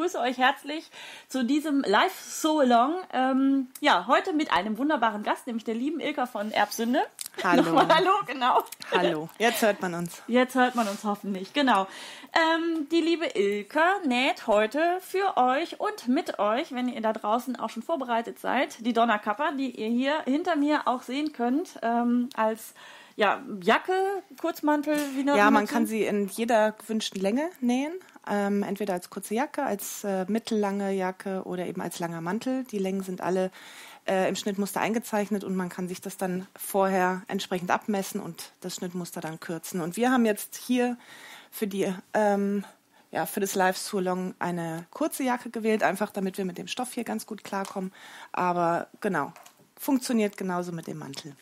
begrüße euch herzlich zu diesem Live So Long. Ähm, ja, heute mit einem wunderbaren Gast, nämlich der lieben Ilka von Erbsünde. Hallo. Nochmal hallo, genau. Hallo. Jetzt hört man uns. Jetzt hört man uns hoffentlich, genau. Ähm, die liebe Ilka näht heute für euch und mit euch, wenn ihr da draußen auch schon vorbereitet seid, die Donnerkapper, die ihr hier hinter mir auch sehen könnt, ähm, als ja, Jacke, Kurzmantel, wie Ja, man kann sie in jeder gewünschten Länge nähen. Ähm, entweder als kurze Jacke, als äh, mittellange Jacke oder eben als langer Mantel. Die Längen sind alle äh, im Schnittmuster eingezeichnet und man kann sich das dann vorher entsprechend abmessen und das Schnittmuster dann kürzen. Und wir haben jetzt hier für die ähm, ja, für das Live Surlong eine kurze Jacke gewählt, einfach damit wir mit dem Stoff hier ganz gut klarkommen. Aber genau, funktioniert genauso mit dem Mantel.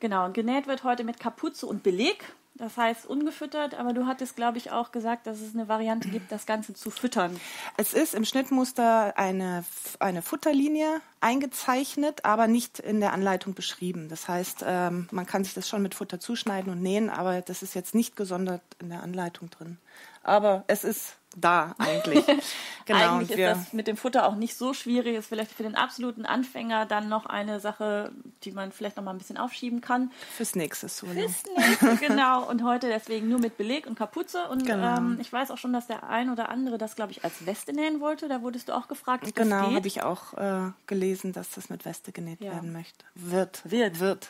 Genau, und genäht wird heute mit Kapuze und Beleg. Das heißt ungefüttert, aber du hattest, glaube ich, auch gesagt, dass es eine Variante gibt, das Ganze zu füttern. Es ist im Schnittmuster eine, eine Futterlinie eingezeichnet, aber nicht in der Anleitung beschrieben. Das heißt, ähm, man kann sich das schon mit Futter zuschneiden und nähen, aber das ist jetzt nicht gesondert in der Anleitung drin. Aber es ist da eigentlich. genau, eigentlich ist das mit dem Futter auch nicht so schwierig. Ist vielleicht für den absoluten Anfänger dann noch eine Sache, die man vielleicht noch mal ein bisschen aufschieben kann. Fürs nächste Solo. Fürs nächste, genau. Und heute deswegen nur mit Beleg und Kapuze. Und genau. ähm, ich weiß auch schon, dass der ein oder andere das, glaube ich, als Weste nähen wollte. Da wurdest du auch gefragt, ob genau, habe ich auch äh, gelesen, dass das mit Weste genäht ja. werden möchte. Wird. Wird. Wird.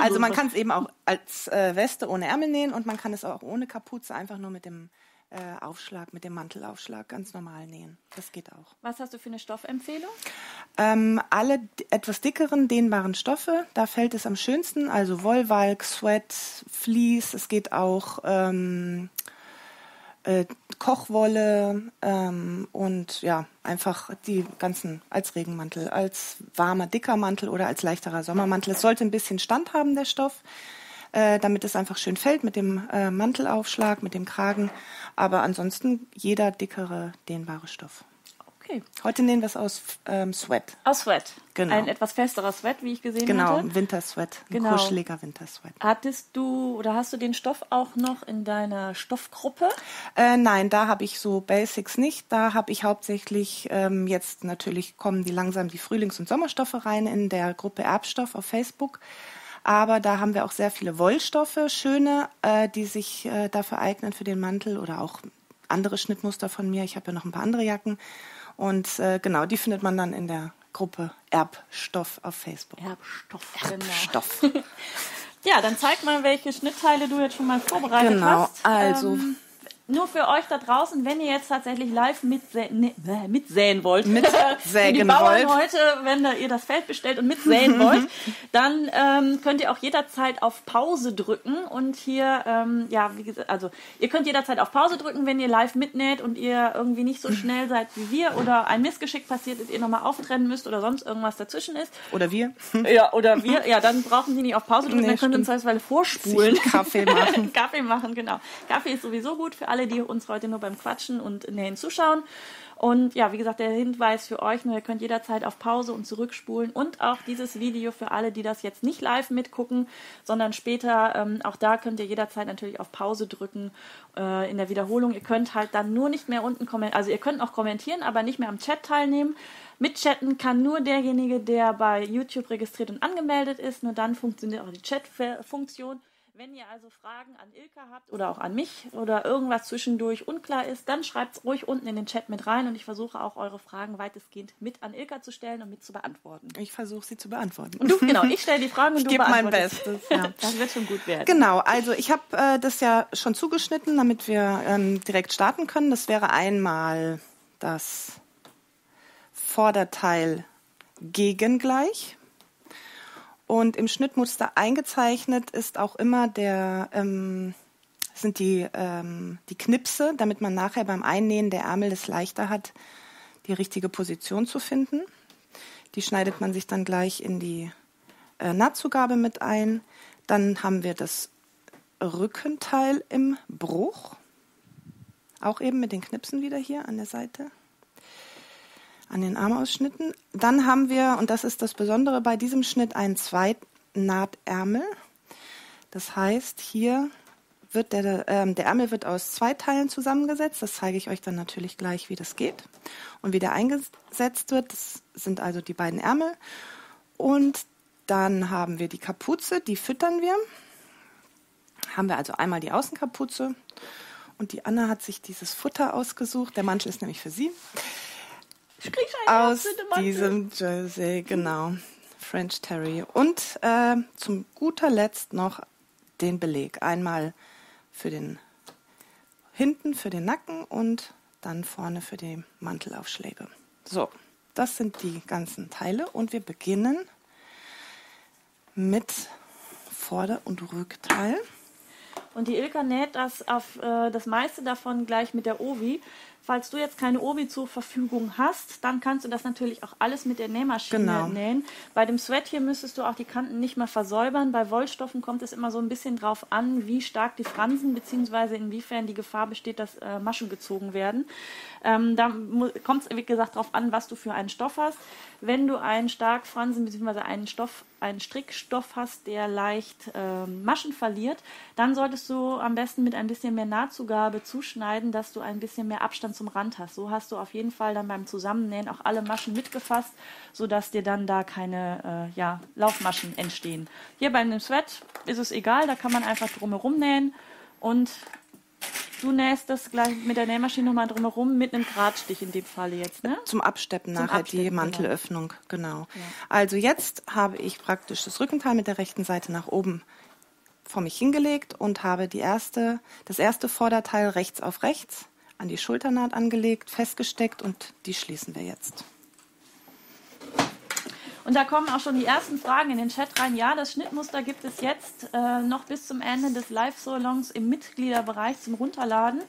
Also man kann es eben auch als äh, Weste ohne Ärmel nähen und man kann es auch ohne Kapuze einfach nur mit dem äh, Aufschlag, mit dem Mantelaufschlag ganz normal nähen. Das geht auch. Was hast du für eine Stoffempfehlung? Ähm, alle etwas dickeren, dehnbaren Stoffe. Da fällt es am schönsten. Also Wollwalk, Sweat, Vlies. Es geht auch ähm, äh, Kochwolle ähm, und ja, einfach die ganzen als Regenmantel, als warmer, dicker Mantel oder als leichterer Sommermantel. Es sollte ein bisschen Stand haben, der Stoff äh, damit es einfach schön fällt mit dem äh, Mantelaufschlag, mit dem Kragen. Aber ansonsten jeder dickere, dehnbare Stoff. Okay. Heute nehmen wir es aus ähm, Sweat. Aus Sweat. Genau. Ein etwas festerer Sweat, wie ich gesehen genau, hatte. Genau, Wintersweat. Ein genau. kuscheliger Wintersweat. Hattest du oder hast du den Stoff auch noch in deiner Stoffgruppe? Äh, nein, da habe ich so Basics nicht. Da habe ich hauptsächlich ähm, jetzt natürlich kommen die langsam die Frühlings- und Sommerstoffe rein in der Gruppe Erbstoff auf Facebook. Aber da haben wir auch sehr viele Wollstoffe, schöne, äh, die sich äh, dafür eignen für den Mantel oder auch andere Schnittmuster von mir. Ich habe ja noch ein paar andere Jacken. Und äh, genau, die findet man dann in der Gruppe Erbstoff auf Facebook. Erbstoff, Erbstoff. Genau. ja, dann zeig mal, welche Schnittteile du jetzt schon mal vorbereitet genau, hast. Genau, also ähm, nur für euch da draußen, wenn ihr jetzt tatsächlich live mitsä ne, mitsäen wollt, mitsägen die Bauern wollt. heute, wenn ihr das Feld bestellt und mitsäen wollt, dann ähm, könnt ihr auch jederzeit auf Pause drücken und hier, ähm, ja, wie gesagt, also ihr könnt jederzeit auf Pause drücken, wenn ihr live mitnäht und ihr irgendwie nicht so schnell seid wie wir oder ein Missgeschick passiert ist, ihr nochmal auftrennen müsst oder sonst irgendwas dazwischen ist. Oder wir. Ja, oder wir. Ja, dann brauchen Sie nicht auf Pause drücken, nee, dann könnt ihr uns zweifelsweise vorspulen. Kaffee machen. Kaffee machen, genau. Kaffee ist sowieso gut für alle alle, die uns heute nur beim Quatschen und Nähen zuschauen. Und ja, wie gesagt, der Hinweis für euch, nur ihr könnt jederzeit auf Pause und zurückspulen und auch dieses Video für alle, die das jetzt nicht live mitgucken, sondern später, ähm, auch da könnt ihr jederzeit natürlich auf Pause drücken äh, in der Wiederholung. Ihr könnt halt dann nur nicht mehr unten kommentieren, also ihr könnt auch kommentieren, aber nicht mehr am Chat teilnehmen. Mitchatten kann nur derjenige, der bei YouTube registriert und angemeldet ist, nur dann funktioniert auch die Chat-Funktion. Wenn ihr also Fragen an Ilka habt oder auch an mich oder irgendwas zwischendurch unklar ist, dann schreibt es ruhig unten in den Chat mit rein und ich versuche auch eure Fragen weitestgehend mit an Ilka zu stellen und mit zu beantworten. Ich versuche sie zu beantworten. Und du, genau, ich stelle die Fragen und ich du beantwortest. mein Bestes. Ja. Das wird schon gut werden. Genau, also ich habe äh, das ja schon zugeschnitten, damit wir ähm, direkt starten können. Das wäre einmal das Vorderteil gegengleich. Und im Schnittmuster eingezeichnet ist auch immer der, ähm, sind die, ähm, die Knipse, damit man nachher beim Einnähen der Ärmel es leichter hat, die richtige Position zu finden. Die schneidet man sich dann gleich in die äh, Nahtzugabe mit ein. Dann haben wir das Rückenteil im Bruch. Auch eben mit den Knipsen wieder hier an der Seite an den Armausschnitten. Dann haben wir, und das ist das Besondere bei diesem Schnitt, einen Zweitnahtärmel. Das heißt, hier wird der, ähm, der Ärmel wird aus zwei Teilen zusammengesetzt. Das zeige ich euch dann natürlich gleich, wie das geht und wie der eingesetzt wird. Das sind also die beiden Ärmel. Und dann haben wir die Kapuze, die füttern wir. Haben wir also einmal die Außenkapuze und die Anna hat sich dieses Futter ausgesucht. Der Mantel ist nämlich für sie. Aus diesem Jersey, genau. French Terry. Und äh, zum guter Letzt noch den Beleg. Einmal für den hinten für den Nacken und dann vorne für die Mantelaufschläge. So, das sind die ganzen Teile und wir beginnen mit Vorder- und Rückteil. Und die Ilka näht das auf äh, das meiste davon gleich mit der Ovi. Falls du jetzt keine Obi zur Verfügung hast, dann kannst du das natürlich auch alles mit der Nähmaschine genau. nähen. Bei dem Sweat hier müsstest du auch die Kanten nicht mehr versäubern. Bei Wollstoffen kommt es immer so ein bisschen drauf an, wie stark die Fransen bzw. inwiefern die Gefahr besteht, dass äh, Maschen gezogen werden. Ähm, da kommt es, wie gesagt, darauf an, was du für einen Stoff hast. Wenn du einen stark Fransen bzw. einen Stoff, einen Strickstoff hast, der leicht äh, Maschen verliert, dann solltest du am besten mit ein bisschen mehr Nahtzugabe zuschneiden, dass du ein bisschen mehr Abstand zum Rand hast. So hast du auf jeden Fall dann beim Zusammennähen auch alle Maschen mitgefasst, sodass dir dann da keine äh, ja, Laufmaschen entstehen. Hier bei einem Sweat ist es egal, da kann man einfach drumherum nähen und Du nähst das gleich mit der Nähmaschine nochmal drumherum mit einem Drahtstich in dem Falle jetzt, ne? Zum Absteppen Zum nachher Absteppen, die genau. Mantelöffnung, genau. genau. Ja. Also jetzt habe ich praktisch das Rückenteil mit der rechten Seite nach oben vor mich hingelegt und habe die erste, das erste Vorderteil rechts auf rechts an die Schulternaht angelegt, festgesteckt und die schließen wir jetzt. Und da kommen auch schon die ersten Fragen in den Chat rein. Ja, das Schnittmuster gibt es jetzt äh, noch bis zum Ende des Live-Salons im Mitgliederbereich zum Runterladen.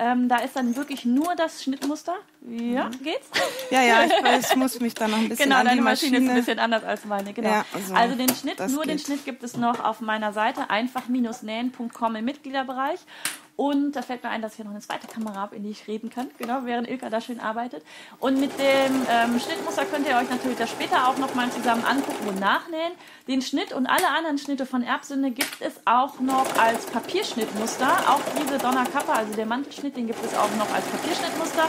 Ähm, da ist dann wirklich nur das Schnittmuster. Ja, mhm. geht's? Ja, ja, ich, ich, muss mich da noch ein bisschen genau, an die deine Maschine. ist ein bisschen anders als meine, genau. Ja, also, also, den Schnitt, nur geht. den Schnitt gibt es noch auf meiner Seite einfach-nähen.com im Mitgliederbereich. Und da fällt mir ein, dass ich hier noch eine zweite Kamera habe, in die ich reden kann, genau, während Ilka da schön arbeitet. Und mit dem ähm, Schnittmuster könnt ihr euch natürlich das später auch nochmal zusammen angucken und nachnähen. Den Schnitt und alle anderen Schnitte von Erbsünde gibt es auch noch als Papierschnittmuster. Auch diese Donnerkappe, also der Mantelschnitt, den gibt es auch noch als Papierschnittmuster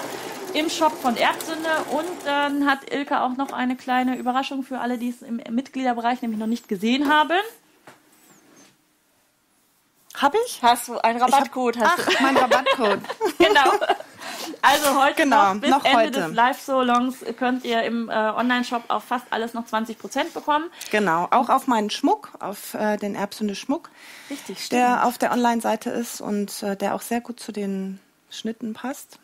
im Shop von Erbsünde. Und dann hat Ilka auch noch eine kleine Überraschung für alle, die es im Mitgliederbereich nämlich noch nicht gesehen haben. Habe ich? Hast du einen Rabattcode? Hab, ach, du. mein Rabattcode. genau. Also heute genau, noch bis noch Ende heute. des Live-Solongs könnt ihr im äh, Online-Shop auf fast alles noch 20% bekommen. Genau, auch auf meinen Schmuck, auf äh, den Erbsünde Schmuck, Richtig, stimmt. der auf der Online-Seite ist und äh, der auch sehr gut zu den Schnitten passt.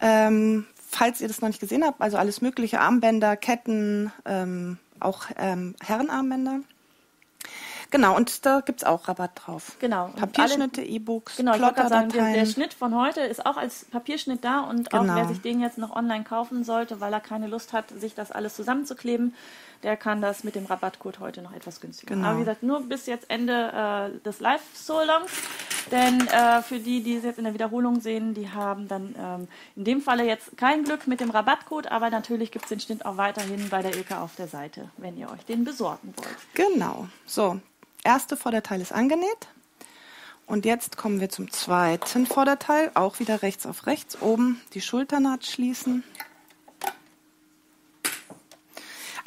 Ähm, falls ihr das noch nicht gesehen habt, also alles mögliche, Armbänder, Ketten, ähm, auch ähm, Herrenarmbänder. Genau, und da gibt es auch Rabatt drauf. Genau. Papierschnitte, E-Books, Genau, sagen, der, der, Schnitt von heute ist auch als Papierschnitt da und genau. auch wer sich den jetzt noch online kaufen sollte, weil er keine Lust hat, sich das alles zusammenzukleben, der kann das mit dem Rabattcode heute noch etwas günstiger. Genau. Aber wie gesagt, nur bis jetzt Ende äh, des Live-Solongs. Denn äh, für die, die es jetzt in der Wiederholung sehen, die haben dann ähm, in dem Falle jetzt kein Glück mit dem Rabattcode, aber natürlich gibt es den Schnitt auch weiterhin bei der Ilka auf der Seite, wenn ihr euch den besorgen wollt. Genau. So, erste Vorderteil ist angenäht. Und jetzt kommen wir zum zweiten Vorderteil, auch wieder rechts auf rechts, oben die Schulternaht schließen.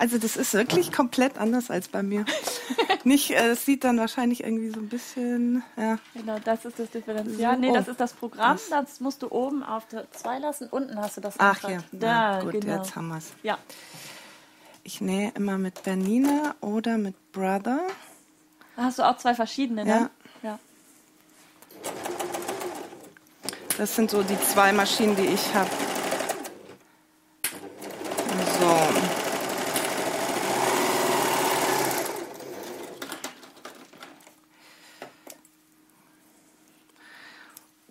Also das ist wirklich komplett anders als bei mir. Nicht, äh, es sieht dann wahrscheinlich irgendwie so ein bisschen, ja. Genau, das ist das Differenzial. So, nee, oh. das ist das Programm, das musst du oben auf der 2 lassen, unten hast du das Ach ja, da, ja, gut, genau. jetzt haben wir es. Ja. Ich nähe immer mit Bernina oder mit Brother. Hast du auch zwei verschiedene, ne? Ja. ja. Das sind so die zwei Maschinen, die ich habe. So.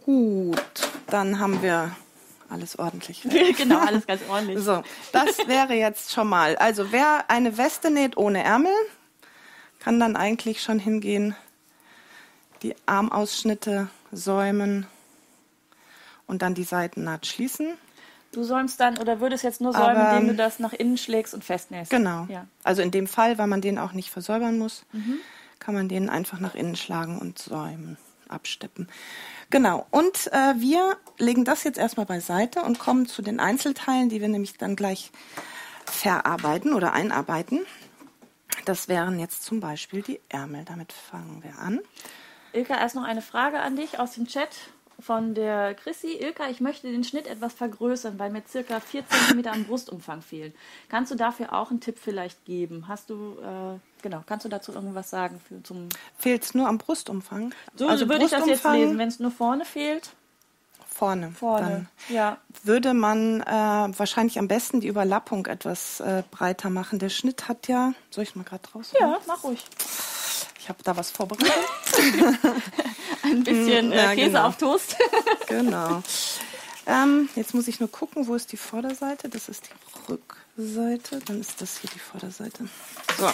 Gut, dann haben wir alles ordentlich. genau, alles ganz ordentlich. So, das wäre jetzt schon mal. Also wer eine Weste näht ohne Ärmel, kann dann eigentlich schon hingehen, die Armausschnitte säumen und dann die Seitennaht schließen. Du säumst dann oder würdest jetzt nur säumen, Aber, indem du das nach innen schlägst und festnähst. Genau. Ja. Also in dem Fall, weil man den auch nicht versäubern muss, mhm. kann man den einfach nach innen schlagen und säumen. absteppen. Genau. Und äh, wir legen das jetzt erstmal beiseite und kommen zu den Einzelteilen, die wir nämlich dann gleich verarbeiten oder einarbeiten. Das wären jetzt zum Beispiel die Ärmel. Damit fangen wir an. Ilka, erst noch eine Frage an dich aus dem Chat von der Chrissy. Ilka, ich möchte den Schnitt etwas vergrößern, weil mir circa 4 cm am Brustumfang fehlen. Kannst du dafür auch einen Tipp vielleicht geben? Hast du, äh, genau, kannst du dazu irgendwas sagen? Fehlt es nur am Brustumfang? so also würde ich das jetzt lesen, wenn es nur vorne fehlt. Vorne. Vorne, dann ja. Würde man äh, wahrscheinlich am besten die Überlappung etwas äh, breiter machen. Der Schnitt hat ja, soll ich mal gerade raus? Ja, mach ruhig. Ich habe da was vorbereitet. Ein bisschen äh, Ja, Käse genau. auf Toast. genau. Ähm, jetzt muss ich nur gucken, wo ist die Vorderseite? Das ist die Rückseite. Dann ist das hier die Vorderseite. So.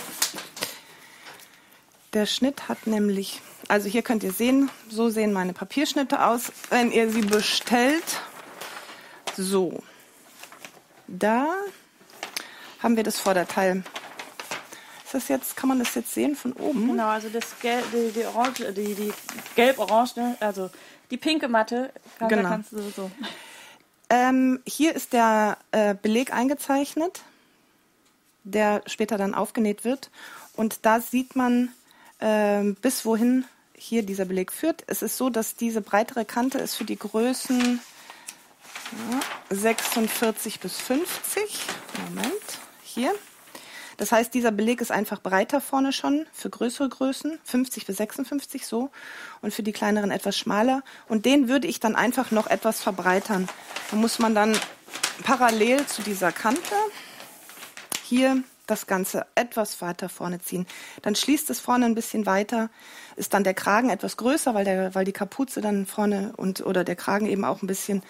Der Schnitt hat nämlich, also hier könnt ihr sehen, so sehen meine Papierschnitte aus, wenn ihr sie bestellt. So. Da haben wir das Vorderteil. Ist das jetzt, kann man das jetzt sehen von oben? Genau, also das Gel die, die Orange, die, die gelb-orange, also die pinke Matte, kann, Genau. kannst du so. Ähm, hier ist der äh, Beleg eingezeichnet, der später dann aufgenäht wird. Und da sieht man, ähm, bis wohin hier dieser Beleg führt. Es ist so, dass diese breitere Kante ist für die Größen ja, 46 bis 50. Moment, hier. Das heißt, dieser Beleg ist einfach breiter vorne schon für größere Größen, 50 bis 56 so, und für die kleineren etwas schmaler. Und den würde ich dann einfach noch etwas verbreitern. Da muss man dann parallel zu dieser Kante hier das Ganze etwas weiter vorne ziehen. Dann schließt es vorne ein bisschen weiter, ist dann der Kragen etwas größer, weil, der, weil die Kapuze dann vorne und oder der Kragen eben auch ein bisschen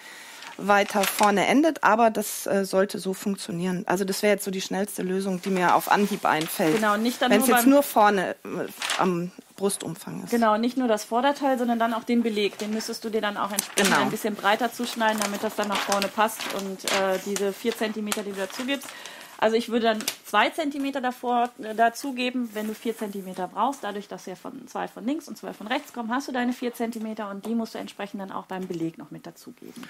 weiter vorne endet, aber das äh, sollte so funktionieren. Also das wäre jetzt so die schnellste Lösung, die mir auf Anhieb einfällt. Genau, nicht dann Wenn es nur jetzt nur vorne äh, am Brustumfang ist. Genau, nicht nur das Vorderteil, sondern dann auch den Beleg. Den müsstest du dir dann auch entsprechend Genau. ein bisschen breiter zuschneiden, damit das dann nach vorne passt und äh, diese 4 cm, die du dazu gibst. Also ich würde dann 2 cm davor äh, dazugeben, wenn du 4 cm brauchst. Dadurch, dass ja von zwei von links und zwei von rechts kommen, hast du deine 4 cm und die musst du entsprechend dann auch beim Beleg noch mit dazugeben.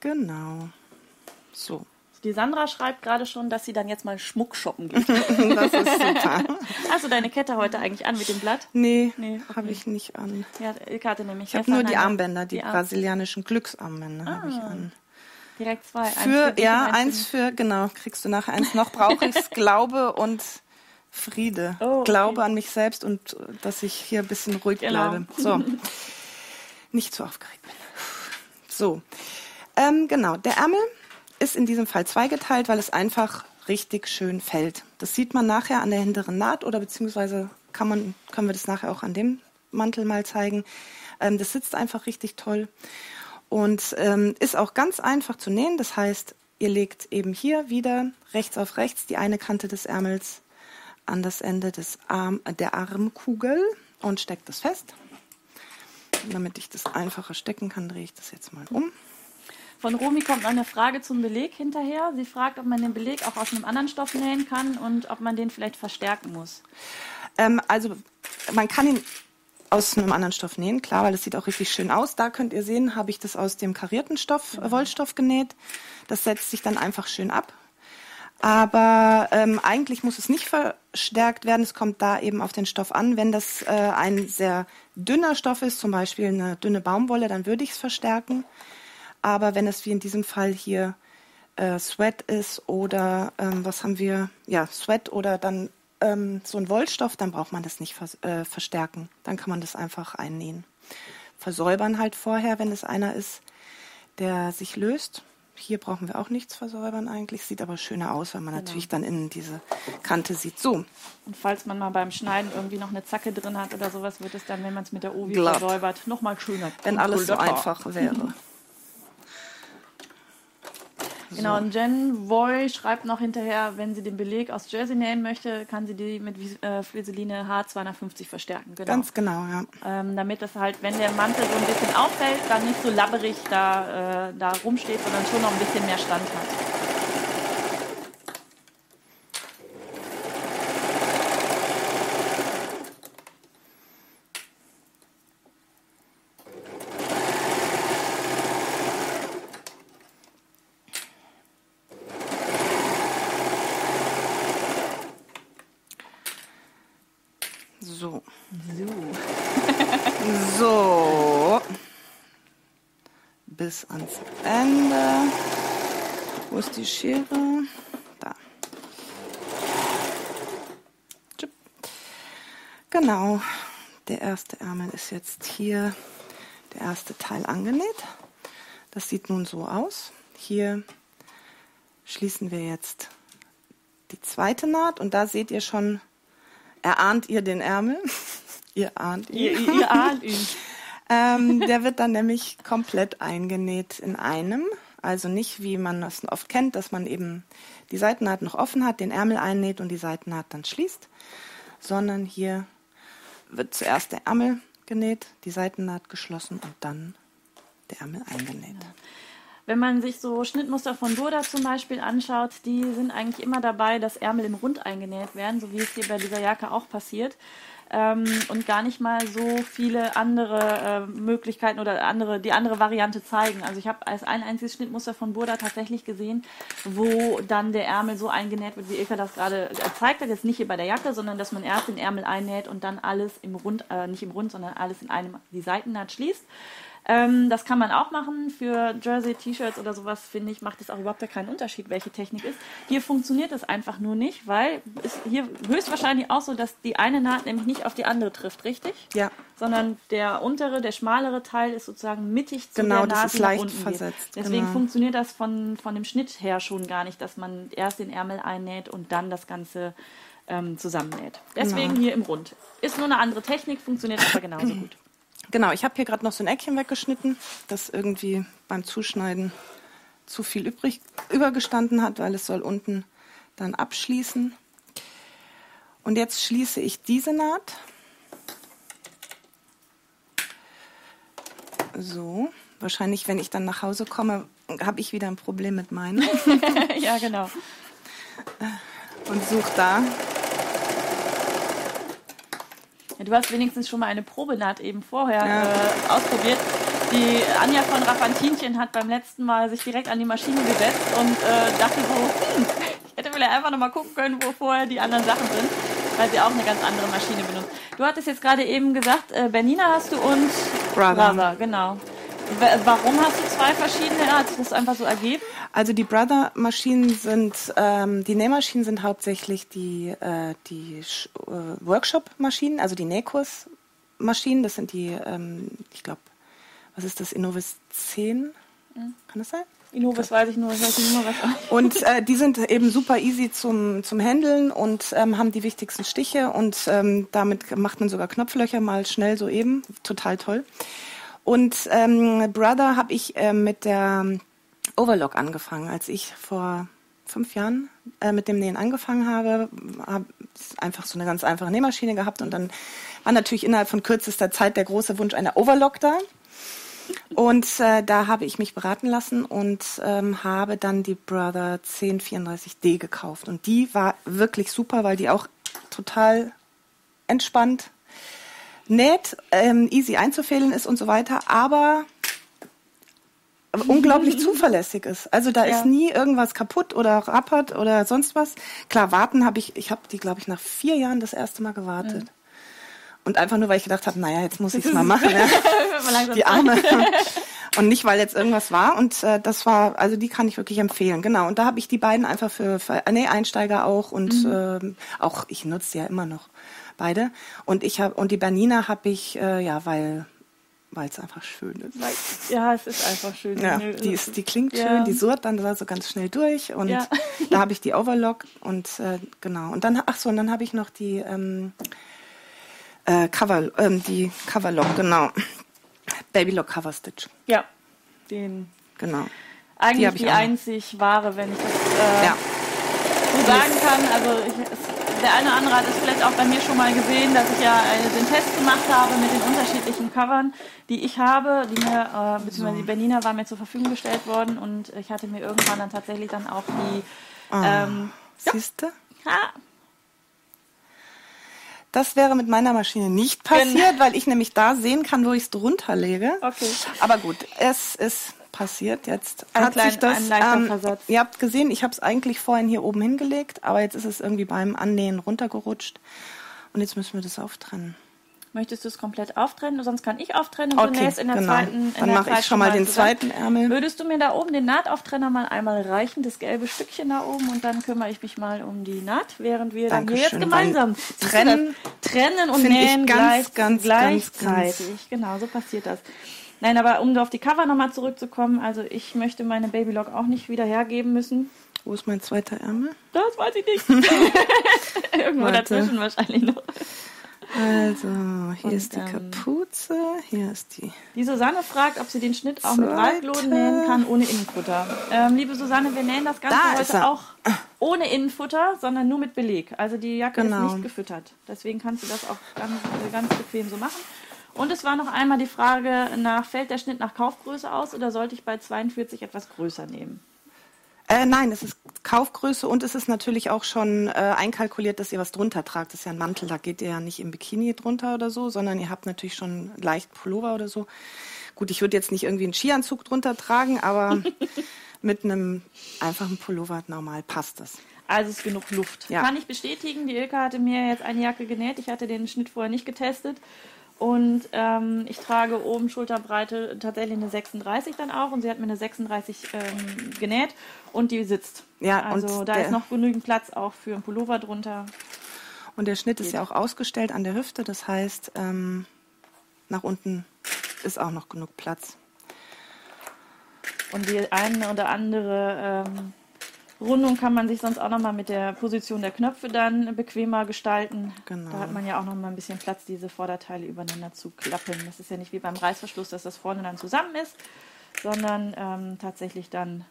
Genau. So. Die Sandra schreibt gerade schon, dass sie dann jetzt mal Schmuck shoppen geht. Das ist super. Hast du deine Kette heute eigentlich an mit dem Blatt? Nee, Nee, okay. habe ich nicht an. Ja, Ilka hatte nämlich Ich habe nur die Armbänder, die, die brasilianischen Glücksarmbänder habe ich an. Direkt zwei. Eins Für, ja, eins für, genau, kriegst du nachher eins. Noch brauche ich Glaube und Friede. Oh, okay. Glaube an mich selbst und dass ich hier ein bisschen ruhig Genau. bleibe. So. Nicht zu aufgeregt bin. So. Ähm, genau, der Ärmel ist in diesem Fall zweigeteilt, weil es einfach richtig schön fällt. Das sieht man nachher an der hinteren Naht oder beziehungsweise kann man, können wir das nachher auch an dem Mantel mal zeigen. Ähm, das sitzt einfach richtig toll und ähm, ist auch ganz einfach zu nähen. Das heißt, ihr legt eben hier wieder rechts auf rechts die eine Kante des Ärmels an das Ende des Arm, äh, der Armkugel und steckt es fest. Damit ich das einfacher stecken kann, drehe ich das jetzt mal um. Von Romy kommt noch eine Frage zum Beleg hinterher. Sie fragt, ob man den Beleg auch aus einem anderen Stoff nähen kann und ob man den vielleicht verstärken muss. Ähm, also man kann ihn aus einem anderen Stoff nähen, klar, weil es sieht auch richtig schön aus. Da könnt ihr sehen, habe ich das aus dem karierten Stoff, äh, Wollstoff genäht. Das setzt sich dann einfach schön ab. Aber ähm, eigentlich muss es nicht verstärkt werden. Es kommt da eben auf den Stoff an. Wenn das äh, ein sehr dünner Stoff ist, zum Beispiel eine dünne Baumwolle, dann würde ich es verstärken. Aber wenn es wie in diesem Fall hier äh, Sweat ist oder ähm, was haben wir? Ja, Sweat oder dann ähm, so ein Wollstoff, dann braucht man das nicht vers äh, verstärken. Dann kann man das einfach einnähen. Versäubern halt vorher, wenn es einer ist, der sich löst. Hier brauchen wir auch nichts versäubern eigentlich. Sieht aber schöner aus, weil man natürlich dann innen diese Kante sieht. So, Und falls man mal beim Schneiden irgendwie noch eine Zacke drin hat oder sowas, wird es dann, wenn man es mit der Ovi Glatt. versäubert, nochmal schöner. wenn alles so einfach wäre. Genau, und Jen Voy schreibt noch hinterher, wenn sie den Beleg aus Jersey nähen möchte, kann sie die mit äh, Friseline H250 verstärken. Genau. Ganz genau, ja. ähm, damit das halt, wenn der Mantel so ein bisschen auffällt, dann nicht so labberig da, äh, da rumsteht, sondern schon noch ein bisschen mehr Stand hat. So. So. Bis ans Ende. Wo ist die Schere? Da. Genau. Der erste Ärmel ist jetzt hier der erste Teil angenäht. Das sieht nun so aus. Hier schließen wir jetzt die zweite Naht und da seht ihr schon, erahnt ihr den Ärmel. ihr ahnt ihn. Ihr, ihr, ihr ahnt ihn. ähm, der wird dann nämlich komplett eingenäht in einem. Also nicht, wie man das oft kennt, dass man eben die Seitennaht noch offen hat, den Ärmel einnäht und die Seitennaht dann schließt, sondern hier wird zuerst der Ärmel genäht, die Seitennaht geschlossen und dann der Ärmel eingenäht. Wenn man sich so Schnittmuster von Burda zum Beispiel anschaut, die sind eigentlich immer dabei, dass Ärmel im Rund eingenäht werden, so wie es hier bei dieser Jacke auch passiert. Ähm, und gar nicht mal so viele andere äh, Möglichkeiten oder andere, die andere Variante zeigen. Also ich habe als ein einziges Schnittmuster von Burda tatsächlich gesehen, wo dann der Ärmel so eingenäht wird, wie Ilka das gerade gezeigt hat. Jetzt nicht hier bei der Jacke, sondern dass man erst den Ärmel einnäht und dann alles im Rund, äh, nicht im Rund, sondern alles in einem die Seitennaht schließt. Ähm, das kann man auch machen. Für Jersey, T-Shirts oder sowas, finde ich, macht es auch überhaupt keinen Unterschied, welche Technik ist. Hier funktioniert es einfach nur nicht, weil es hier höchstwahrscheinlich auch so, dass die eine Naht nämlich nicht auf die andere trifft, richtig? Ja. Sondern der untere, der schmalere Teil ist sozusagen mittig zu Genau, der das Naht, ist die nach leicht versetzt, Geht. Deswegen genau. funktioniert das von, von dem Schnitt her schon gar nicht, dass man erst den Ärmel einnäht und dann das Ganze ähm, zusammennäht. Deswegen Genau. hier im Rund. Ist nur eine andere Technik, funktioniert aber genauso gut. Genau, ich habe hier gerade noch so ein Eckchen weggeschnitten, das irgendwie beim Zuschneiden zu viel übrig übergestanden hat, weil es soll unten dann abschließen. Und jetzt schließe ich diese Naht. So, wahrscheinlich, wenn ich dann nach Hause komme, habe ich wieder ein Problem mit meinen ja, genau. und suche da. Du hast wenigstens schon mal eine Probenaht eben vorher Ja. äh, ausprobiert. Die Anja von Rafantinchen hat beim letzten Mal sich direkt an die Maschine gesetzt und äh, dachte so, hm, ich hätte vielleicht einfach noch mal gucken können, wo vorher die anderen Sachen sind, weil sie auch eine ganz andere Maschine benutzt. Du hattest jetzt gerade eben gesagt, äh, Bernina hast du und Brother. genau. Warum hast du zwei verschiedene? Hat sich das einfach so ergeben? Also die Brother-Maschinen sind, ähm, die Nähmaschinen sind hauptsächlich die, äh, die äh, Workshop-Maschinen, also die Nähkurs-Maschinen. Das sind die, ähm, ich glaube, was ist das, Innovis 10? Kann das sein? Innovis weiß ich nur, ich weiß nicht nur was. Und äh, die sind eben super easy zum, zum Handeln und ähm, haben die wichtigsten Stiche und ähm, damit macht man sogar Knopflöcher mal schnell so eben. Total toll. Und ähm, Brother habe ich ähm, mit der Overlock angefangen, als ich vor fünf Jahren äh, mit dem Nähen angefangen habe, habe einfach so eine ganz einfache Nähmaschine gehabt und dann war natürlich innerhalb von kürzester Zeit der große Wunsch einer Overlock da. Und äh, da habe ich mich beraten lassen und ähm, habe dann die Brother 1034D gekauft. Und die war wirklich super, weil die auch total entspannt näht, ähm, easy einzufädeln ist und so weiter, aber unglaublich zuverlässig ist. Also da Ja. ist nie irgendwas kaputt oder rappert oder sonst was. Klar, warten habe ich, ich habe die, glaube ich, nach vier Jahren das erste Mal gewartet. Und einfach nur, weil ich gedacht habe, naja, jetzt muss ich es mal machen. Ja. Die Arme. Und nicht, weil jetzt irgendwas war. Und äh, das war, also die kann ich wirklich empfehlen. Genau. Und da habe ich die beiden einfach für, für nee, Einsteiger auch und ähm, auch, ich nutze die ja immer noch beide. Und ich habe und die Bernina habe ich, äh, ja, weil weil es einfach schön ist. Ja, es ist einfach schön. Ja, die, ist, die klingt Ja. schön, die surrt dann da so ganz schnell durch und Ja. da habe ich die Overlock und äh, genau. Und dann, ach so, und dann habe ich noch die ähm, äh, Cover, ähm, die Coverlock, genau. Babylock Cover Stitch, Ja, den genau. eigentlich die, noch. einzig wahre, wenn ich das äh, Ja, so sagen kann. Also ich, es, der eine oder andere hat es vielleicht auch bei mir schon mal gesehen, dass ich ja äh, den Test gemacht habe mit den unterschiedlichen Covern, die ich habe, die mir, äh, beziehungsweise die Bernina war mir zur Verfügung gestellt worden und ich hatte mir irgendwann dann tatsächlich dann auch die Ah. ähm, siehste? ha, Das wäre mit meiner Maschine nicht passiert, weil ich nämlich da sehen kann, wo ich es drunter lege. Okay. Aber gut, es ist passiert jetzt. Ein hat klein- sich das, ähm, Versatz. Ihr habt gesehen, ich habe es eigentlich vorhin hier oben hingelegt, aber jetzt ist es irgendwie beim Annähen runtergerutscht. Und jetzt müssen wir das auftrennen. Möchtest du es komplett auftrennen? Sonst kann ich auftrennen und Okay, du nähst in der genau. zweiten. In Dann mache ich schon mal den zusammen. zweiten Ärmel. Würdest du mir da oben den Nahtauftrenner mal einmal reichen, das gelbe Stückchen da oben, und dann kümmere ich mich mal um die Naht, während wir dann hier jetzt Dankeschön, gemeinsam trennen trennen und finde ich nähen ganz, gleich, ganz, gleichzeitig. ganz, Genau, so passiert das. Nein, aber um auf die Cover nochmal zurückzukommen, also ich möchte meine Babylock auch nicht wieder hergeben müssen. Wo ist mein zweiter Ärmel? Das weiß ich nicht. Irgendwo Warte. dazwischen wahrscheinlich noch. Also, hier Und, ist die ähm, Kapuze, hier ist die. Die Susanne fragt, ob sie den Schnitt auch mit Seite. Waldloden nähen kann, ohne Innenfutter. Ähm, liebe Susanne, wir nähen das Ganze Da heute auch ohne Innenfutter, sondern nur mit Beleg. Also die Jacke Genau. ist nicht gefüttert. Deswegen kannst du das auch ganz, ganz bequem so machen. Und es war noch einmal die Frage nach, fällt der Schnitt nach Kaufgröße aus oder sollte ich bei 42 etwas größer nehmen? Äh, nein, es ist Kaufgröße und es ist natürlich auch schon äh, einkalkuliert, dass ihr was drunter tragt. Das ist ja ein Mantel, da geht ihr ja nicht im Bikini drunter oder so, sondern ihr habt natürlich schon leicht Pullover oder so. Gut, ich würde jetzt nicht irgendwie einen Skianzug drunter tragen, aber mit einem einfachen Pullover normal passt das. Also ist genug Luft. Ja. Kann ich bestätigen. Die Ilka hatte mir jetzt eine Jacke genäht. Ich hatte den Schnitt vorher nicht getestet. Und ähm, ich trage oben Schulterbreite tatsächlich eine 36 dann auch. Und sie hat mir eine 36 ähm, genäht und die sitzt. Ja, also da ist noch genügend Platz auch für einen Pullover drunter. Und der Schnitt ist ja auch ausgestellt an der Hüfte, das heißt, ähm, nach unten ist auch noch genug Platz. Und die eine oder andere ähm, Rundung kann man sich sonst auch nochmal mit der Position der Knöpfe dann bequemer gestalten. Genau. Da hat man ja auch nochmal ein bisschen Platz, diese Vorderteile übereinander zu klappen. Das ist ja nicht wie beim Reißverschluss, dass das vorne dann zusammen ist, sondern ähm, tatsächlich dann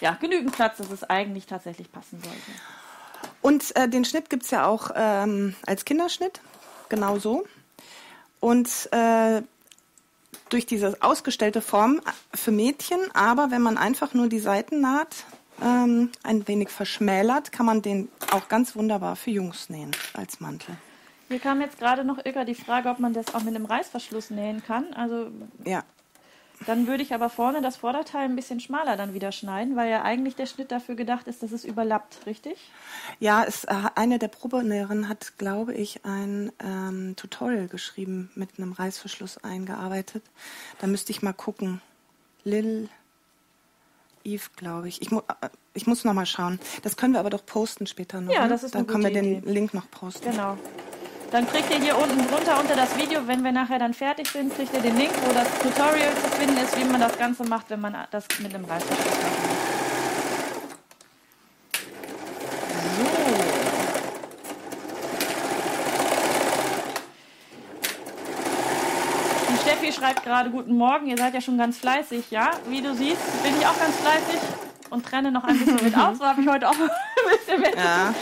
ja, genügend Platz, dass es eigentlich tatsächlich passen sollte. Und äh, den Schnitt gibt es ja auch ähm, als Kinderschnitt, genau so. Und äh, durch diese ausgestellte Form für Mädchen, aber wenn man einfach nur die Seitennaht ähm, ein wenig verschmälert, kann man den auch ganz wunderbar für Jungs nähen als Mantel. Hier kam jetzt gerade noch Ilka die Frage, ob man das auch mit einem Reißverschluss nähen kann. Also Ja, Dann würde ich aber vorne das Vorderteil ein bisschen schmaler dann wieder schneiden, weil ja eigentlich der Schnitt dafür gedacht ist, dass es überlappt, richtig? ja es, äh, eine der Probenäherinnen hat, glaube ich, ein ähm, Tutorial geschrieben mit einem Reißverschluss eingearbeitet. Da müsste ich mal gucken. Lil Eve, glaube ich. Ich, mu äh, ich muss noch mal schauen. Das können wir aber doch posten später noch. Ja, ne? das ist Dann können wir den Idee. Link noch posten. Genau. Dann kriegt ihr hier unten drunter unter das Video, wenn wir nachher dann fertig sind, kriegt ihr den Link, wo das Tutorial zu finden ist, wie man das Ganze macht, wenn man das mit einem Reißverschluss macht. Schreibt gerade Guten Morgen, ihr seid ja schon ganz fleißig, ja? Wie du siehst, bin ich auch ganz fleißig und trenne noch ein bisschen mit aus. So habe ich heute auch ein bisschen mit. Ja,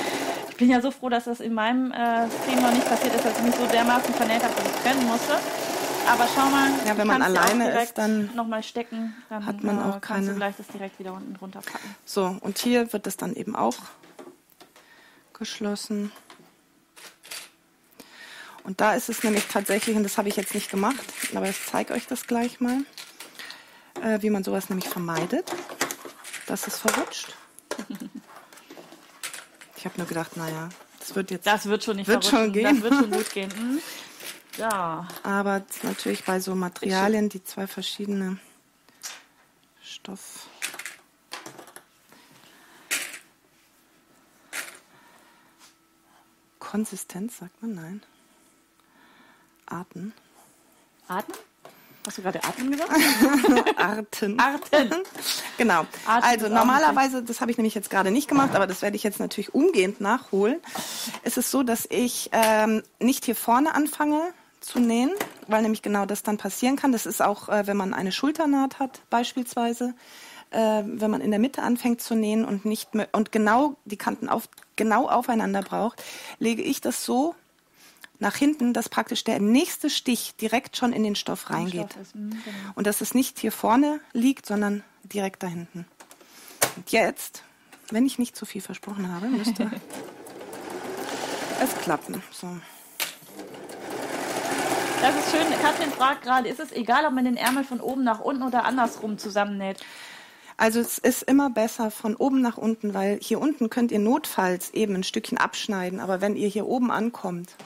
Ich bin ja so froh, dass das in meinem äh, Stream noch nicht passiert ist, dass ich mich so dermaßen vernäht habe, dass ich trennen musste. Aber schau mal, Ja, wenn du man alleine ist, dann nochmal stecken, dann hat man äh, auch kannst du keine- gleich das direkt wieder unten drunter packen. so. Und hier wird das dann eben auch geschlossen. Und da ist es nämlich tatsächlich, und das habe ich jetzt nicht gemacht, aber ich zeige euch das gleich mal, äh, wie man sowas nämlich vermeidet, dass es verrutscht. Ich habe nur gedacht, naja, das wird jetzt, Das wird schon nicht Wird verrutschen. schon gehen. Das wird schon gut gehen. Hm? Ja, aber natürlich bei so Materialien, die zwei verschiedene Stoff. Konsistenz, sagt man, nein. Arten. Arten? Hast du gerade Atmen gesagt? Arten. Arten. Genau. Arten also normalerweise, das habe ich nämlich jetzt gerade nicht gemacht, aber das werde ich jetzt natürlich umgehend nachholen. Es ist so, dass ich ähm, nicht hier vorne anfange zu nähen, weil nämlich genau das dann passieren kann. Das ist auch, äh, wenn man eine Schulternaht hat beispielsweise, äh, wenn man in der Mitte anfängt zu nähen und nicht mehr, und genau die Kanten auf, genau aufeinander braucht, lege ich das so nach hinten, dass praktisch der nächste Stich direkt schon in den Stoff reingeht. Stoff ist, hm, genau. Und dass es nicht hier vorne liegt, sondern direkt da hinten. Und jetzt, wenn ich nicht zu viel versprochen habe, müsste es klappen. So. Das ist schön. Katrin fragt gerade, ist es egal, ob man den Ärmel von oben nach unten oder andersrum zusammennäht? Also es ist immer besser von oben nach unten, weil hier unten könnt ihr notfalls eben ein Stückchen abschneiden. Aber wenn ihr hier oben ankommt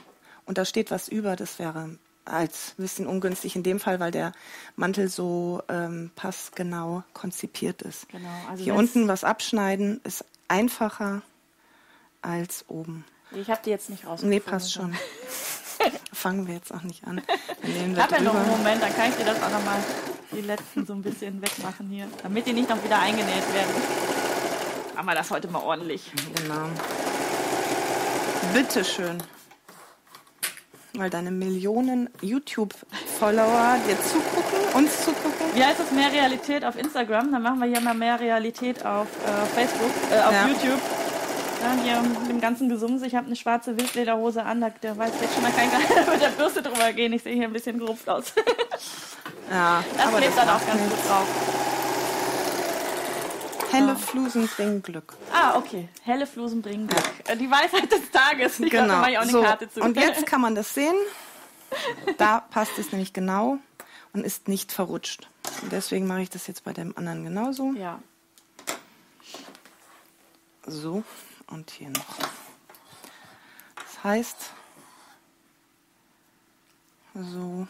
und da steht was über, das wäre als ein bisschen ungünstig in dem Fall, weil der Mantel so ähm, passgenau konzipiert ist. Genau, also Hier unten was abschneiden ist einfacher als oben. Ich habe die jetzt nicht rausgefunden. Nee, passt schon. Fangen wir jetzt auch nicht an. Ich habe ja noch einen. Moment, dann kann ich dir das auch nochmal die letzten so ein bisschen wegmachen hier, damit die nicht noch wieder eingenäht werden. Machen wir das heute mal ordentlich. Genau. Bitteschön. Weil deine Millionen YouTube-Follower dir zugucken, uns zugucken. Wie heißt es mehr Realität auf Instagram? Dann machen wir hier mal mehr Realität auf äh, Facebook, äh, auf Ja. YouTube. Ja, hier mit dem ganzen Gesumse. Ich habe eine schwarze Wildlederhose an, da, der weiß jetzt schon mal kein Geil mit der Bürste drüber gehen. Ich sehe hier ein bisschen gerupft aus. Ja, Das aber klebt dann auch ganz gut drauf. Helle Flusen bringen Glück. Ah, okay. Helle Flusen bringen Glück. Äh, Die Weisheit des Tages. Ich da mache ich auch eine Genau. so, Karte zu. und jetzt kann man das sehen. Da passt es nämlich genau und ist nicht verrutscht. Und deswegen mache ich das jetzt bei dem anderen genauso. Ja. So und hier noch. Das heißt, so.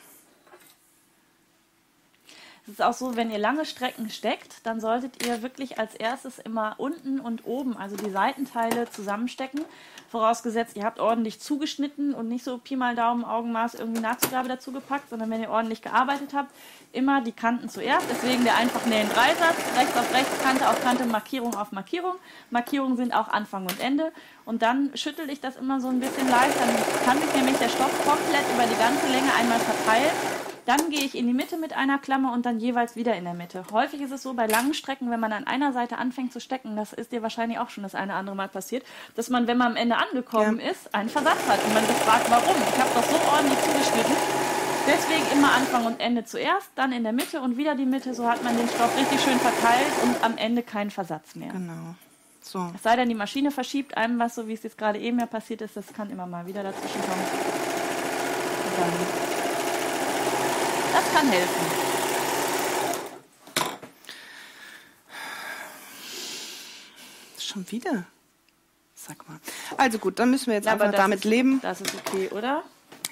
Es ist auch so, wenn ihr lange Strecken steckt, dann solltet ihr wirklich als erstes immer unten und oben, also die Seitenteile zusammenstecken. Vorausgesetzt, ihr habt ordentlich zugeschnitten und nicht so Pi mal Daumen, Augenmaß irgendwie Nahtzugabe dazu gepackt, sondern wenn ihr ordentlich gearbeitet habt, immer die Kanten zuerst. Deswegen der einfach nähen Dreisatz, rechts auf rechts, Kante auf Kante, Markierung auf Markierung. Markierungen sind auch Anfang und Ende. Und dann schüttel ich das immer so ein bisschen leicht, dann kann sich nämlich der Stoff komplett über die ganze Länge einmal verteilen. Dann gehe ich in die Mitte mit einer Klammer und dann jeweils wieder in der Mitte. Häufig ist es so bei langen Strecken, wenn man an einer Seite anfängt zu stecken, das ist dir wahrscheinlich auch schon das eine oder andere Mal passiert, dass man, wenn man am Ende angekommen Ja. ist, einen Versatz hat und man sich fragt, warum? Ich habe doch so ordentlich zugeschnitten. Deswegen immer Anfang und Ende zuerst, dann in der Mitte und wieder die Mitte. So hat man den Stoff richtig schön verteilt und am Ende keinen Versatz mehr. Genau. So. Es sei denn, die Maschine verschiebt einem was, so wie es jetzt gerade eben ja passiert ist. Das kann immer mal wieder dazwischen kommen. Das kann helfen. Schon wieder. Sag mal. Also gut, dann müssen wir jetzt Ja, aber einfach damit ist, leben. Das ist okay, oder?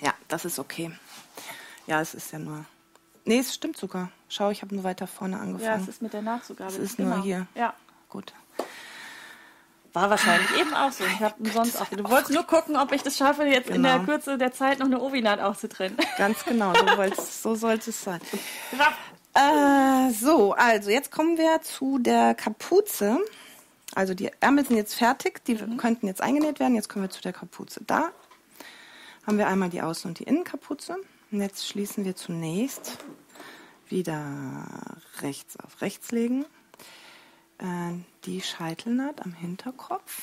Ja, das ist okay. Ja, es ist ja nur. Nee, es stimmt sogar. Schau, ich habe nur weiter vorne Ja, angefangen. es ist mit der Nachzugabe. Es ist nur hier. Ja. gut. War wahrscheinlich eben auch so. Ich habe umsonst auch. Du wolltest nur gucken, ob ich das schaffe, jetzt in der Genau. Kürze der Zeit noch eine Ovinat auszutrennen. Ganz genau, so, wollt's- so sollte es sein. Äh, so, also jetzt kommen wir zu der Kapuze. Also die Ärmel sind jetzt fertig, die könnten jetzt eingenäht werden. Jetzt kommen wir zu der Kapuze. Da haben wir einmal die Außen- und die Innenkapuze. Und jetzt schließen wir zunächst wieder rechts auf rechts legen. Äh, die Scheitelnaht am Hinterkopf.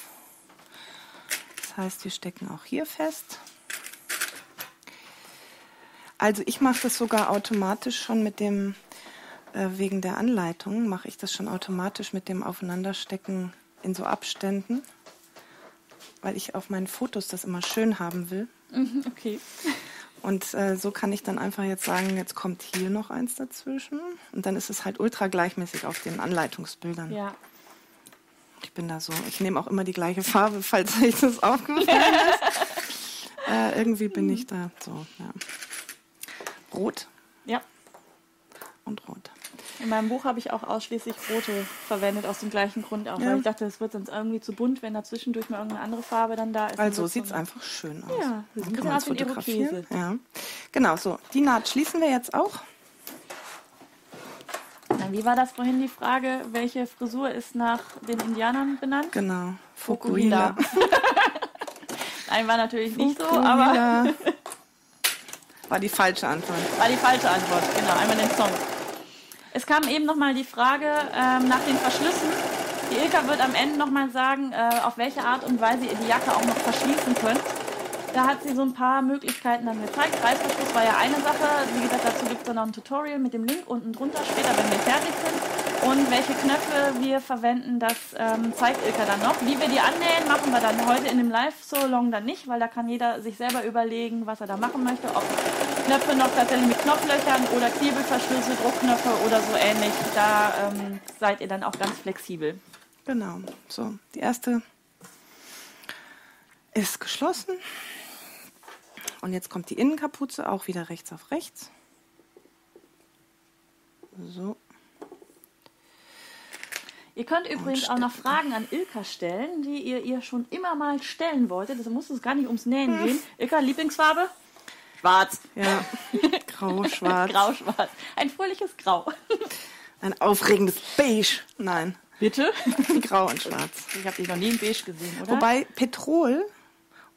Das heißt, wir stecken auch hier fest. Also ich mache das sogar automatisch schon mit dem, äh, wegen der Anleitung, mache ich das schon automatisch mit dem Aufeinanderstecken in so Abständen, weil ich auf meinen Fotos das immer schön haben will. Mhm, Okay. Und äh, so kann ich dann einfach jetzt sagen, jetzt kommt hier noch eins dazwischen. Und dann ist es halt ultra gleichmäßig auf den Anleitungsbildern. Ja. Ich bin da so, ich nehme auch immer die gleiche Farbe, falls euch das aufgefallen ist. äh, irgendwie bin ich da so, ja. Rot Ja. und rot. In meinem Buch habe ich auch ausschließlich rote verwendet, aus dem gleichen Grund auch. Ja. Weil ich dachte, es wird sonst irgendwie zu bunt, wenn da zwischendurch mal irgendeine andere Farbe dann da ist. dann Also sieht es einfach schön aus. Ja, Dann bisschen kann man fotografieren. Ja. Genau, so. Die Naht schließen wir jetzt auch. Na, Wie war das vorhin die Frage, welche Frisur ist nach den Indianern benannt? Genau. Fukuhila. Nein, war natürlich nicht so, aber. War die falsche Antwort. war die falsche Antwort. Genau, einmal den Song. Es kam eben nochmal die Frage ähm, nach den Verschlüssen. Die Ilka wird am Ende nochmal sagen, äh, auf welche Art und Weise ihr die Jacke auch noch verschließen könnt. Da hat sie so ein paar Möglichkeiten dann gezeigt. Reißverschluss war ja eine Sache. Wie gesagt, dazu gibt es dann noch ein Tutorial mit dem Link unten drunter später, wenn wir fertig sind. Und welche Knöpfe wir verwenden, das ähm, zeigt Ilka dann noch. Wie wir die annähen, machen wir dann heute in dem Live-So-Long dann nicht, weil da kann jeder sich selber überlegen, was er da machen möchte. Ob Knöpfe noch tatsächlich mit Knopflöchern oder Knebelverschlüsse, Druckknöpfe oder so ähnlich. Da ähm, seid ihr dann auch ganz flexibel. Genau. So, die erste ist geschlossen. Und jetzt kommt die Innenkapuze auch wieder rechts auf rechts. So. Ihr könnt übrigens auch noch Fragen an Ilka stellen, die ihr ihr schon immer mal stellen wolltet. Deshalb muss es gar nicht ums Nähen Hm. gehen. Ilka, Lieblingsfarbe? Schwarz. Ja, grau, schwarz. Grau-schwarz. Ein fröhliches Grau. Ein aufregendes Beige. Nein, Bitte? grau und schwarz. Ich habe dich noch nie in beige gesehen, oder? Wobei Petrol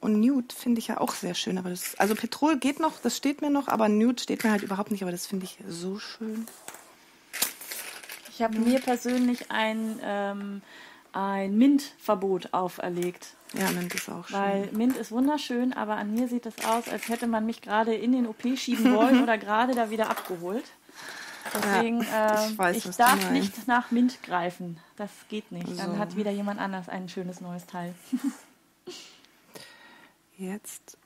und Nude finde ich ja auch sehr schön. Aber das, also Petrol geht noch, das steht mir noch, aber Nude steht mir halt überhaupt nicht. Aber das finde ich so schön. Ich habe mir persönlich ein, ähm, ein Mint-Verbot auferlegt. Ja, Mint ist auch schön. Weil Mint ist wunderschön, aber an mir sieht es aus, als hätte man mich gerade in den OP schieben wollen oder gerade da wieder abgeholt. Deswegen, Ja, ähm, ich weiß, ich darf nicht nach Mint greifen. Das geht nicht. Dann So. hat wieder jemand anders ein schönes neues Teil. Jetzt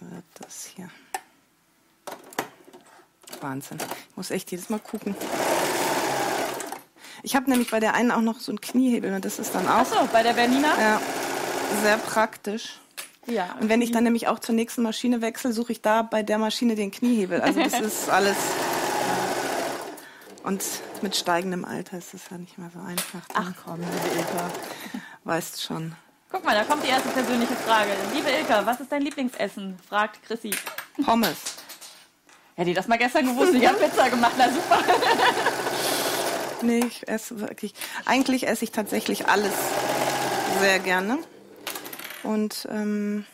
wird das hier. Wahnsinn. Ich muss echt jedes Mal gucken. Ich habe nämlich bei der einen auch noch so einen Kniehebel und das ist dann auch Achso, bei der Bernina? ja, sehr praktisch. Ja. Und wenn ich dann nämlich auch zur nächsten Maschine wechsle, suche ich da bei der Maschine den Kniehebel. Also das ist alles. Und mit steigendem Alter ist es ja nicht mehr so einfach. Ach komm, liebe Ilka. weißt schon. Guck mal, da kommt die erste persönliche Frage. Liebe Ilka, was ist dein Lieblingsessen? fragt Chrissy. Pommes. Hätte ich das mal gestern gewusst, ich habe Pizza gemacht, na super. Nee, ich esse wirklich. Eigentlich esse ich tatsächlich alles sehr gerne. Und ähm,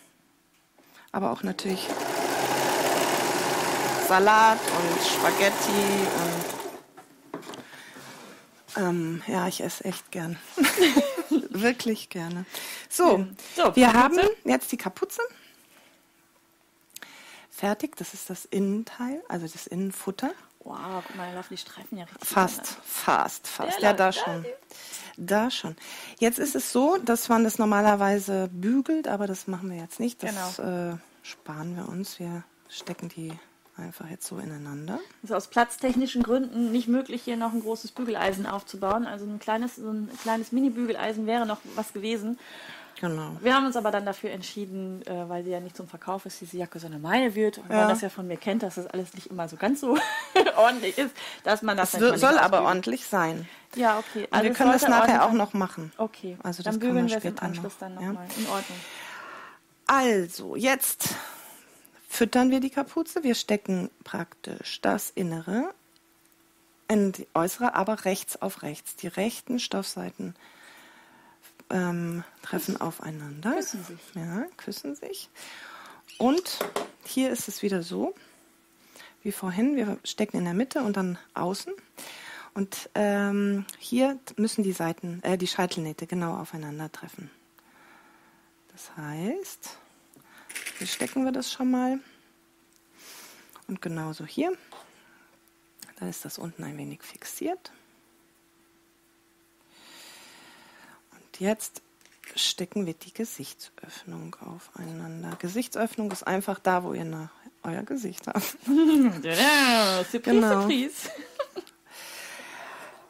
aber auch natürlich Salat und Spaghetti und ähm, ja, ich esse echt gern. Wirklich gerne. So, So, wir haben jetzt die Kapuze. Fertig, das ist das Innenteil, also das Innenfutter. Wow, guck mal, da laufen die Streifen ja richtig. Fast, fast, fast. Ja, Ja, da schon. Da schon. Jetzt ist es so, dass man das normalerweise bügelt, aber das machen wir jetzt nicht. Das äh, sparen wir uns. Wir stecken die einfach jetzt so ineinander. Es ist aus platztechnischen Gründen nicht möglich, hier noch ein großes Bügeleisen aufzubauen. Also ein kleines, so ein kleines Mini-Bügeleisen wäre noch was gewesen. Genau. Wir haben uns aber dann dafür entschieden, äh, weil sie ja nicht zum Verkauf ist, diese Jacke, sondern meine wird. Und Ja. weil das ja von mir kennt, dass das alles nicht immer so ganz so ordentlich ist, dass man das Es soll, soll aber ordentlich sein. Ja, okay. Und wir können das nachher auch noch machen. Okay, Also dann das kann bügeln man wir es im später Anschluss noch, dann ja. nochmal. In Ordnung. Also, jetzt füttern wir die Kapuze. Wir stecken praktisch das Innere in die äußere, aber rechts auf rechts. Die rechten Stoffseiten ähm, treffen aufeinander. Küssen sich. Ja, küssen sich. Und hier ist es wieder so, wie vorhin. Wir stecken in der Mitte und dann außen. Und ähm, hier müssen die Seiten, äh, die Scheitelnähte genau aufeinander treffen. Das heißt, hier stecken wir das schon mal. Und genauso hier. Da ist das unten ein wenig fixiert. Jetzt stecken wir die Gesichtsöffnung aufeinander. Gesichtsöffnung ist einfach da, wo ihr nach euer Gesicht habt. Surprise, Genau. surprise.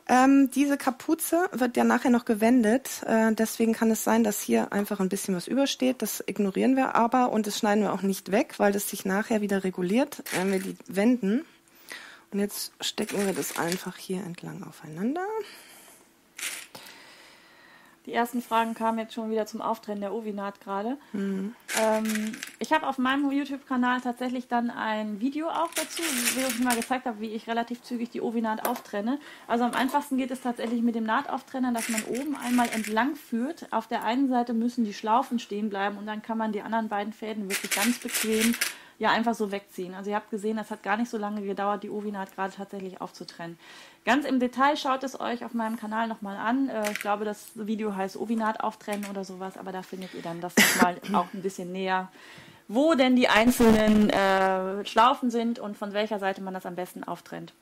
Ähm, diese Kapuze wird ja nachher noch gewendet. Äh, deswegen kann es sein, dass hier einfach ein bisschen was übersteht. Das ignorieren wir aber und das schneiden wir auch nicht weg, weil das sich nachher wieder reguliert, wenn wir die wenden. Und jetzt stecken wir das einfach hier entlang aufeinander. Die ersten Fragen kamen jetzt schon wieder zum Auftrennen der Ovinat gerade. Mhm. Ähm, ich habe auf meinem YouTube-Kanal tatsächlich dann ein Video auch dazu, wie ich mal gezeigt habe, wie ich relativ zügig die Ovinat auftrenne. Also am einfachsten geht es tatsächlich mit dem Nahtauftrenner, dass man oben einmal entlang führt. Auf der einen Seite müssen die Schlaufen stehen bleiben und dann kann man die anderen beiden Fäden wirklich ganz bequem ja einfach so wegziehen. Also ihr habt gesehen, das hat gar nicht so lange gedauert, die Ovinat gerade tatsächlich aufzutrennen. Ganz im Detail schaut es euch auf meinem Kanal nochmal an. Äh, Ich glaube, das Video heißt Ovinat auftrennen oder sowas, aber da findet ihr dann das nochmal auch ein bisschen näher, wo denn die einzelnen äh, Schlaufen sind und von welcher Seite man das am besten auftrennt.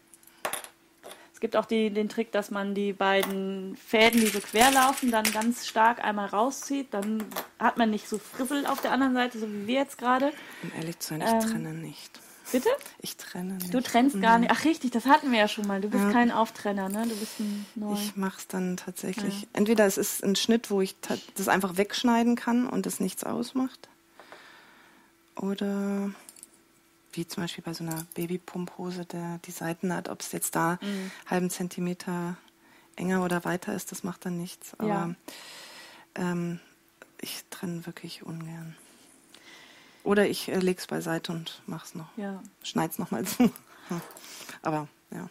Es gibt auch die, den Trick, dass man die beiden Fäden, die so quer laufen, dann ganz stark einmal rauszieht. Dann hat man nicht so Frissel auf der anderen Seite, so wie wir jetzt gerade. Um ehrlich zu sein, ich Ähm, trenne nicht. Bitte? Ich trenne nicht. Du trennst gar nicht. Ach richtig, das hatten wir ja schon mal. Du bist Ja. kein Auftrenner, ne? Du bist ein neu. Ich mache es dann tatsächlich. Entweder es ist ein Schnitt, wo ich das einfach wegschneiden kann und es nichts ausmacht. Oder wie zum Beispiel bei so einer Babypumphose, der die Seiten hat, ob es jetzt da mhm. halben Zentimeter enger oder weiter ist, das macht dann nichts. Aber ja. ähm, ich trenne wirklich ungern. Oder ich äh, lege es beiseite und mach's noch. Ja. Schneid's nochmal zu. Aber ja.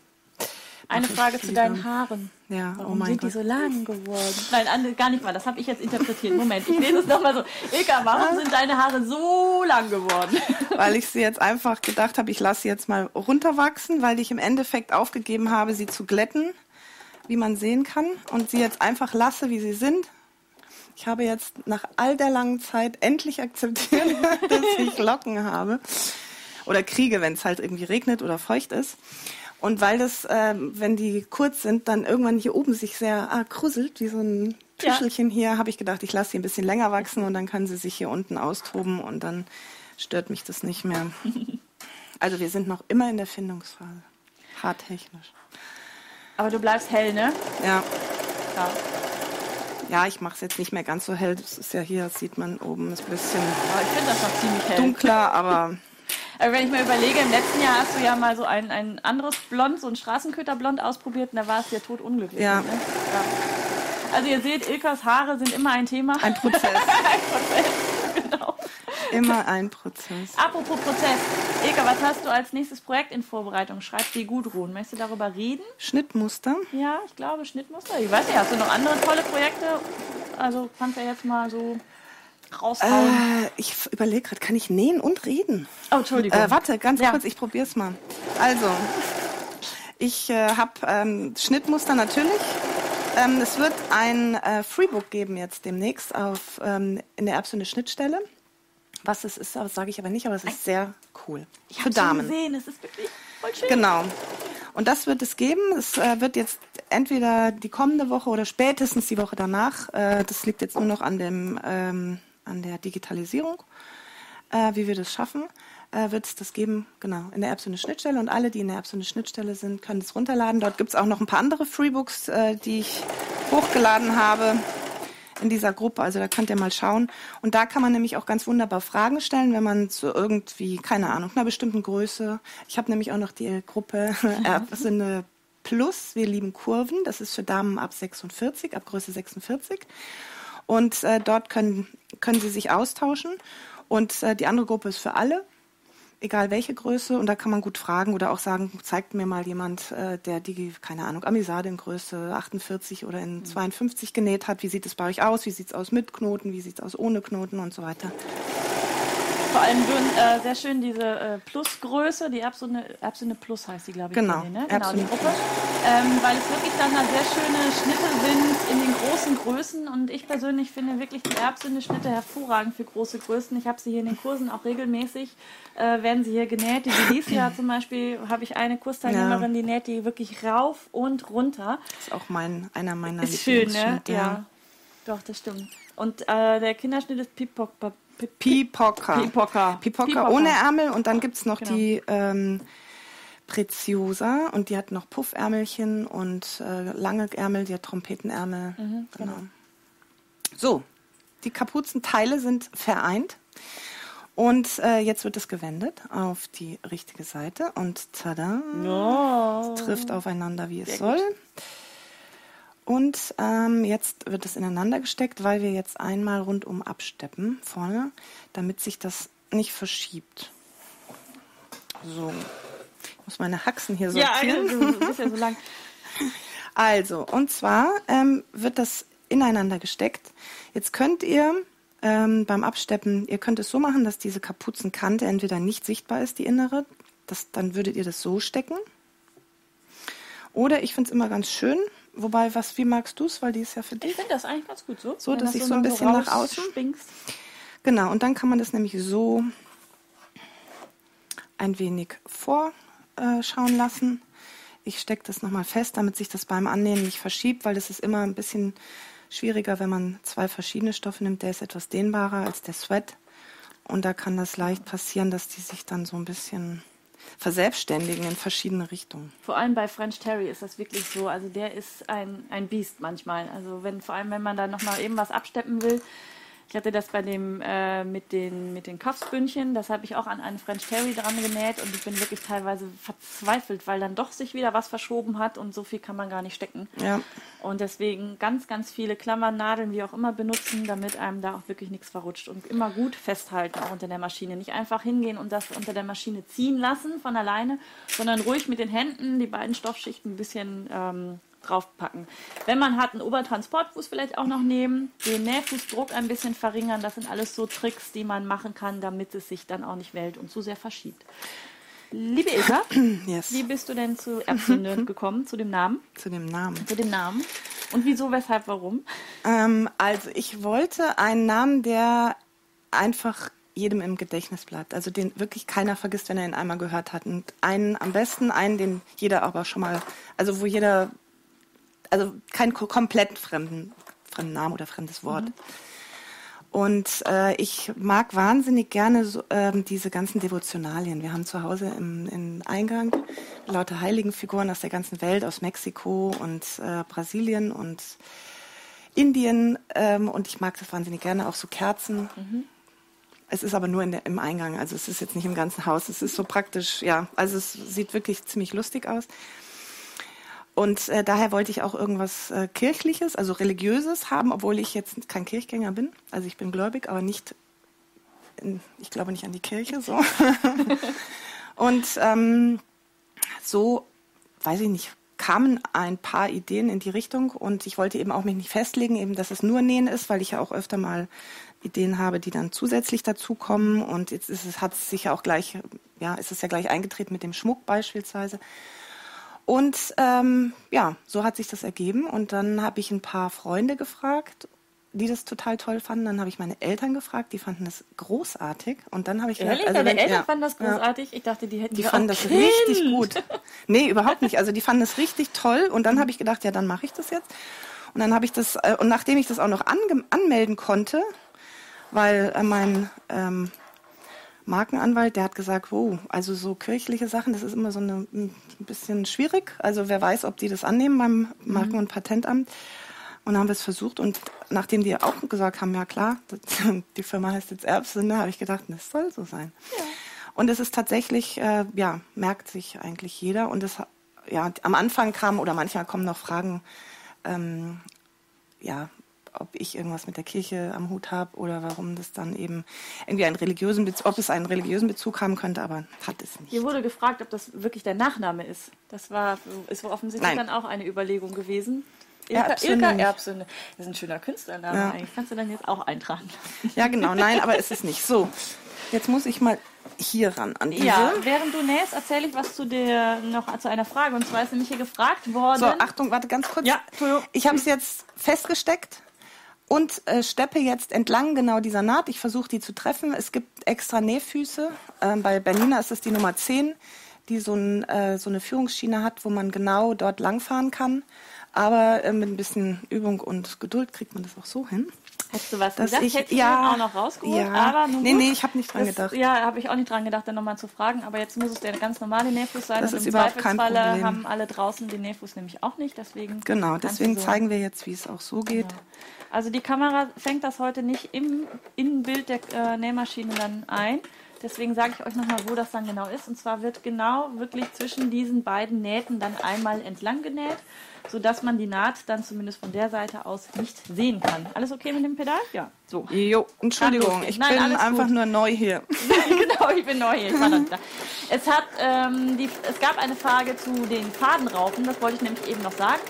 Eine Frage zu deinen Haaren. Ja, Warum oh mein sind Gott. die so lang geworden? Nein, gar nicht mal. Das habe ich jetzt interpretiert. Moment, ich lese es nochmal so. Ilka, warum sind deine Haare so lang geworden? Weil ich sie jetzt einfach gedacht habe, ich lasse sie jetzt mal runterwachsen, weil ich im Endeffekt aufgegeben habe, sie zu glätten, wie man sehen kann, und sie jetzt einfach lasse, wie sie sind. Ich habe jetzt nach all der langen Zeit endlich akzeptiert, dass ich Locken habe. Oder kriege, wenn es halt irgendwie regnet oder feucht ist. Und weil das, äh, wenn die kurz sind, dann irgendwann hier oben sich sehr ah, krusselt, wie so ein Tüschelchen ja. hier, habe ich gedacht, ich lasse sie ein bisschen länger wachsen und dann kann sie sich hier unten austoben und dann stört mich das nicht mehr. Also wir sind noch immer in der Findungsphase. Haartechnisch. Aber du bleibst hell, ne? Ja. Ja, ja ich mache es jetzt nicht mehr ganz so hell. Das ist ja hier, das sieht man oben, ein bisschen ja, ich finde das noch ziemlich hell. dunkler, aber aber wenn ich mir überlege, im letzten Jahr hast du ja mal so ein, ein anderes Blond, so ein Straßenköterblond ausprobiert und da war es ja tot unglücklich. Ja. Ne? ja. Also ihr seht, Ilkas Haare sind immer ein Thema. Ein Prozess. ein Prozess, genau. Immer ein Prozess. Apropos Prozess. Ilka, was hast du als nächstes Projekt in Vorbereitung? Schreibt die Gudrun. Möchtest du darüber reden? Schnittmuster. Ja, ich glaube Schnittmuster. Ich weiß nicht, hast du noch andere tolle Projekte? Also kannst du ja jetzt mal so raushauen? Äh, ich überlege gerade, kann ich nähen und reden? Oh, Entschuldigung. Äh, warte, ganz ja. kurz, ich probiere es mal. Also, ich äh, habe ähm, Schnittmuster natürlich. Ähm, es wird ein äh, Freebook geben jetzt demnächst auf, ähm, in der Erbse eine Schnittstelle. Was es ist, sage ich aber nicht, aber es ist sehr cool. Ich Für Damen. gesehen, es ist wirklich voll schön. Genau. Und das wird es geben. Es äh, wird jetzt entweder die kommende Woche oder spätestens die Woche danach. Äh, das liegt jetzt nur noch an dem ähm, an der Digitalisierung, äh, wie wir das schaffen, äh, wird es das geben, genau, in der App so eine Schnittstelle und alle, die in der App so eine Schnittstelle sind, können es runterladen. Dort gibt es auch noch ein paar andere Freebooks, äh, die ich hochgeladen habe in dieser Gruppe. Also da könnt ihr mal schauen. Und da kann man nämlich auch ganz wunderbar Fragen stellen, wenn man zu irgendwie, keine Ahnung, einer bestimmten Größe. Ich habe nämlich auch noch die Gruppe Erbsinne Plus, wir lieben Kurven. Das ist für Damen ab 46, ab Größe 46. Und äh, dort können, können sie sich austauschen. Und äh, die andere Gruppe ist für alle, egal welche Größe. Und da kann man gut fragen oder auch sagen, zeigt mir mal jemand, äh, der die, keine Ahnung, Amisade in Größe 48 oder in 52 genäht hat. Wie sieht es bei euch aus? Wie sieht es aus mit Knoten? Wie sieht es aus ohne Knoten und so weiter? Vor allem äh, sehr schön diese äh, Plusgröße, die Erbsünde, Erbsünde Plus heißt die, glaube ich. Genau, die, ne? genau die Gruppe. Ähm, weil es wirklich dann da sehr schöne Schnitte sind in den großen Größen. Und ich persönlich finde wirklich die Erbsünde-Schnitte hervorragend für große Größen. Ich habe sie hier in den Kursen auch regelmäßig, äh, werden sie hier genäht. Die Felicia zum Beispiel, habe ich eine Kursteilnehmerin, ja. die näht die wirklich rauf und runter. Das ist auch mein, einer meiner Ist schön, ne? Ja. ja. Doch, das stimmt. Und äh, der Kinderschnitt ist Pipok Pipocker. Pipocker. Pipocker ohne Ärmel und dann gibt es noch genau. die ähm, Preziosa und die hat noch Puffärmelchen und äh, lange Ärmel, die hat Trompetenärmel. Mhm, genau. genau. So, die Kapuzenteile sind vereint. Und äh, jetzt wird es gewendet auf die richtige Seite und tada, oh. es trifft aufeinander, wie es Sehr soll. Gut. Und ähm, jetzt wird es ineinander gesteckt, weil wir jetzt einmal rundum absteppen vorne, damit sich das nicht verschiebt. So, ich muss meine Haxen hier sortieren. Ja, du bist ja so lang. Also, und zwar ähm, wird das ineinander gesteckt. Jetzt könnt ihr ähm, beim Absteppen, ihr könnt es so machen, dass diese Kapuzenkante entweder nicht sichtbar ist, die innere, das, dann würdet ihr das so stecken. Oder ich finde es immer ganz schön, Wobei, was, wie magst du es? Weil die ist ja für dich. Ich finde das eigentlich ganz gut so. So, dass ich so ein bisschen nach außen. Spinkst. Genau, und dann kann man das nämlich so ein wenig vorschauen lassen. Ich stecke das nochmal fest, damit sich das beim Annähen nicht verschiebt, weil das ist immer ein bisschen schwieriger, wenn man zwei verschiedene Stoffe nimmt. Der ist etwas dehnbarer als der Sweat. Und da kann das leicht passieren, dass die sich dann so ein bisschen verselbstständigen in verschiedene Richtungen. Vor allem bei French Terry ist das wirklich so. Also der ist ein, ein Biest manchmal. Also wenn vor allem wenn man da nochmal eben was absteppen will, Ich hatte das bei dem äh, mit den mit den Kopfbündchen, das habe ich auch an einen French Terry dran genäht und ich bin wirklich teilweise verzweifelt, weil dann doch sich wieder was verschoben hat und so viel kann man gar nicht stecken. Ja. Und deswegen ganz ganz viele Klammernadeln, wie auch immer benutzen, damit einem da auch wirklich nichts verrutscht und immer gut festhalten auch unter der Maschine, nicht einfach hingehen und das unter der Maschine ziehen lassen von alleine, sondern ruhig mit den Händen die beiden Stoffschichten ein bisschen ähm, draufpacken. Wenn man hat, einen Obertransportfuß vielleicht auch noch nehmen, den Nähfußdruck ein bisschen verringern. Das sind alles so Tricks, die man machen kann, damit es sich dann auch nicht wellt und zu sehr verschiebt. Liebe Ilka, Yes. wie bist du denn zu Erbsünde gekommen, zu dem Namen? Zu dem Namen. Zu dem Namen. Und wieso, weshalb, warum? Ähm, also ich wollte einen Namen, der einfach jedem im Gedächtnis bleibt. Also den wirklich keiner vergisst, wenn er ihn einmal gehört hat. Und einen am besten, einen, den jeder aber schon mal, also wo jeder, also kein ko- komplett fremden, fremden Namen oder fremdes Wort. Und äh, ich mag wahnsinnig gerne so, ähm, diese ganzen Devotionalien. Wir haben zu Hause im, im Eingang lauter Heiligenfiguren aus der ganzen Welt, aus Mexiko und äh, Brasilien und Indien. Ähm, und ich mag das wahnsinnig gerne, auch so Kerzen. Es ist aber nur in der, im Eingang, also es ist jetzt nicht im ganzen Haus. Es ist so praktisch, ja, also es sieht wirklich ziemlich lustig aus. Und äh, daher wollte ich auch irgendwas äh, Kirchliches, also Religiöses haben, obwohl ich jetzt kein Kirchgänger bin. Also ich bin gläubig, aber nicht, in, ich glaube nicht an die Kirche so. Und ähm, so, weiß ich nicht, kamen ein paar Ideen in die Richtung und ich wollte eben auch mich nicht festlegen, eben, dass es nur Nähen ist, weil ich ja auch öfter mal Ideen habe, die dann zusätzlich dazukommen und jetzt ist es, hat es sich ja auch gleich, ja, ist es ja gleich eingetreten mit dem Schmuck beispielsweise. Und ähm, ja, so hat sich das ergeben. Und dann habe ich ein paar Freunde gefragt, die das total toll fanden. Dann habe ich meine Eltern gefragt, die fanden das großartig. Und dann habe ich Ehrlich? gedacht, Deine wenn- Eltern ja, fanden das ja. großartig? Ich dachte, die hätten Die fanden das Kind. richtig gut. Nee, überhaupt nicht. Also die fanden das richtig toll. Und dann habe ich gedacht, ja, dann mache ich das jetzt. Und dann habe ich das, äh, und nachdem ich das auch noch anmelden konnte, weil äh, mein ähm, Markenanwalt, der hat gesagt, wow, also so kirchliche Sachen, das ist immer so eine, ein bisschen schwierig. Also wer weiß, ob die das annehmen beim Marken- und Patentamt. Und dann haben wir es versucht und nachdem die auch gesagt haben, ja klar, das, die Firma heißt jetzt Erbsünde, habe ich gedacht, das soll so sein. Und es ist tatsächlich, äh, ja, merkt sich eigentlich jeder. Und es, ja, am Anfang kamen oder manchmal kommen noch Fragen, ähm, ja, ob ich irgendwas mit der Kirche am Hut habe oder warum das dann eben irgendwie einen religiösen Bezug, ob es einen religiösen Bezug haben könnte, aber hat es nicht. Hier wurde gefragt, ob das wirklich der Nachname ist. Das war ist offensichtlich Nein. dann auch eine Überlegung gewesen. Ilka, Erbsünde Ilka nicht. Erbsünde. Das ist ein schöner Künstlername Ja. eigentlich. Kannst du dann jetzt auch eintragen. Ja, genau, nein, aber es ist nicht. So, jetzt muss ich mal hier ran an diese. Ja, während du nähst, erzähle ich was zu dir noch zu einer Frage. Und zwar ist nämlich hier gefragt worden. So, Achtung, warte ganz kurz. Ja, Entschuldigung. Ich habe es jetzt festgesteckt und äh, steppe jetzt entlang genau dieser Naht. Ich versuche die zu treffen. Es gibt extra Nähfüße. Ähm, bei Bernina ist es die Nummer 10, die so, ein, äh, so eine Führungsschiene hat, wo man genau dort langfahren kann. Aber äh, mit ein bisschen Übung und Geduld kriegt man das auch so hin. Hättest du was dass gesagt? ich- Hättest du ja, auch noch rausgeholt. ja. Aber nun Nee, gut. nee, ich hab nicht dran das, gedacht. Ja, habe ich auch nicht dran gedacht, dann nochmal zu fragen. Aber jetzt muss es der ganz normale Nähfuß sein. Das und ist im überhaupt kein Zweifelsfalle Problem. haben alle draußen den Nähfuß nämlich auch nicht. Deswegen Genau, deswegen so- zeigen wir jetzt, wie es auch so geht. Also die Kamera fängt das heute nicht im Innenbild der äh, Nähmaschine dann ein. Deswegen sage ich euch nochmal, wo das dann genau ist. Und zwar wird genau wirklich zwischen diesen beiden Nähten dann einmal entlang genäht, sodass man die Naht dann zumindest von der Seite aus nicht sehen kann. Alles okay mit dem Pedal? Ja, so. Jo, Entschuldigung, ich Nein, bin einfach gut. nur neu hier. genau, ich bin neu hier. Ich war noch nicht da. Es, hat, ähm, die, es gab eine Frage zu den Fadenraupen, das wollte ich nämlich eben noch sagen,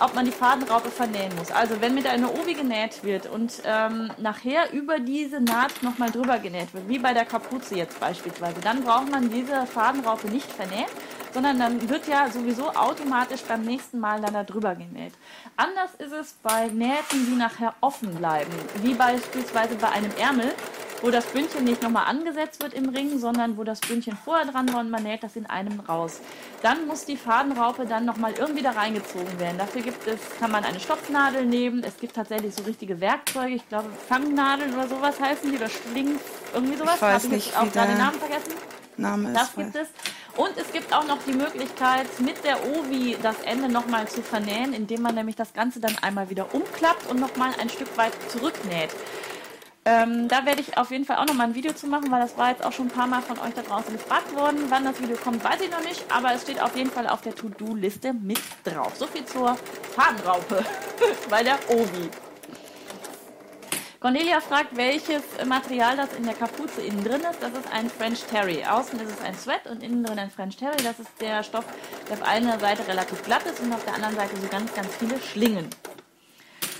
ob man die Fadenraupe vernähen muss. Also wenn mit einer Obi genäht wird und ähm, nachher über diese Naht nochmal drüber genäht wird, wie bei der Kapuze jetzt beispielsweise, dann braucht man diese Fadenraupe nicht vernähen, sondern dann wird ja sowieso automatisch beim nächsten Mal dann da drüber genäht. Anders ist es bei Nähten, die nachher offen bleiben, wie beispielsweise bei einem Ärmel, wo das Bündchen nicht nochmal angesetzt wird im Ring, sondern wo das Bündchen vorher dran war und man näht das in einem raus. Dann muss die Fadenraupe dann nochmal irgendwie da reingezogen werden. Dafür gibt es, kann man eine Stopfnadel nehmen. Es gibt tatsächlich so richtige Werkzeuge. Ich glaube, Fangnadeln oder sowas heißen die oder Schling, irgendwie sowas. Ich weiß Hab ich nicht, jetzt auch gerade den Namen vergessen. Name Das ist gibt es. Und es gibt auch noch die Möglichkeit, mit der Ovi das Ende nochmal zu vernähen, indem man nämlich das Ganze dann einmal wieder umklappt und nochmal ein Stück weit zurücknäht. Ähm, da werde ich auf jeden Fall auch noch mal ein Video zu machen, weil das war jetzt auch schon ein paar Mal von euch da draußen gefragt worden. Wann das Video kommt, weiß ich noch nicht, aber es steht auf jeden Fall auf der To-Do-Liste mit drauf. So viel zur Fadenraupe bei der Obi. Cornelia fragt, welches Material das in der Kapuze innen drin ist. Das ist ein French Terry. Außen ist es ein Sweat und innen drin ein French Terry. Das ist der Stoff, der auf einer Seite relativ glatt ist und auf der anderen Seite so ganz, ganz viele Schlingen.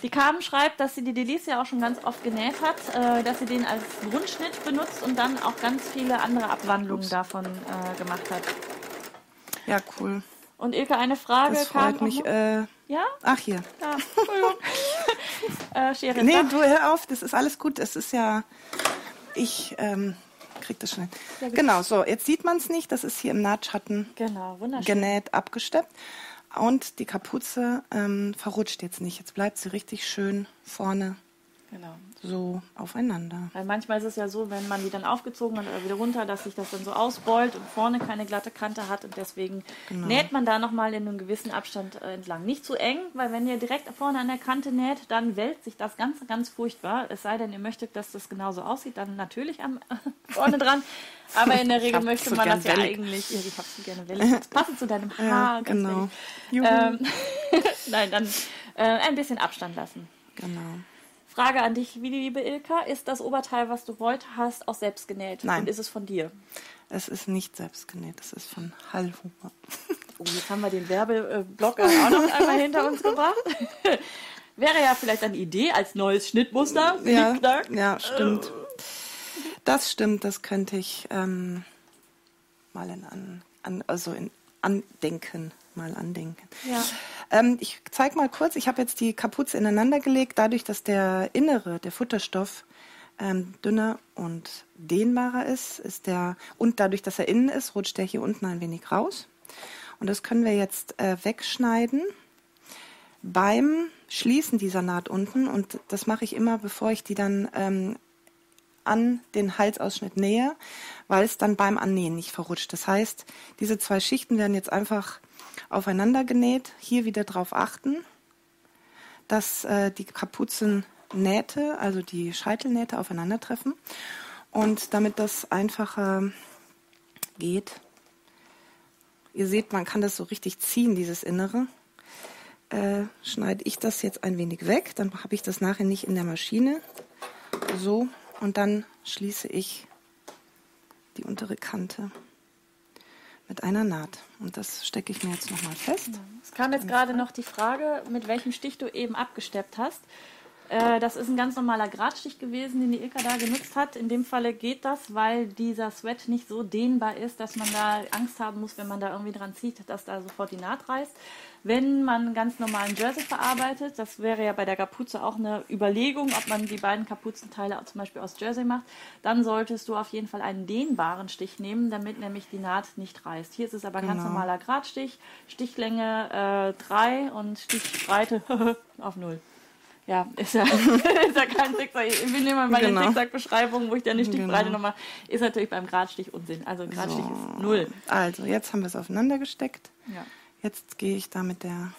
Die Carmen schreibt, dass sie die Delicia auch schon ganz oft genäht hat, äh, dass sie den als Grundschnitt benutzt und dann auch ganz viele andere Abwandlungen Ups. davon äh, gemacht hat. Ja, cool. Und Ilke, eine Frage das freut kam. mich. Äh, ja? Ach, hier. Ja, Entschuldigung. äh, Schere, nee, du hör auf, das ist alles gut. Es ist ja. Ich ähm, krieg das schnell. Genau, so, jetzt sieht man es nicht. Das ist hier im Nahtschatten genau, genäht, abgesteppt. Und die Kapuze ähm, verrutscht jetzt nicht. Jetzt bleibt sie richtig schön vorne Genau. So aufeinander. Weil manchmal ist es ja so, wenn man die dann aufgezogen hat oder wieder runter, dass sich das dann so ausbeult und vorne keine glatte Kante hat und deswegen genau. näht man da nochmal in einem gewissen Abstand äh, entlang. Nicht zu eng, weil wenn ihr direkt vorne an der Kante näht, dann wälzt sich das ganz, ganz furchtbar. Es sei denn, ihr möchtet, dass das genauso aussieht, dann natürlich am vorne dran. Aber in der Regel möchte man das ja wellig. eigentlich. Ja, ich hab's so gerne wellig. Das passend zu deinem Haar. Ja, genau. Ähm, Nein, dann äh, ein bisschen Abstand lassen. Genau. Frage an dich, liebe Ilka, ist das Oberteil, was du heute hast, auch selbst genäht? Nein. Und ist es von dir? Es ist nicht selbst genäht, es ist von Hallhuber. Oh, jetzt haben wir den Werbeblock auch noch einmal hinter uns gebracht. Wäre ja vielleicht eine Idee als neues Schnittmuster. Ja, ja stimmt. Das stimmt, das könnte ich ähm, mal in, an, an, also in Andenken mal andenken. Ja. Ähm, ich zeige mal kurz, ich habe jetzt die Kapuze ineinander gelegt, dadurch, dass der innere, der Futterstoff, ähm, dünner und dehnbarer ist, ist der, und dadurch, dass er innen ist, rutscht der hier unten ein wenig raus. Und das können wir jetzt äh, wegschneiden beim Schließen dieser Naht unten. Und das mache ich immer, bevor ich die dann ähm, an den Halsausschnitt nähe, weil es dann beim Annähen nicht verrutscht. Das heißt, diese zwei Schichten werden jetzt einfach aufeinander genäht. Hier wieder darauf achten, dass äh, die Kapuzennähte, also die Scheitelnähte aufeinandertreffen. Und damit das einfacher geht, ihr seht, man kann das so richtig ziehen, dieses Innere, äh, schneide ich das jetzt ein wenig weg. Dann habe ich das nachher nicht in der Maschine. So, und dann schließe ich die untere Kante mit einer Naht. Und das stecke ich mir jetzt nochmal fest. Es kam jetzt gerade noch die Frage, mit welchem Stich du eben abgesteppt hast. Äh, das ist ein ganz normaler Gradstich gewesen, den die Ilka da genutzt hat. In dem Falle geht das, weil dieser Sweat nicht so dehnbar ist, dass man da Angst haben muss, wenn man da irgendwie dran zieht, dass da sofort die Naht reißt. Wenn man ganz normalen Jersey verarbeitet, das wäre ja bei der Kapuze auch eine Überlegung, ob man die beiden Kapuzenteile zum Beispiel aus Jersey macht, dann solltest du auf jeden Fall einen dehnbaren Stich nehmen, damit nämlich die Naht nicht reißt. Hier ist es aber genau. ganz normaler Gradstich, Stichlänge 3 äh, und Stichbreite auf 0. Ja, ist ja, ist ja kein Zickzack. Ich bin immer bei genau. den Zickzack-Beschreibungen, wo ich dann die Stichbreite genau. nochmal, ist natürlich beim Gradstich Unsinn. Also Gradstich so. ist 0. Also, jetzt haben wir es aufeinander gesteckt. Ja. Jetzt gehe ich da mit der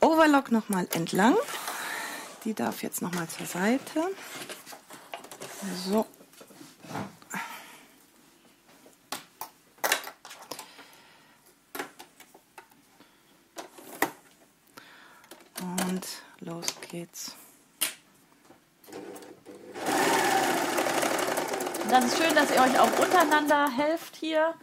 Overlock nochmal entlang. Die darf jetzt nochmal zur Seite. So. Und los geht's. Das ist schön, dass ihr euch auch untereinander helft hier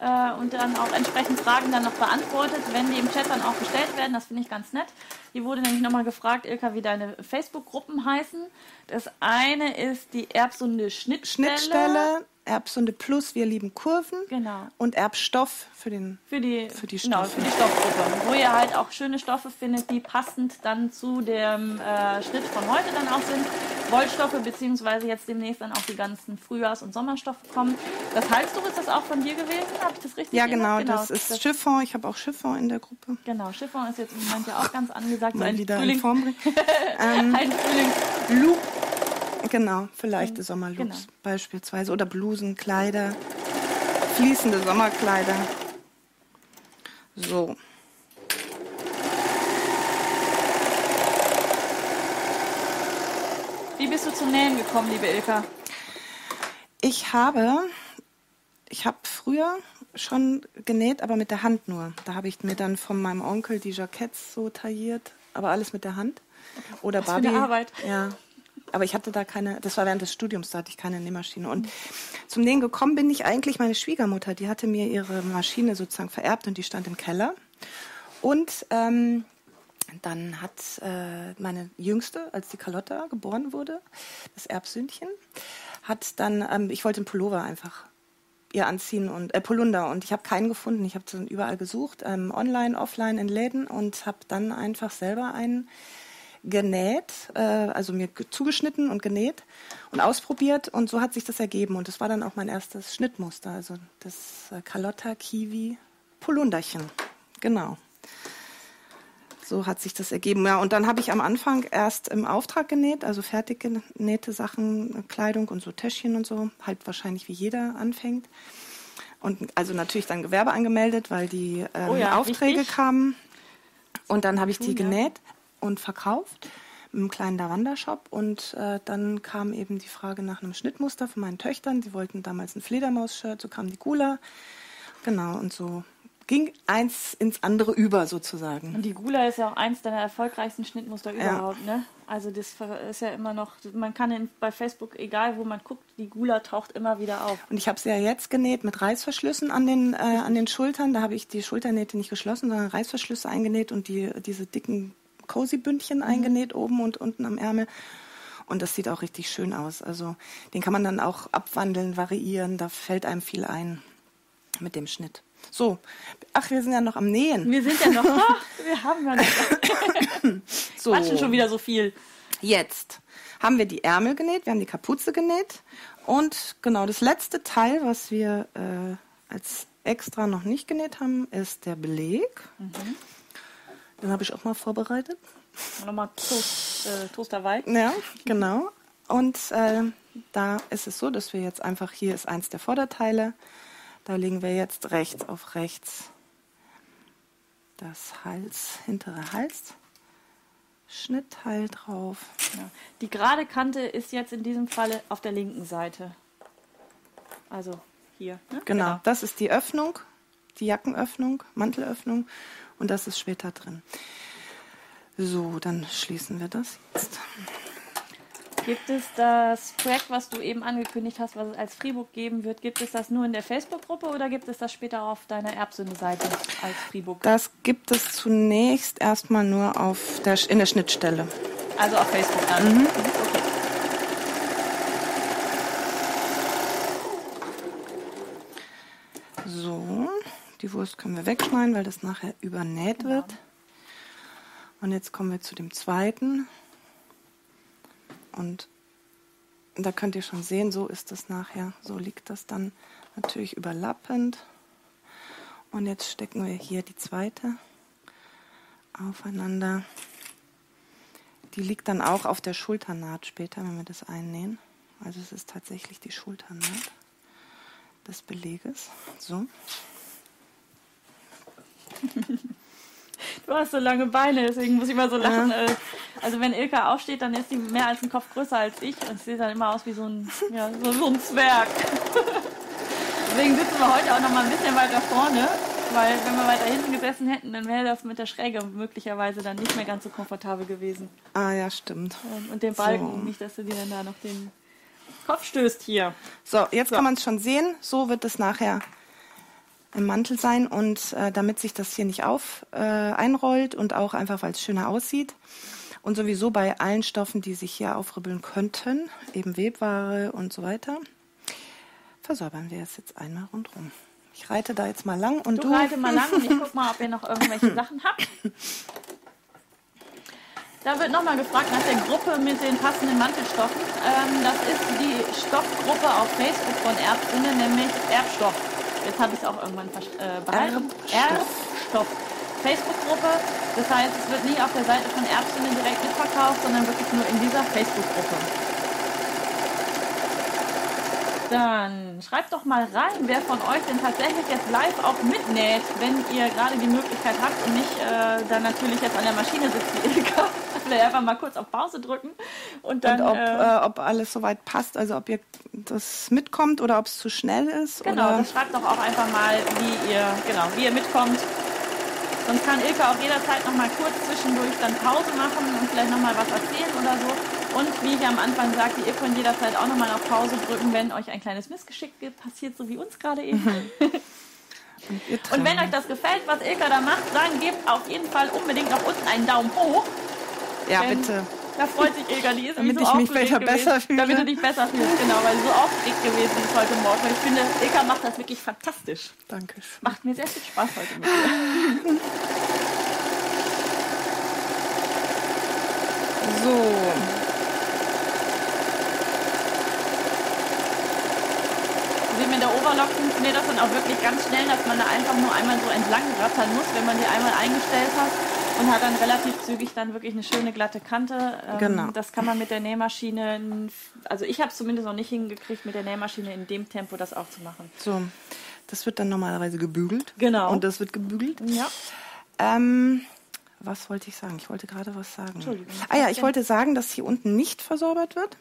äh, und dann auch entsprechend Fragen dann noch beantwortet, wenn die im Chat dann auch gestellt werden. Das finde ich ganz nett. Hier wurde nämlich nochmal gefragt, Ilka, wie deine Facebook-Gruppen heißen. Das eine ist die Erbsunde Schnittstelle. Schnittstelle, Erbsunde Plus, wir lieben Kurven. Genau. Und Erbstoff für, den, für, die, für die Stoffe. Genau, für die Stoffgruppe. Wo ihr halt auch schöne Stoffe findet, die passend dann zu dem äh, Schnitt von heute dann auch sind. Wollstoffe, beziehungsweise jetzt demnächst dann auch die ganzen Frühjahrs- und Sommerstoffe kommen. Das Halstuch, ist das auch von dir gewesen? Habe ich das richtig Ja, genau, genau, das ist das Chiffon. Ich habe auch Chiffon in der Gruppe. Genau, Chiffon ist jetzt im Moment ja auch ganz angesagt. Mal ein wieder Frühling, in Form bringen. ähm, ein Frühling-Look. Genau, für leichte Sommerlooks genau. beispielsweise. Oder Blusen, Kleider, fließende Sommerkleider. So. Wie bist du zum Nähen gekommen, liebe Ilka? Ich habe, ich habe früher schon genäht, aber mit der Hand nur. Da habe ich mir dann von meinem Onkel die Jacketts so tailliert, aber alles mit der Hand. Oder Was Barbie. für eine Arbeit. Ja. Aber ich hatte da keine, das war während des Studiums, da hatte ich keine Nähmaschine. Und zum Nähen gekommen bin ich eigentlich meine Schwiegermutter, die hatte mir ihre Maschine sozusagen vererbt und die stand im Keller. Und ähm, dann hat äh, meine Jüngste, als die Carlotta geboren wurde, das Erbsündchen, hat dann, ähm, ich wollte einen Pullover einfach ihr anziehen und äh, Polunder. Und ich habe keinen gefunden. Ich habe überall gesucht, ähm, online, offline in Läden und habe dann einfach selber einen genäht, äh, also mir ge- zugeschnitten und genäht und ausprobiert. Und so hat sich das ergeben. Und das war dann auch mein erstes Schnittmuster, also das äh, Carlotta Kiwi Polunderchen, genau. So hat sich das ergeben. Ja, und dann habe ich am Anfang erst im Auftrag genäht, also fertig genähte Sachen, Kleidung und so Täschchen und so, halt wahrscheinlich wie jeder anfängt. Und also natürlich dann Gewerbe angemeldet, weil die ähm, Oh ja, Aufträge wichtig. kamen. Und dann habe ich die genäht und verkauft im kleinen Lavanda-Shop. Und äh, dann kam eben die Frage nach einem Schnittmuster von meinen Töchtern. Die wollten damals ein Fledermaus-Shirt, so kam die Gula. Genau, und so ging eins ins andere über sozusagen. Und die Gula ist ja auch eins deiner erfolgreichsten Schnittmuster überhaupt, ne? Also das ist ja immer noch, man kann bei Facebook, egal wo man guckt, die Gula taucht immer wieder auf. Und ich habe sie ja jetzt genäht mit Reißverschlüssen an den, äh, an den Schultern. Da habe ich die Schulternähte nicht geschlossen, sondern Reißverschlüsse eingenäht und die, diese dicken Cozy-Bündchen eingenäht oben und unten am Ärmel. Und das sieht auch richtig schön aus. Also den kann man dann auch abwandeln, variieren. Da fällt einem viel ein mit dem Schnitt. So, ach, wir sind ja noch am Nähen. Wir sind ja noch, ha, wir haben ja noch, So, quatschen schon wieder so viel. Jetzt haben wir die Ärmel genäht, wir haben die Kapuze genäht und genau das letzte Teil, was wir äh, als extra noch nicht genäht haben, ist der Beleg. Den habe ich auch mal vorbereitet. Nochmal Toast, äh, Toasterwei. Ja, genau. Und äh, da ist es so, dass wir jetzt einfach, hier ist eins der Vorderteile, da legen wir jetzt rechts auf rechts das Hals, hintere Hals, Schnittteil drauf. Ja. Die gerade Kante ist jetzt in diesem Falle auf der linken Seite. Also hier. Ne? Genau, das ist die Öffnung, die Jackenöffnung, Mantelöffnung und das ist später drin. So, dann schließen wir das jetzt. Gibt es das Projekt, was du eben angekündigt hast, was es als Freebook geben wird, gibt es das nur in der Facebook-Gruppe oder gibt es das später auf deiner Erbsünde-Seite als Freebook? Das gibt es zunächst erstmal nur auf der, in der Schnittstelle. Also auf Facebook dann. Mhm. Okay. So, die Wurst können wir wegschneiden, weil das nachher übernäht wird. Und jetzt kommen wir zu dem zweiten. Und da könnt ihr schon sehen, so ist das nachher. So liegt das dann natürlich überlappend. Und jetzt stecken wir hier die zweite aufeinander. Die liegt dann auch auf der Schulternaht später, wenn wir das einnähen. Also es ist tatsächlich die Schulternaht des Beleges. So. Du hast so lange Beine, deswegen muss ich mal so lachen. Äh, Also wenn Ilka aufsteht, dann ist sie mehr als ein Kopf größer als ich und sie sieht dann immer aus wie so ein, ja, so, so ein Zwerg. deswegen sitzen wir heute auch noch mal ein bisschen weiter vorne, weil wenn wir weiter hinten gesessen hätten, dann wäre das mit der Schräge möglicherweise dann nicht mehr ganz so komfortabel gewesen. Ah ja, stimmt. Und, und den Balken, So. nicht, dass du dir dann da noch den Kopf stößt hier. So, jetzt So. kann man es schon sehen. So wird es nachher im Mantel sein. Und äh, damit sich das hier nicht auf äh, einrollt und auch einfach, weil es schöner aussieht. Und sowieso bei allen Stoffen, die sich hier aufribbeln könnten, eben Webware und so weiter, versäubern wir es jetzt einmal rundherum. Ich reite da jetzt mal lang und Du, du, reite mal lang und ich guck mal, ob ihr noch irgendwelche Sachen habt. Da wird nochmal gefragt nach der Gruppe mit den passenden Mantelstoffen. Ähm, das ist die Stoffgruppe auf Facebook von Erbsinne, nämlich Erbstoff. Jetzt habe ich es auch irgendwann äh, behalten. Erbstoff. Facebook-Gruppe. Das heißt, es wird nicht auf der Seite von Erbsinne direkt mitverkauft, sondern wirklich nur in dieser Facebook-Gruppe. Dann schreibt doch mal rein, wer von euch denn tatsächlich jetzt live auch mitnäht, wenn ihr gerade die Möglichkeit habt und nicht äh, dann natürlich jetzt an der Maschine sitzt wie Ilka. Vielleicht einfach mal kurz auf Pause drücken und dann. Und ob, äh, äh, ob alles soweit passt, also ob ihr das mitkommt oder ob es zu schnell ist. genau, oder? das schreibt doch auch einfach mal, wie ihr, genau, wie ihr mitkommt. Sonst kann Ilka auch jederzeit noch mal kurz zwischendurch dann Pause machen und vielleicht noch mal was erzählen oder so. Und wie ich am Anfang sagte, ihr könnt jederzeit auch noch mal auf Pause drücken, wenn euch ein kleines Missgeschick passiert, so wie uns gerade eben. Und, ihr Und wenn euch das gefällt, was Ilka da macht, dann gebt auf jeden Fall unbedingt nach unten einen Daumen hoch. Ja, bitte. Da freut sich Ilka, die ist Damit so ich mich besser- gewesen, besser fühle. Damit du dich besser fühlst, genau, weil sie so aufgeregt gewesen ist heute Morgen. Ich finde, Ilka macht das wirklich fantastisch. Dankeschön. Macht mir sehr viel Spaß heute mit dir. So. Mit der Overlock funktioniert das dann auch wirklich ganz schnell, dass man da einfach nur einmal so entlang rattern muss, wenn man die einmal eingestellt hat und hat dann relativ zügig dann wirklich eine schöne glatte Kante. Ähm, Genau. Das kann man mit der Nähmaschine, also ich habe es zumindest noch nicht hingekriegt, mit der Nähmaschine in dem Tempo das auch zu machen. So. Das wird dann normalerweise gebügelt. Genau. Und das wird gebügelt. Ja. Ähm, was wollte ich sagen? Ich wollte gerade was sagen. Entschuldigung. Ah ja, ich wollte sagen, dass hier unten nicht versäubert wird,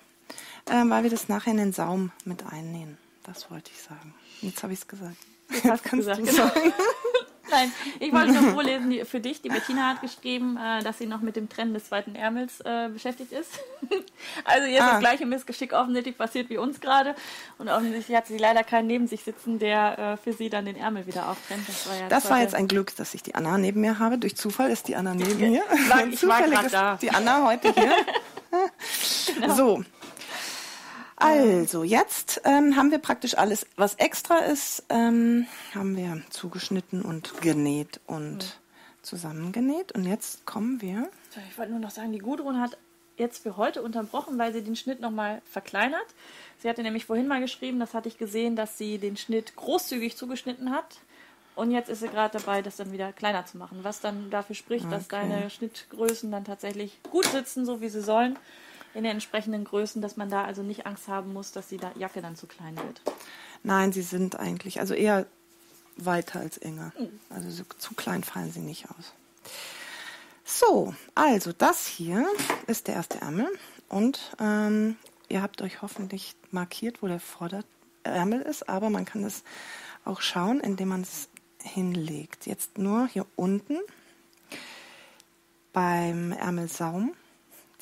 ähm, weil wir das nachher in den Saum mit einnähen. Das wollte ich sagen. Jetzt habe ich es gesagt. Das hast Kannst gesagt, du genau. sagen. Nein, ich wollte noch vorlesen für dich. Die Bettina hat geschrieben, äh, dass sie noch mit dem Trennen des zweiten Ärmels äh, beschäftigt ist. also hier ist Ah. das gleiche Missgeschick offensichtlich passiert wie uns gerade. Und offensichtlich hat sie leider keinen neben sich sitzen, der äh, für sie dann den Ärmel wieder auftrennt. Das war, ja Das war jetzt ein Glück, dass ich die Anna neben mir habe. Durch Zufall ist die Anna neben mir. War- ich war Zufällig grad ist da. die Anna heute hier. Genau. So. Also, jetzt ähm, haben wir praktisch alles, was extra ist, ähm, haben wir zugeschnitten und genäht und zusammengenäht. Und jetzt kommen wir. Ich wollte nur noch sagen, die Gudrun hat jetzt für heute unterbrochen, weil sie den Schnitt nochmal verkleinert. Sie hatte nämlich vorhin mal geschrieben, das hatte ich gesehen, dass sie den Schnitt großzügig zugeschnitten hat. Und jetzt ist sie gerade dabei, das dann wieder kleiner zu machen, was dann dafür spricht, dass Okay. deine Schnittgrößen dann tatsächlich gut sitzen, so wie sie sollen, in den entsprechenden Größen, dass man da also nicht Angst haben muss, dass die Jacke dann zu klein wird. Nein, sie sind eigentlich, also eher weiter als enger. Also so, zu klein fallen sie nicht aus. So, also das hier ist der erste Ärmel und ähm, ihr habt euch hoffentlich markiert, wo der Vorderärmel ist, aber man kann es auch schauen, indem man es hinlegt. Jetzt nur hier unten beim Ärmelsaum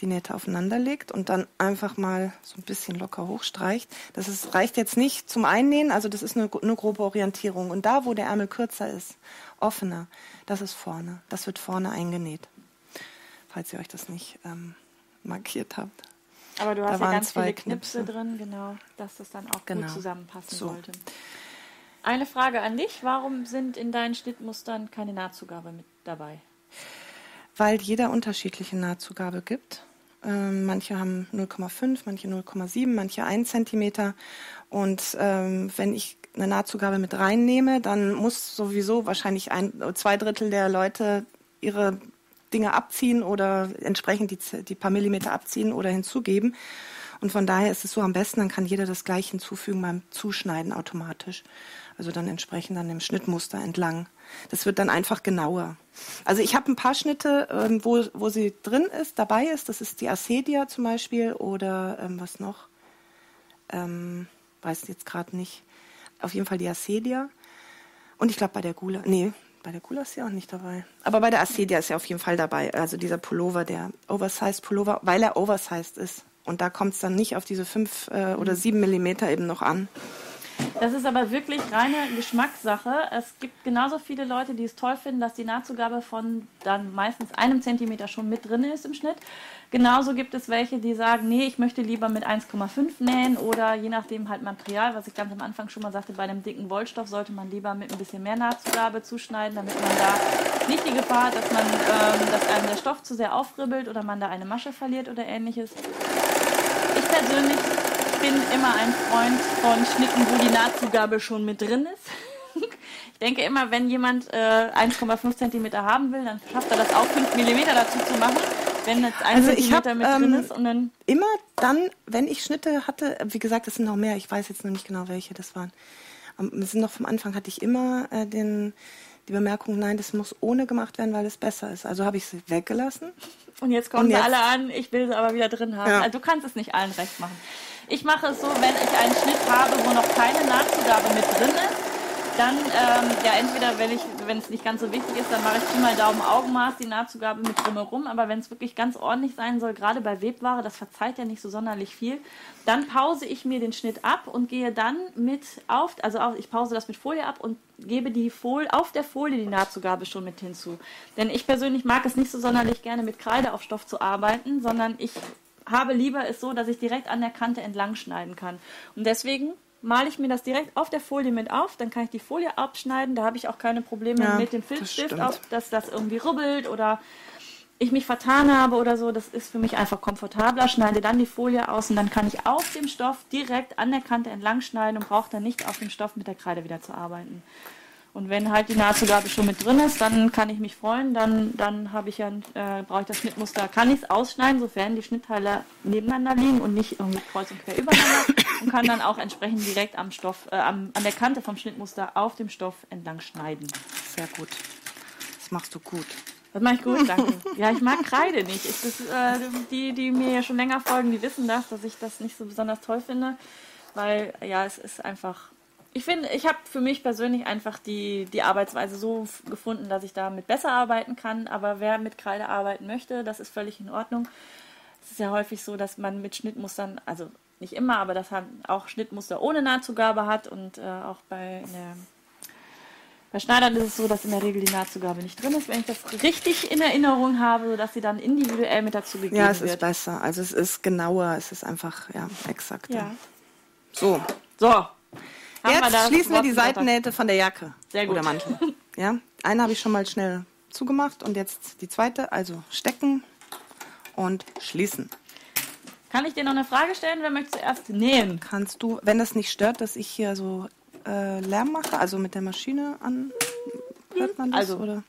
die Nähte aufeinander legt und dann einfach mal so ein bisschen locker hochstreicht. Das ist, reicht jetzt nicht zum Einnähen, also das ist eine, eine grobe Orientierung. Und da, wo der Ärmel kürzer ist, offener, das ist vorne. Das wird vorne eingenäht, falls ihr euch das nicht ähm, markiert habt. Aber du Da hast ja ganz zwei viele Knipse Knipse. drin, genau, dass das dann auch Genau. gut zusammenpassen So. sollte. Eine Frage an dich, warum sind in deinen Schnittmustern keine Nahtzugabe mit dabei? Weil jeder unterschiedliche Nahtzugabe gibt. Ähm, manche haben 0,5, manche 0,7, manche 1 Zentimeter. Und ähm, wenn ich eine Nahtzugabe mit reinnehme, dann muss sowieso wahrscheinlich ein, zwei Drittel der Leute ihre Dinge abziehen oder entsprechend die, die paar Millimeter abziehen oder hinzugeben. Und von daher ist es so am besten, dann kann jeder das gleich hinzufügen beim Zuschneiden automatisch. Also dann entsprechend an dem Schnittmuster entlang. Das wird dann einfach genauer. Also ich habe ein paar Schnitte, ähm, wo, wo sie drin ist, dabei ist. Das ist die Acedia zum Beispiel oder ähm, was noch? Ähm, weiß jetzt gerade nicht. Auf jeden Fall die Acedia. Und ich glaube bei der Gula, nee, bei der Gula ist sie auch nicht dabei. Aber bei der Acedia ist sie auf jeden Fall dabei. Also dieser Pullover, der Oversized Pullover, weil er oversized ist. Und da kommt es dann nicht auf diese fünf äh, oder sieben Millimeter eben noch an. Das ist aber wirklich reine Geschmackssache. Es gibt genauso viele Leute, die es toll finden, dass die Nahtzugabe von dann meistens einem Zentimeter schon mit drin ist im Schnitt. Genauso gibt es welche, die sagen, nee, ich möchte lieber mit 1,5 nähen oder je nachdem halt Material, was ich ganz am Anfang schon mal sagte, bei einem dicken Wollstoff sollte man lieber mit ein bisschen mehr Nahtzugabe zuschneiden, damit man da nicht die Gefahr hat, dass man, ähm, dass einem der Stoff zu sehr aufribbelt oder man da eine Masche verliert oder ähnliches. Ich persönlich bin immer ein Freund von Schnitten, wo die Nahtzugabe schon mit drin ist. Ich denke immer, wenn jemand äh, 1,5 cm haben will, dann schafft er das auch 5 mm dazu zu machen. wenn jetzt ein Also Zentimeter hab, mit drin ähm, ist und dann Immer dann, wenn ich Schnitte hatte, wie gesagt, es sind noch mehr, ich weiß jetzt noch nicht genau, welche das waren. Wir sind noch vom Anfang, hatte ich immer äh, den, die Bemerkung, nein, das muss ohne gemacht werden, weil es besser ist. Also habe ich sie weggelassen. Und jetzt kommen Und sie jetzt- alle an, ich will sie aber wieder drin haben. Ja. Also du kannst es nicht allen recht machen. Ich mache es so, wenn ich einen Schnitt habe, wo noch keine Nahtzugabe mit drin ist, dann, ähm, ja, entweder, wenn ich, wenn es nicht ganz so wichtig ist, dann mache ich Pi mal Daumen Augenmaß, die Nahtzugabe mit drumherum. Aber wenn es wirklich ganz ordentlich sein soll, gerade bei Webware, das verzeiht ja nicht so sonderlich viel, dann pause ich mir den Schnitt ab und gehe dann mit auf, also auf, ich pause das mit Folie ab und gebe die Folie, auf der Folie die Nahtzugabe schon mit hinzu. Denn ich persönlich mag es nicht so sonderlich gerne mit Kreide auf Stoff zu arbeiten, sondern ich habe lieber es so, dass ich direkt an der Kante entlang schneiden kann. Und deswegen male ich mir das direkt auf der Folie mit auf, dann kann ich die Folie abschneiden, da habe ich auch keine Probleme Ja, mit dem das Filzstift, auf, dass das irgendwie rubbelt oder ich mich vertan habe oder so, das ist für mich einfach komfortabler. Schneide dann die Folie aus und dann kann ich auf dem Stoff direkt an der Kante entlang schneiden und brauche dann nicht auf dem Stoff mit der Kreide wieder zu arbeiten. Und wenn halt die Nahtzugabe schon mit drin ist, dann kann ich mich freuen. Dann, dann habe ich ja, äh, brauche ich das Schnittmuster, kann ich es ausschneiden, sofern die Schnittteile nebeneinander liegen und nicht irgendwie kreuz und quer übereinander. und kann dann auch entsprechend direkt am Stoff, äh, am, an der Kante vom Schnittmuster auf dem Stoff entlang schneiden. Sehr gut. Das machst du gut. Das mache ich gut, danke. Ja, ich mag Kreide nicht. Ich, das, äh, die, die mir ja schon länger folgen, die wissen das, dass ich das nicht so besonders toll finde. Weil, ja, es ist einfach. Ich finde, ich habe für mich persönlich einfach die, die Arbeitsweise so gefunden, dass ich damit besser arbeiten kann. Aber wer mit Kreide arbeiten möchte, das ist völlig in Ordnung. Es ist ja häufig so, dass man mit Schnittmustern, also nicht immer, aber dass man auch Schnittmuster ohne Nahtzugabe hat und äh, auch bei der bei Schneidern ist es so, dass in der Regel die Nahtzugabe nicht drin ist, wenn ich das richtig in Erinnerung habe, sodass sie dann individuell mit dazu gegeben Ja, es ist wird. besser. Also es ist genauer, es ist einfach, ja, exakter. Ja. So, So. Jetzt schließen wir die? Seitennähte von der Jacke Sehr gut. oder Mantel. Ja, eine habe ich schon mal schnell zugemacht und jetzt die zweite, also stecken und schließen. Kann ich dir noch eine Frage stellen? Wer möchte zuerst nähen? Kannst du, wenn das nicht stört, dass ich hier so äh, Lärm mache, also mit der Maschine an, hört man das? Also. oder?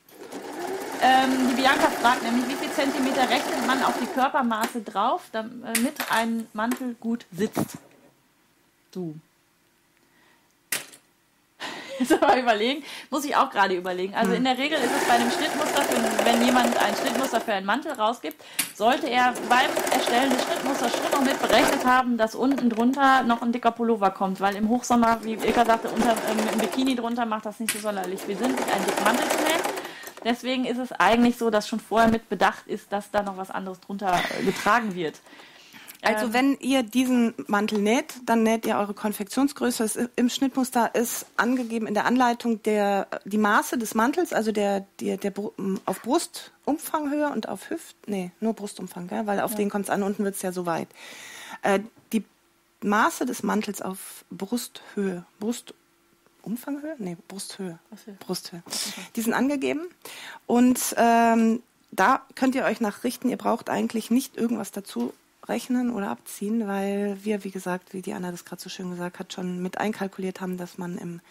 Ähm, die Bianca fragt nämlich, wie viel Zentimeter rechnet man auf die Körpermaße drauf, damit ein Mantel gut sitzt? Du. Jetzt mal überlegen. Muss ich auch gerade überlegen. Also in der Regel ist es bei einem Schnittmuster, für, wenn jemand ein Schnittmuster für einen Mantel rausgibt, sollte er beim Erstellen des Schnittmusters schon noch mit berechnet haben, dass unten drunter noch ein dicker Pullover kommt. Weil im Hochsommer, wie Ilka sagte, unter, äh, mit einem Bikini drunter macht das nicht so sonderlich viel Sinn, sich einen dicken Mantel zu nähen. Deswegen ist es eigentlich so, dass schon vorher mit bedacht ist, dass da noch was anderes drunter äh, getragen wird. Also Ähm, wenn ihr diesen Mantel näht, dann näht ihr eure Konfektionsgröße. Es, Im Schnittmuster ist angegeben in der Anleitung der, die Maße des Mantels, also der, der, der auf Brustumfanghöhe und auf Hüft, nee, nur Brustumfang, gell? weil auf den kommt es an, unten wird es ja so weit. Äh, die Maße des Mantels auf Brusthöhe, Brustumfanghöhe? Nee, Brusthöhe. Brusthöhe. Brusthöhe. Die sind angegeben und ähm, da könnt ihr euch nachrichten. Ihr braucht eigentlich nicht irgendwas dazu rechnen oder abziehen, weil wir, wie gesagt, wie die Anna das gerade so schön gesagt hat, schon mit einkalkuliert haben, dass man im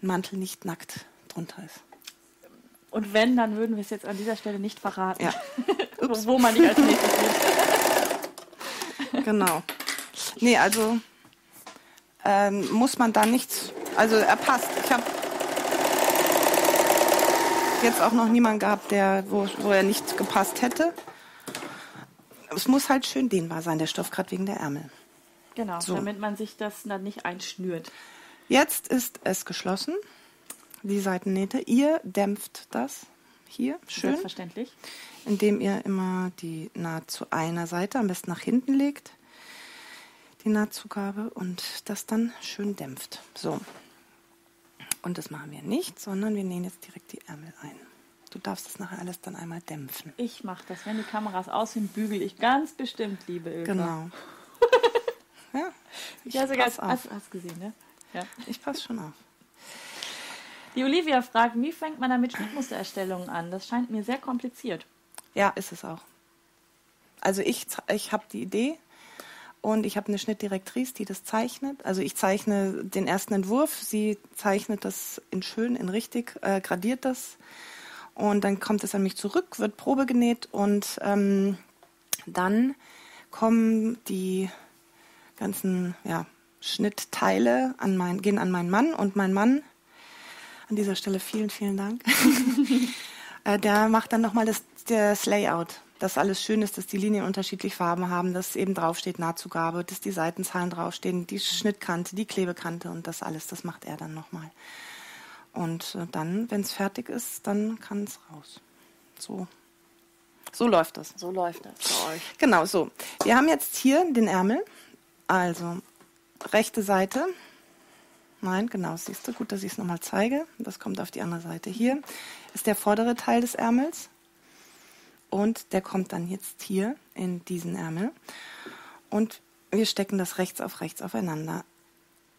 Mantel nicht nackt drunter ist. Und wenn, dann würden wir es jetzt an dieser Stelle nicht verraten. Ja, Wo man nicht als nächstes ist. genau. Nee, also ähm, muss man da nichts, also er passt. Ich habe jetzt auch noch niemanden gehabt, der, wo, wo er nicht gepasst hätte. Es muss halt schön dehnbar sein, der Stoff, gerade wegen der Ärmel. Genau, So. damit man sich das dann nicht einschnürt. Jetzt ist es geschlossen, die Seitennähte. Ihr dämpft das hier schön, Selbstverständlich. indem ihr immer die Naht zu einer Seite, am besten nach hinten legt, die Nahtzugabe und das dann schön dämpft. So. Und das machen wir nicht, sondern wir nähen jetzt direkt die Ärmel ein. Du darfst das nachher alles dann einmal dämpfen. Ich mache das. Wenn die Kameras aus sind, bügel ich ganz bestimmt, liebe Ilka. Genau. ja, ich Ja, sogar pass auf. hast, hast gesehen, ne? Ja. Ich passe schon auf. Die Olivia fragt, wie fängt man damit Schnittmustererstellungen an? Das scheint mir sehr kompliziert. Ja, ist es auch. Also ich, ich habe die Idee und ich habe eine Schnittdirektrice, die das zeichnet. Also ich zeichne den ersten Entwurf, sie zeichnet das in schön, in richtig, äh, gradiert das Und dann kommt es an mich zurück, wird Probe genäht und ähm, dann kommen die ganzen ja, Schnittteile an mein, gehen an meinen Mann und mein Mann, an dieser Stelle vielen, vielen Dank, äh, der macht dann nochmal das, das Layout dass alles schön ist, dass die Linien unterschiedlich Farben haben, dass eben draufsteht Nahtzugabe, dass die Seitenzahlen draufstehen, die Schnittkante, die Klebekante und das alles, das macht er dann nochmal. Und äh, dann, wenn es fertig ist, dann kann es raus. So. So läuft das. So läuft das bei euch. Genau, so. Wir haben jetzt hier den Ärmel. Also, rechte Seite. Nein, genau, siehst du. Gut, dass ich es nochmal zeige. Das kommt auf die andere Seite. Hier ist der vordere Teil des Ärmels. Und der kommt dann jetzt hier in diesen Ärmel. Und wir stecken das rechts auf rechts aufeinander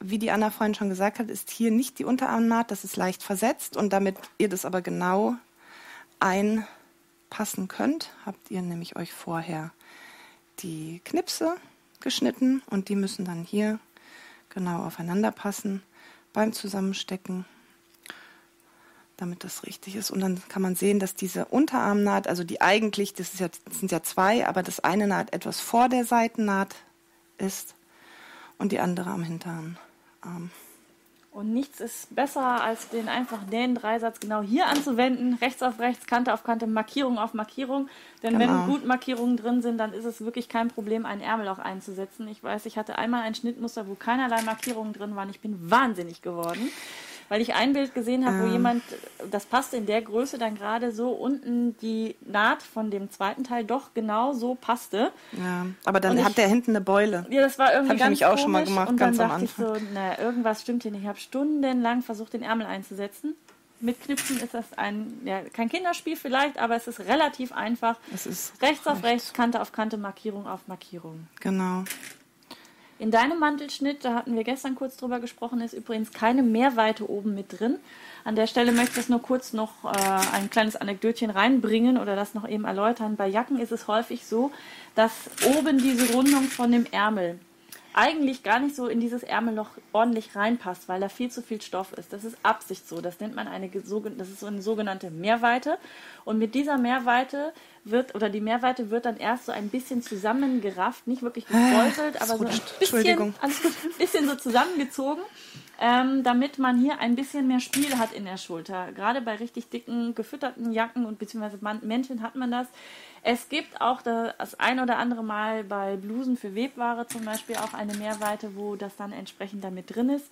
wie die Anna vorhin schon gesagt hat, ist hier nicht die Unterarmnaht, das ist leicht versetzt und damit ihr das aber genau einpassen könnt, habt ihr nämlich euch vorher die Knipse geschnitten und die müssen dann hier genau aufeinander passen beim Zusammenstecken, damit das richtig ist. Und dann kann man sehen, dass diese Unterarmnaht, also die eigentlich, das, ja, das sind ja zwei, aber das eine Naht etwas vor der Seitennaht ist und die andere am Hinteren Arm. Und nichts ist besser, als den einfachen Nähen-Dreisatz genau hier anzuwenden. Rechts auf rechts, Kante auf Kante, Markierung auf Markierung. Denn genau. wenn gut Markierungen drin sind, dann ist es wirklich kein Problem, einen Ärmel auch einzusetzen. Ich weiß, ich hatte einmal ein Schnittmuster, wo keinerlei Markierungen drin waren. Ich bin wahnsinnig geworden weil ich ein Bild gesehen habe, wo ähm. jemand, das passte in der Größe dann gerade so unten die Naht von dem zweiten Teil doch genau so passte. Ja, aber dann und hat ich, der hinten eine Beule. Ja, das war irgendwie Hab ganz ich auch schon mal gemacht, und ganz dann am dachte Anfang. ich so, naja, irgendwas stimmt hier nicht. Ich habe stundenlang versucht, den Ärmel einzusetzen. Mit Knipsen ist das ein, ja, kein Kinderspiel vielleicht, aber es ist relativ einfach. Es ist rechts auf rechts, Kante auf Kante, Markierung auf Markierung. Genau. In deinem Mantelschnitt, da hatten wir gestern kurz drüber gesprochen, ist übrigens keine Mehrweite oben mit drin. An der Stelle möchte ich nur kurz noch äh, ein kleines Anekdötchen reinbringen oder das noch eben erläutern. Bei Jacken ist es häufig so, dass oben diese Rundung von dem Ärmel eigentlich gar nicht so in dieses Ärmelloch ordentlich reinpasst, weil da viel zu viel Stoff ist. Das ist Absicht so. Das nennt man eine, das ist so eine sogenannte Mehrweite. Und mit dieser Mehrweite wird, oder die Mehrweite wird dann erst so ein bisschen zusammengerafft, nicht wirklich gekräuselt, aber so ein bisschen, alles gut, ein bisschen so zusammengezogen. Ähm, damit man hier ein bisschen mehr Spiel hat in der Schulter. Gerade bei richtig dicken, gefütterten Jacken und beziehungsweise Männchen hat man das. Es gibt auch das ein oder andere Mal bei Blusen für Webware zum Beispiel auch eine Mehrweite, wo das dann entsprechend damit drin ist.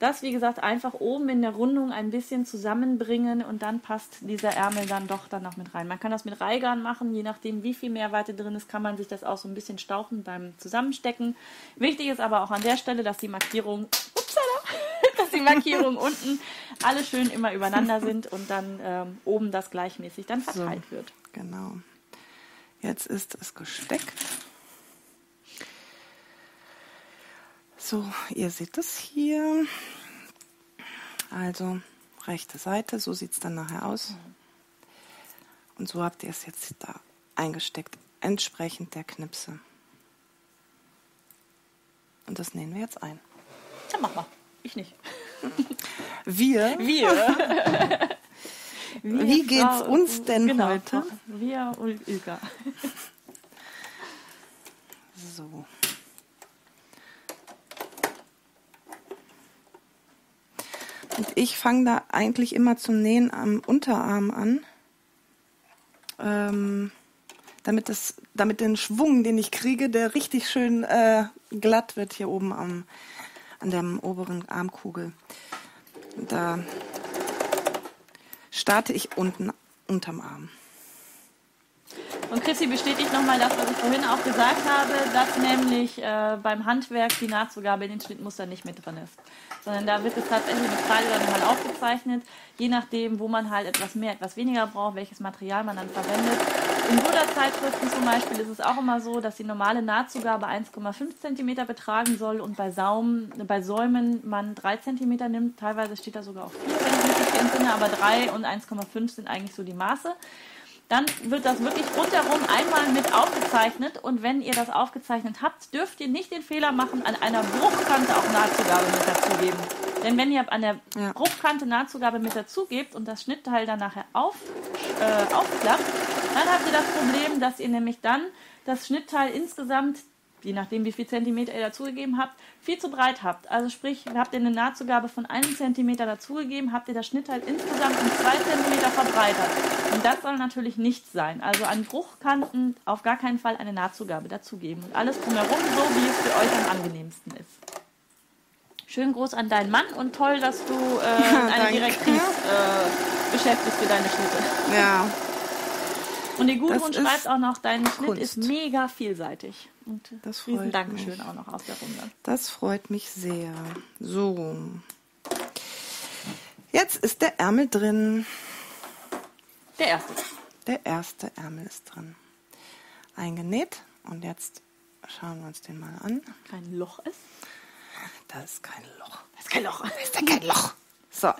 Das, wie gesagt, einfach oben in der Rundung ein bisschen zusammenbringen und dann passt dieser Ärmel dann doch dann noch mit rein. Man kann das mit Reigern machen, je nachdem wie viel Mehrweite drin ist, kann man sich das auch so ein bisschen stauchen beim Zusammenstecken. Wichtig ist aber auch an der Stelle, dass die Markierung, upsala, dass die Markierungen unten alle schön immer übereinander sind und dann ähm, oben das gleichmäßig dann verteilt so, wird. Genau. Jetzt ist es gesteckt. So, ihr seht es hier. Also rechte Seite, so sieht es dann nachher aus. Und so habt ihr es jetzt da eingesteckt, entsprechend der Knipse. Und das nähen wir jetzt ein. Ja, mach mal. Ich nicht. Wir? Wir. Wir Wie geht's Frau, uns denn genau, heute? Wir und Ilka. So. Und ich fange da eigentlich immer zum Nähen am Unterarm an. Ähm, damit, das, damit den Schwung, den ich kriege, der richtig schön äh, glatt wird hier oben am, an der oberen Armkugel. Da starte ich unten unterm Arm. Und Chrissy bestätigt nochmal das, was ich vorhin auch gesagt habe, dass nämlich äh, beim Handwerk die Nahtzugabe in den Schnittmustern nicht mit drin ist. Sondern da wird es tatsächlich mit Kreide dann nochmal aufgezeichnet, je nachdem, wo man halt etwas mehr, etwas weniger braucht, welches Material man dann verwendet. In Buddha-Zeitschriften zum Beispiel ist es auch immer so, dass die normale Nahtzugabe 1,5 cm betragen soll und bei, Saum, bei Säumen man 3 cm nimmt. Teilweise steht da sogar auf 4, wenn richtig entsinne, aber 3 und 1,5 sind eigentlich so die Maße. dann wird das wirklich rundherum einmal mit aufgezeichnet. Und wenn ihr das aufgezeichnet habt, dürft ihr nicht den Fehler machen, an einer Bruchkante auch Nahtzugabe mit dazugeben. Denn wenn ihr an der Ja. Bruchkante Nahtzugabe mit dazugebt und das Schnittteil dann nachher auf, äh, aufklappt, dann habt ihr das Problem, dass ihr nämlich dann das Schnittteil insgesamt, je nachdem wie viel Zentimeter ihr dazugegeben habt, viel zu breit habt. Also sprich, habt ihr eine Nahtzugabe von einem Zentimeter dazugegeben, habt ihr das Schnittteil insgesamt um zwei Zentimeter verbreitert. Und das soll natürlich nicht sein. Also an Bruchkanten auf gar keinen Fall eine Nahtzugabe dazugeben. Und alles drumherum so, wie es für euch am angenehmsten ist. Schönen Gruß an deinen Mann und toll, dass du äh, eine. Direktrice äh, beschäftigst für deine Schnitte. Ja, Und die Gudrun schreibt auch noch, dein Schnitt Kunst. ist mega vielseitig. Und Das riesen freut Dankeschön mich. auch noch aus der Runde. das freut mich sehr. So. Jetzt ist der Ärmel drin. Der erste. Der erste Ärmel ist drin. Eingenäht. Und jetzt schauen wir uns den mal an. Kein Loch ist. Da ist kein Loch. Das ist kein Loch. Da ist ja kein Loch. So.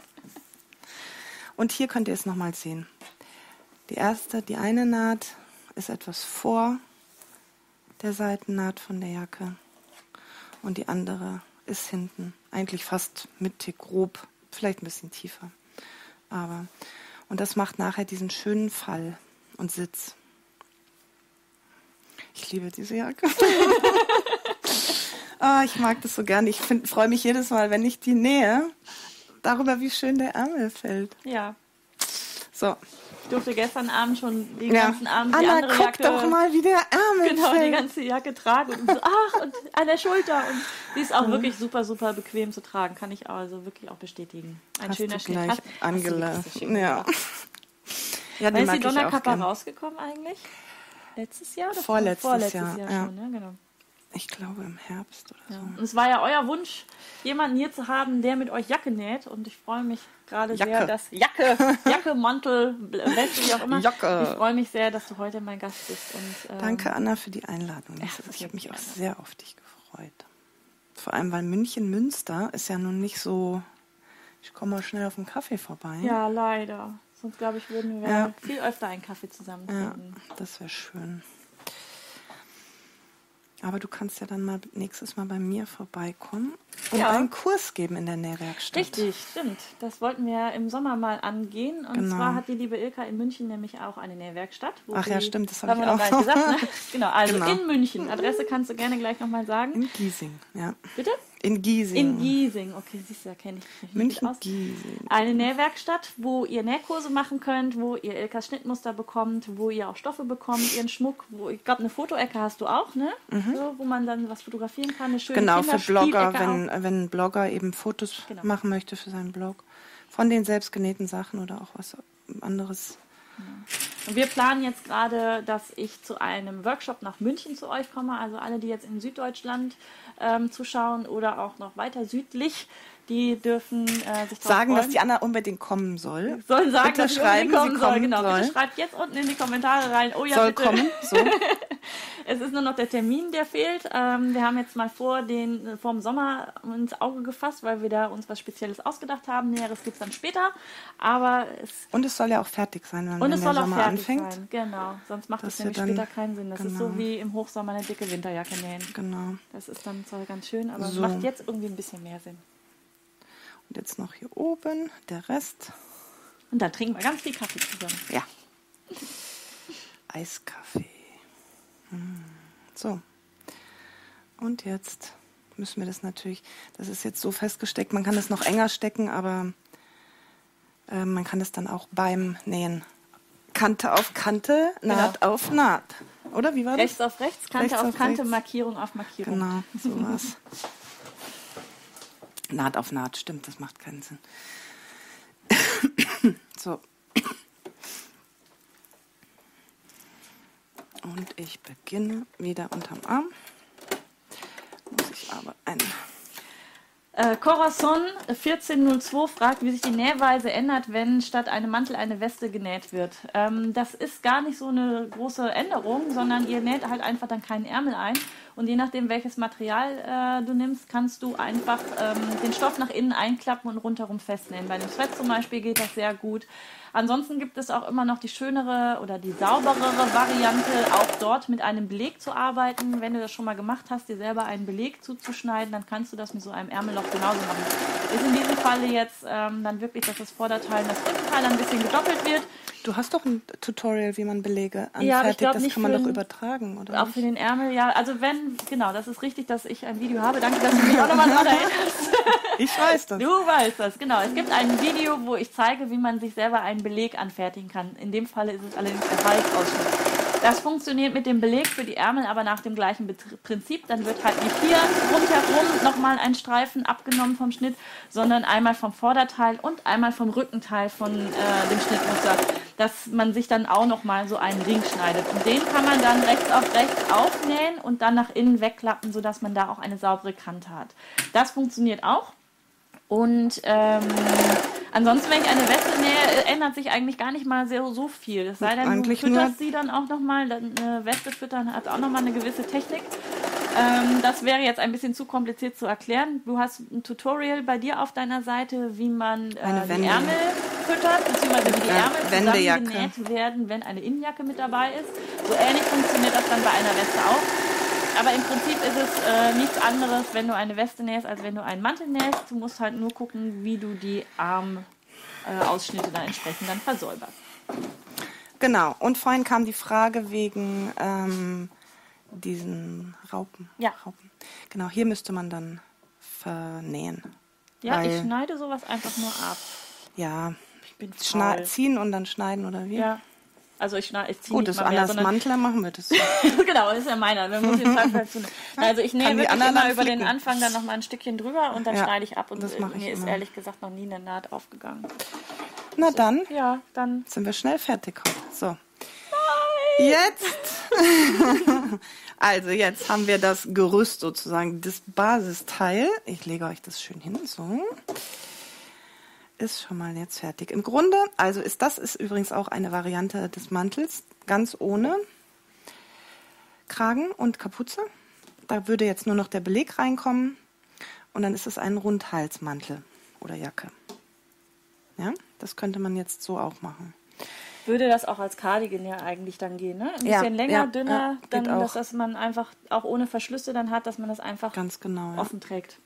Und hier könnt ihr es nochmal sehen. Die erste, die eine Naht ist etwas vor der Seitennaht von der Jacke. Und die andere ist hinten. Eigentlich fast mittig grob, vielleicht ein bisschen tiefer. Aber, und das macht nachher diesen schönen Fall und Sitz. Ich liebe diese Jacke. Ah, ich mag das so gern. Ich freue mich jedes Mal, wenn ich die nähe, darüber, wie schön der Ärmel fällt. Ja. So. Ich durfte gestern Abend schon den Ja. ganzen Abend die Anna, andere guck Jacke. doch mal, wie der Ärmel Genau, die fällt. ganze Jacke tragen und so, ach, und an der Schulter. Und die ist auch wirklich super, super bequem zu tragen. Kann ich also wirklich auch bestätigen. Ein Hast schöner Schnitt. gleich Hast- hast wirklich so schön Ja. Ja, Wann ist die Donnerkappe rausgekommen eigentlich? Letztes Jahr? Oder Vorletztes Vorletztes Jahr, Jahr, ja. schon, ne? Genau. Ich glaube im Herbst oder Ja. so. Und es war ja euer Wunsch, jemanden hier zu haben, der mit euch Jacke näht. Und ich freue mich gerade sehr, Jacke. dass Jacke, Jacke, Mantel, Weste, wie auch immer. Jacke. Ich freue mich sehr, dass du heute mein Gast bist. Und, ähm, Danke, Anna, für die Einladung. Ja, ich sehr habe mich auch sehr auf dich gefreut. Vor allem, weil München-Münster ist ja nun nicht so. Ich komme mal schnell auf den Kaffee vorbei. Ja, leider. Sonst glaube ich, würden wir Ja. viel öfter einen Kaffee zusammen Ja, trinken. das wäre schön. Aber du kannst ja dann mal nächstes Mal bei mir vorbeikommen und Ja. einen Kurs geben in der Nähwerkstatt. Richtig, stimmt. Das wollten wir im Sommer mal angehen. Und Genau. zwar hat die liebe Ilka in München nämlich auch eine Nähwerkstatt. wo Ach ja, stimmt, das hab haben ich wir noch auch. nicht gesagt. Ne? Genau, also Genau. in München. Adresse kannst du gerne gleich nochmal sagen. In Giesing, ja. Bitte? In Giesing. In Giesing. Okay, siehst du, da kenne ich mich München aus. Giesing. Eine Nähwerkstatt, wo ihr Nähkurse machen könnt, wo ihr Ilkas Schnittmuster bekommt, wo ihr auch Stoffe bekommt, ihren Schmuck, wo ich glaube, eine Fotoecke hast du auch, ne? So, wo man dann was fotografieren kann, eine schöne Mhm. Genau, für Blogger, wenn, auch. wenn ein Blogger eben Fotos Genau. machen möchte für seinen Blog. Von den selbstgenähten Sachen oder auch was anderes. Und wir planen jetzt gerade, dass ich zu einem Workshop nach München zu euch komme. Also alle, die jetzt in Süddeutschland ähm, zuschauen oder auch noch weiter südlich, die dürfen äh, sich Sagen, freuen. dass die Anna unbedingt kommen soll. sollen sagen, Bitte dass sie schreiben, kommen sie soll. kommen Genau, bitte soll. schreibt jetzt unten in die Kommentare rein. Oh ja, soll bitte. kommen. So. Es ist nur noch der Termin, der fehlt. Ähm, wir haben jetzt mal vor, den vor dem Sommer ins Auge gefasst, weil wir da uns was Spezielles ausgedacht haben. Näheres gibt es dann später. Aber es Und es soll ja auch fertig sein, wenn, und es der soll auch Sommer fertig anfängt. sein. Genau. Sonst macht es nämlich dann- später keinen Sinn. Das ist so genau. wie im Hochsommer eine dicke Winterjacke nähen. Genau. Das ist dann zwar ganz schön, aber So. macht jetzt irgendwie ein bisschen mehr Sinn. Und jetzt noch hier oben der Rest. Und dann trinken wir ganz viel Kaffee zusammen. Ja. Eiskaffee. Hm. So. Und jetzt müssen wir das natürlich, das ist jetzt so festgesteckt, man kann das noch enger stecken, aber äh, man kann es dann auch beim Nähen. Kante auf Kante, Naht auf Naht. Oder wie war das? Rechts auf rechts, Kante Rechts auf auf Kante, rechts. Markierung auf Markierung. Genau, so war's. Naht auf Naht, stimmt, das macht keinen Sinn. so. Und ich beginne wieder unterm Arm. Muss ich aber ein. Äh, Corazon 1402 fragt, wie sich die Nähweise ändert, wenn statt einem Mantel eine Weste genäht wird. Ähm, das ist gar nicht so eine große Änderung, sondern ihr näht halt einfach dann keinen Ärmel ein Und je nachdem, welches Material äh, du nimmst, kannst du einfach ähm, den Stoff nach innen einklappen und rundherum festnähen. Bei dem Sweat zum Beispiel geht das sehr gut. Ansonsten gibt es auch immer noch die schönere oder die sauberere Variante, auch dort mit einem Beleg zu arbeiten. Wenn du das schon mal gemacht hast, dir selber einen Beleg zuzuschneiden, dann kannst du das mit so einem Ärmelloch genauso machen. Ist in diesem Falle jetzt ähm, dann wirklich, dass das Vorderteil das Rückenteil ein bisschen gedoppelt wird. Du hast doch ein Tutorial, wie man Belege anfertigt. Ja, ich glaub das kann man doch übertragen, oder? Auch nicht? für den Ärmel, ja. Also wenn, genau, das ist richtig, dass ich ein Video habe. Danke, dass du mich auch nochmal daran erinnerst. Ich weiß das. Du weißt das, genau. Es gibt ein Video, wo ich zeige, wie man sich selber einen Beleg anfertigen kann. In dem Falle ist es allerdings der Halsausschnitt. Das funktioniert mit dem Beleg für die Ärmel, aber nach dem gleichen Betr- Prinzip. Dann wird halt nicht hier rundherum nochmal ein Streifen abgenommen vom Schnitt, sondern einmal vom Vorderteil und einmal vom Rückenteil von äh, dem Schnittmuster, dass man sich dann auch nochmal so einen Ring schneidet. Und den kann man dann rechts auf rechts aufnähen und dann nach innen wegklappen, sodass man da auch eine saubere Kante hat. Das funktioniert auch. Und ähm, ansonsten, wenn ich eine Weste nähe, ändert sich eigentlich gar nicht mal sehr, so viel. Es sei denn, Eigentlich du fütterst sie dann auch nochmal. Eine Weste füttern hat auch nochmal eine gewisse Technik. Ähm, das wäre jetzt ein bisschen zu kompliziert zu erklären. Du hast ein Tutorial bei dir auf deiner Seite, wie man äh, Eine die. Ärmel füttert, beziehungsweise wie die Ärmel zusammengenäht werden, wenn eine Innenjacke mit dabei ist. So ähnlich funktioniert das dann bei einer Weste auch. Aber im Prinzip ist es äh, nichts anderes, wenn du eine Weste nähst, als wenn du einen Mantel nähst. Du musst halt nur gucken, wie du die Armausschnitte äh, dann entsprechend dann versäuberst. Genau. Und vorhin kam die Frage wegen ähm, diesen Raupen. Ja. Raupen. Genau, hier müsste man dann vernähen. Ja, ich schneide sowas einfach nur ab. Ja, Ich bin faul. ziehen und dann schneiden oder wie? Ja. Also ich schneide, ich ziehe Gut, das mal mehr, anders sondern Mantler machen wir das. so. genau, das ist ja meiner. Man muss den Teil zu. Also ich die wirklich immer über den. Anfang dann noch mal ein Stückchen drüber und dann Ja, schneide ich ab und das äh, mache ich mir ist ehrlich gesagt noch nie eine Naht aufgegangen. Na dann Ja, dann sind wir schnell fertig heute. So. Jetzt. also jetzt haben wir das Gerüst sozusagen, das Basisteil. Ich lege euch das schön hin. So. Ist schon mal jetzt fertig. Im Grunde, also ist das ist übrigens auch eine Variante des Mantels, ganz ohne Kragen und Kapuze. Da würde jetzt nur noch der Beleg reinkommen und dann ist es ein Rundhalsmantel oder Jacke. Ja, das könnte man jetzt so auch machen. würde das auch als Cardigan ja eigentlich dann gehen, ne? Ein Ja, bisschen länger, ja, dünner, ja, dann, dass das man einfach auch ohne Verschlüsse dann hat, dass man das einfach Ganz genau. Offen trägt.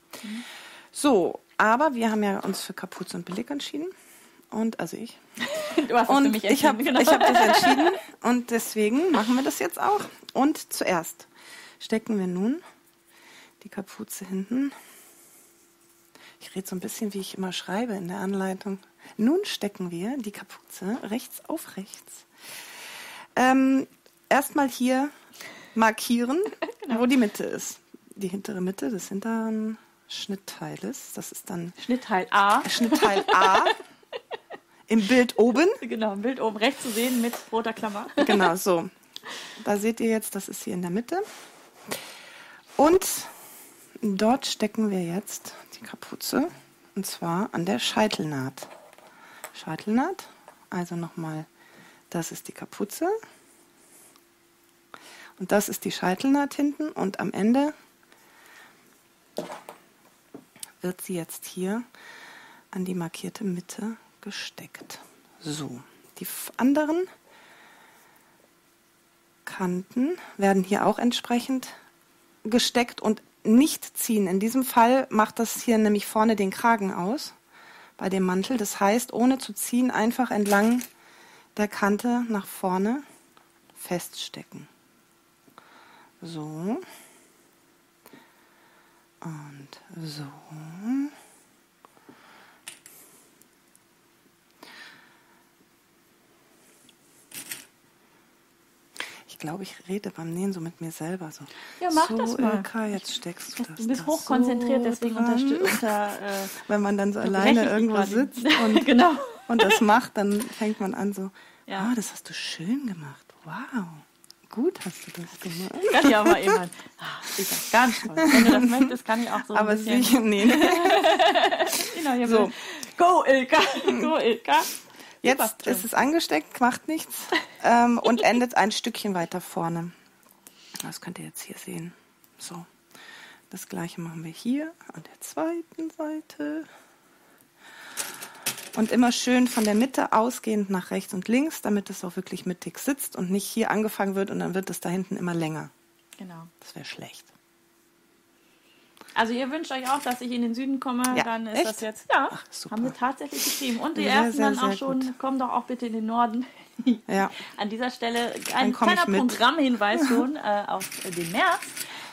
So, aber wir haben ja uns für Kapuze und Beleg entschieden. Und also ich. Du hast Und mich ich habe entschieden, genau. ich hab das entschieden. Und deswegen machen wir das jetzt auch. Und zuerst stecken wir nun die Kapuze hinten. Ich rede so ein bisschen, wie ich immer schreibe in der Anleitung. Nun stecken wir die Kapuze rechts auf rechts. Ähm, Erstmal hier markieren, Genau. wo die Mitte ist. Die hintere Mitte des hinteren Schnittteiles. Das ist dann Schnittteil A. Schnittteil A im Bild oben. Genau, ein Bild oben rechts zu sehen mit roter Klammer. Genau, so. Da seht ihr jetzt, das ist hier in der Mitte. Und dort stecken wir jetzt die Kapuze. Und zwar an der Scheitelnaht. Scheitelnaht. Also nochmal, das ist die Kapuze. Und das ist die Scheitelnaht hinten. Und am Ende wird sie jetzt hier an die markierte Mitte gesteckt. So, die anderen Kanten werden hier auch entsprechend gesteckt und nicht ziehen. In diesem Fall macht das hier nämlich vorne den Kragen aus bei dem Mantel. Das heißt, ohne zu ziehen, einfach entlang der Kante nach vorne feststecken. So. Und so. Ich glaube, ich rede beim Nähen so mit mir selber so. Ja, mach so, das mal. Ilka, jetzt steckst du das. Du bist da hochkonzentriert, so deswegen unter. Äh, Wenn man dann so alleine irgendwo sitzt und, genau. und das macht, dann fängt man an so, Ja. ah, das hast du schön gemacht. Wow, gut hast du das gemacht. Kann auch mal. Ah, sag ganz toll. Wenn du das möchtest, kann ich auch so Aber ein bisschen. sicher, nee. Genau, hier So. Go, Ilka. Go, Ilka. Jetzt Tim. ist es angesteckt, macht nichts ähm, und endet ein Stückchen weiter vorne. Das könnt ihr jetzt hier sehen. So, das gleiche machen wir hier an der zweiten Seite. Und immer schön von der Mitte ausgehend nach rechts und links, damit es auch wirklich mittig sitzt und nicht hier angefangen wird und dann wird es da hinten immer länger. Genau. Das wäre schlecht. Also ihr wünscht euch auch, dass ich in den Süden komme, Ja, dann ist echt? das jetzt, ja, Ach, super. haben wir tatsächlich geschrieben. Und die Sehr, ersten sehr, dann auch schon, gut. kommen doch auch bitte in den Norden. Ja. An dieser Stelle ein kleiner. Programmhinweis schon äh, auf den März.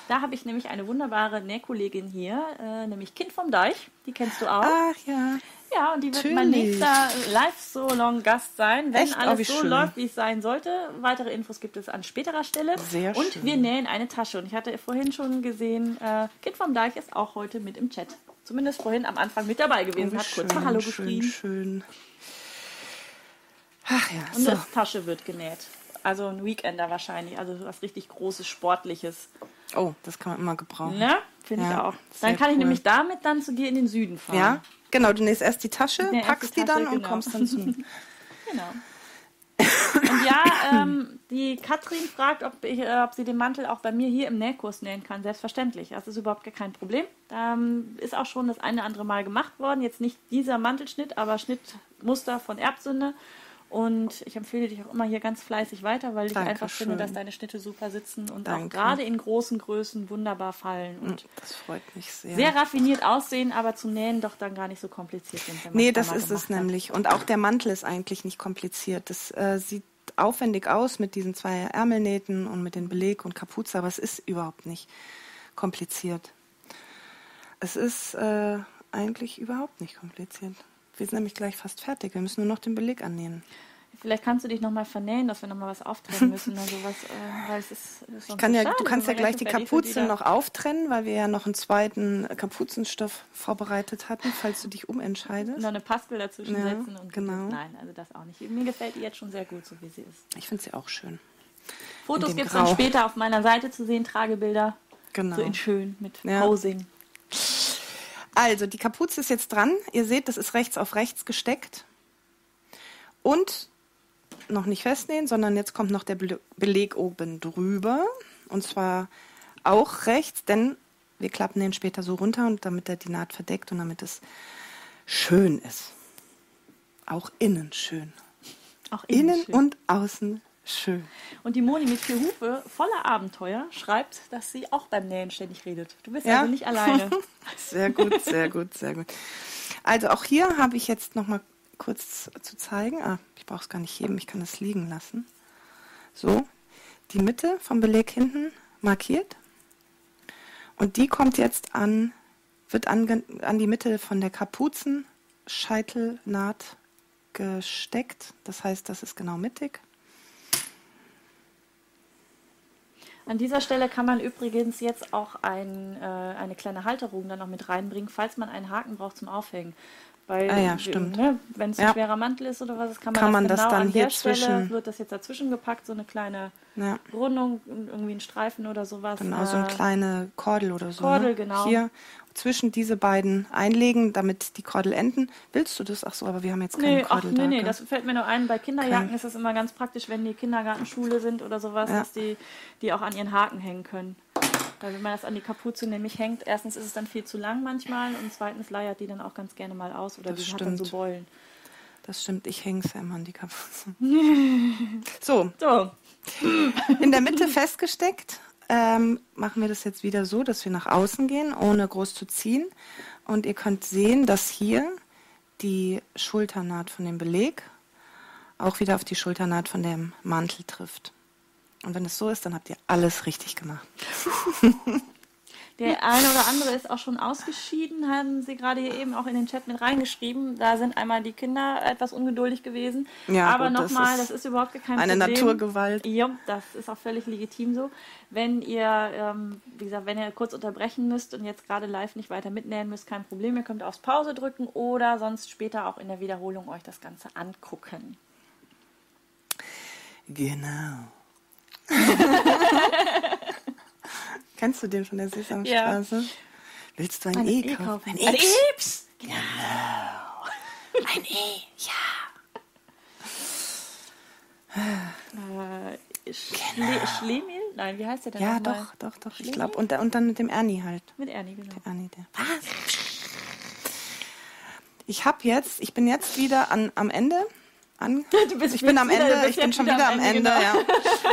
Da habe ich nämlich eine wunderbare Nähkollegin hier, äh, nämlich Kind vom Deich. Die kennst du auch. Ach ja. Ja, und die wird mein natürlich. nächster Live-So-Long-Gast sein, wenn Echt? Oh, alles so schön. läuft, wie es sein sollte. Weitere Infos gibt es an späterer Stelle. Sehr und schön. wir nähen eine Tasche. Und ich hatte vorhin schon gesehen, äh, Kind vom Deich ist auch heute mit im Chat. Zumindest vorhin am Anfang mit dabei gewesen, Oh, hat kurz mal Hallo schön, geschrien. schön. Ach ja, Und so. das Tasche wird genäht. Also ein Weekender wahrscheinlich, also was richtig Großes, Sportliches. Oh, das kann man immer gebrauchen. Ne? Finde ich Ja, auch. sehr Dann kann ich cool. nämlich damit dann zu dir in den Süden fahren. Ja, genau. Du nähst erst die Tasche, erst packst die die dann Tasche, und genau. kommst dann zu. Genau. Und ja, ähm, die Katrin fragt, ob, ich, äh, ob sie den Mantel auch bei mir hier im Nähkurs nähen kann. Selbstverständlich. Das ist überhaupt gar kein Problem. Ähm, ist auch schon das eine oder andere Mal gemacht worden. Jetzt nicht dieser Mantelschnitt, aber Schnittmuster von Erbsünde. Und ich empfehle dich auch immer hier ganz fleißig weiter, weil ich einfach finde, dass deine Schnitte super sitzen und auch Danke. gerade in großen Größen wunderbar fallen und Das freut mich sehr. sehr raffiniert aussehen, aber zum Nähen doch dann gar nicht so kompliziert sind. wenn Nee, das ist es hat. nämlich. Und auch der Mantel ist eigentlich nicht kompliziert. Das äh, sieht aufwendig aus mit diesen zwei Ärmelnähten und mit den Beleg und Kapuze, aber es ist überhaupt nicht kompliziert. Es ist äh, eigentlich überhaupt nicht kompliziert. Wir sind nämlich gleich fast fertig. Wir müssen nur noch den Beleg annähen. Vielleicht kannst du dich nochmal vernähen, dass wir nochmal was auftrennen müssen oder sowas. Äh, weil es ist, ist Ich kann ja, schade, du kannst ja gleich die Kapuze noch auftrennen, weil wir ja noch einen zweiten Kapuzenstoff vorbereitet hatten, falls du dich umentscheidest. noch eine Pastel dazwischen Ja, setzen. Und genau. Nein, also das auch nicht. Mir gefällt die jetzt schon sehr gut, so wie sie ist. Ich finde sie auch schön. Fotos gibt es dann später auf meiner Seite zu sehen, Tragebilder. Genau. So in schön mit Ja. Posing. Also, die Kapuze ist jetzt dran. Ihr seht, das ist rechts auf rechts gesteckt. Und noch nicht festnähen, sondern jetzt kommt noch der Bele- Beleg oben drüber. Und zwar auch rechts, denn wir klappen den später so runter, und damit er die Naht verdeckt und damit es schön ist. Auch innen schön. Auch Innen schön. und außen schön. Und die Moni mit vier Hufe, voller Abenteuer, schreibt, dass sie auch beim Nähen ständig redet. Du bist Ja? also nicht alleine. Sehr gut, sehr gut, sehr gut. Also auch hier habe ich jetzt noch mal kurz zu zeigen. Ah, ich brauche es gar nicht heben, ich kann es liegen lassen. So, die Mitte vom Beleg hinten markiert. Und die kommt jetzt an, wird an, an die Mitte von der Kapuzenscheitelnaht gesteckt. Das heißt, das ist genau mittig. An dieser Stelle kann man übrigens jetzt auch ein, äh, eine kleine Halterung dann noch mit reinbringen, falls man einen Haken braucht zum Aufhängen. Weil, Ah ja, äh, stimmt. Ne, wenn es ein Ja. schwerer Mantel ist oder was, kann man, Kann das, man das genau dann an hier der Stelle, zwischen- wird das jetzt dazwischen gepackt, so eine kleine Ja. Rundung, irgendwie ein Streifen oder sowas. Genau, so eine Äh, kleine Kordel oder so. Kordel, ne? genau. Hier zwischen diese beiden einlegen, damit die Kordel enden. Willst du das? Ach so, aber wir haben jetzt keine Nee, ach, Kordel nee, da. nee, gell? das fällt mir nur ein. Bei Kinderjacken Okay. ist es immer ganz praktisch, wenn die Kindergartenschule sind oder sowas, Ja. dass die, die auch an ihren Haken hängen können. Weil wenn man das an die Kapuze nämlich hängt, erstens ist es dann viel zu lang manchmal und zweitens leiert die dann auch ganz gerne mal aus oder Das die hat dann so stimmt. Beulen. Das stimmt, ich hänge es ja immer an die Kapuze. so, So, in der Mitte festgesteckt. Ähm, machen wir das jetzt wieder so, dass wir nach außen gehen, ohne groß zu ziehen. Und ihr könnt sehen, dass hier die Schulternaht von dem Beleg auch wieder auf die Schulternaht von dem Mantel trifft. Und wenn es so ist, dann habt ihr alles richtig gemacht. der eine oder andere ist auch schon ausgeschieden, haben sie gerade hier eben auch in den Chat mit reingeschrieben. Da sind einmal die Kinder etwas ungeduldig gewesen. Ja, Aber das nochmal, das ist überhaupt kein eine Problem. Naturgewalt. Ja, das ist auch völlig legitim so. Wenn ihr, ähm, wie gesagt, wenn ihr kurz unterbrechen müsst und jetzt gerade live nicht weiter mitnähen müsst, kein Problem. Ihr könnt aufs Pause drücken oder sonst später auch in der Wiederholung euch das Ganze angucken. Genau. Kennst du den von der Sesamstraße? Willst du ein Ein E E kaufen? kaufen. Ein Ein X? Ips! Ein E, ja. Äh, Schle Schlemil? Nein, wie heißt der denn Ja, doch, doch, doch. Ich Schlingi? glaube. Und, und dann mit dem Ernie halt. Mit Ernie, genau. Der Ernie, der. Was? Ich habe jetzt, ich bin jetzt wieder an, am Ende. An, Du bist ich bin am Ende, ich bin schon wieder am Ende, Ende, genau. ja.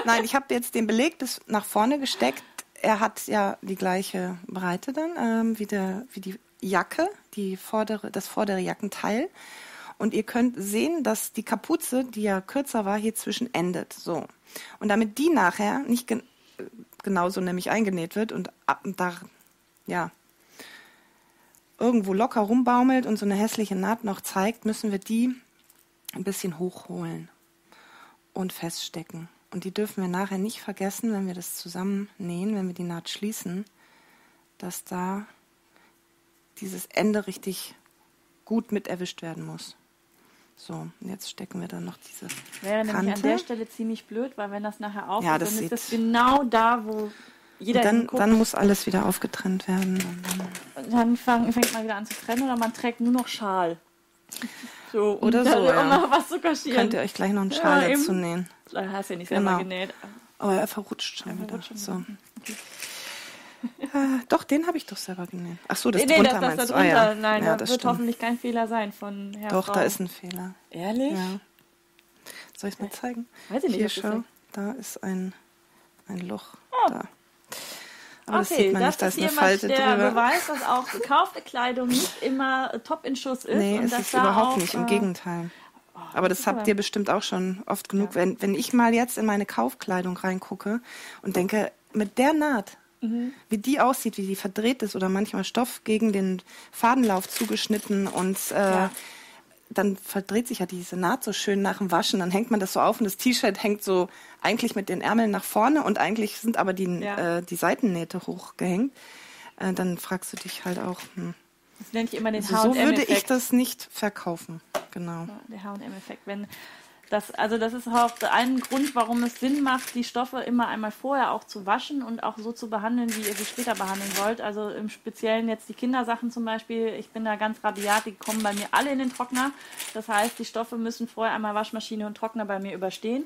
Nein, ich habe jetzt den Beleg bis nach vorne gesteckt. Er hat ja die gleiche Breite dann, ähm, wie, der, wie die Jacke, die vordere, das vordere Jackenteil. Und ihr könnt sehen, dass die Kapuze, die ja kürzer war, hier zwischen endet. So. Und damit die nachher nicht gen genauso nämlich eingenäht wird und ab und da, ja, irgendwo locker rumbaumelt und so eine hässliche Naht noch zeigt, müssen wir die ein bisschen hochholen und feststecken. Und die dürfen wir nachher nicht vergessen, wenn wir das zusammennähen, wenn wir die Naht schließen, dass da dieses Ende richtig gut mit erwischt werden muss. So, und jetzt stecken wir dann noch diese Wäre nämlich Kante. an der Stelle ziemlich blöd, weil wenn das nachher auf Ja, ist, dann ist das genau da, wo jeder und dann, hinguckt. dann muss alles wieder aufgetrennt werden. Und dann, Und dann fang, fängt man wieder an zu trennen oder man trägt nur noch Schal. So, um Oder so, ja. was zu kaschieren. könnt ihr euch gleich noch einen Schal Ja, eben. dazu nähen. Du hast ja nicht selber Genau. genäht. Aber er verrutscht schon Er wieder. verrutscht so. Okay. Äh, doch, den habe ich doch selber genäht. Ach so, das Nee, nee, drunter das, das meinst da du? Ah, drunter. ja. Nein, ja, da das wird stimmt. hoffentlich kein Fehler sein von Herr Doch, Frau. da ist ein Fehler. Ehrlich? Soll ich es mal zeigen? Weiß ich nicht, Hier, das schau. Da ist ein, ein Loch. Oh. Da. Aber das okay, sieht man das nicht, da ist eine Falte der drüber. Beweis, dass auch gekaufte Kleidung nicht immer äh, top in Schuss ist. Nee, und es ist da überhaupt auch, nicht, im äh, Gegenteil. Aber das habt ihr bestimmt auch schon oft genug. Ja. Wenn, wenn ich mal jetzt in meine Kaufkleidung reingucke und denke, mit der Naht, Mhm. wie die aussieht, wie die verdreht ist oder manchmal Stoff gegen den Fadenlauf zugeschnitten und äh, Ja. dann verdreht sich ja diese Naht so schön nach dem Waschen. Dann hängt man das so auf und das T-Shirt hängt so eigentlich mit den Ärmeln nach vorne und eigentlich sind aber die, Ja. äh, die Seitennähte hochgehängt. Äh, dann fragst du dich halt auch, hm, Das nenne ich immer den also so würde ich H&M-Effekt. das nicht verkaufen. Genau. Der H&M-Effekt. Wenn das, also das ist auch ein Grund, warum es Sinn macht, die Stoffe immer einmal vorher auch zu waschen und auch so zu behandeln, wie ihr sie später behandeln wollt. Also im Speziellen jetzt die Kindersachen zum Beispiel. Ich bin da ganz rabiat, die kommen bei mir alle in den Trockner. Das heißt, die Stoffe müssen vorher einmal Waschmaschine und Trockner bei mir überstehen.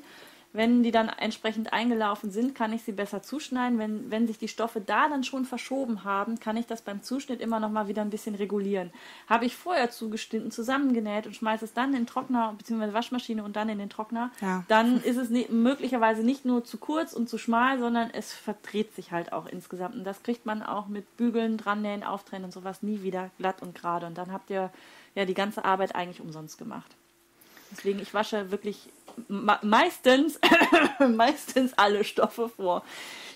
Wenn die dann entsprechend eingelaufen sind, kann ich sie besser zuschneiden. Wenn, wenn sich die Stoffe da dann schon verschoben haben, kann ich das beim Zuschnitt immer noch mal wieder ein bisschen regulieren. Habe ich vorher zugeschnitten, zusammengenäht und schmeiße es dann in den Trockner bzw. Waschmaschine und dann in den Trockner, Ja. dann ist es ni- möglicherweise nicht nur zu kurz und zu schmal, sondern es verdreht sich halt auch insgesamt. Und das kriegt man auch mit Bügeln, drannähen, auftrennen und sowas nie wieder glatt und gerade. Und dann habt ihr ja die ganze Arbeit eigentlich umsonst gemacht. Deswegen, ich wasche wirklich me- meistens, meistens alle Stoffe vor.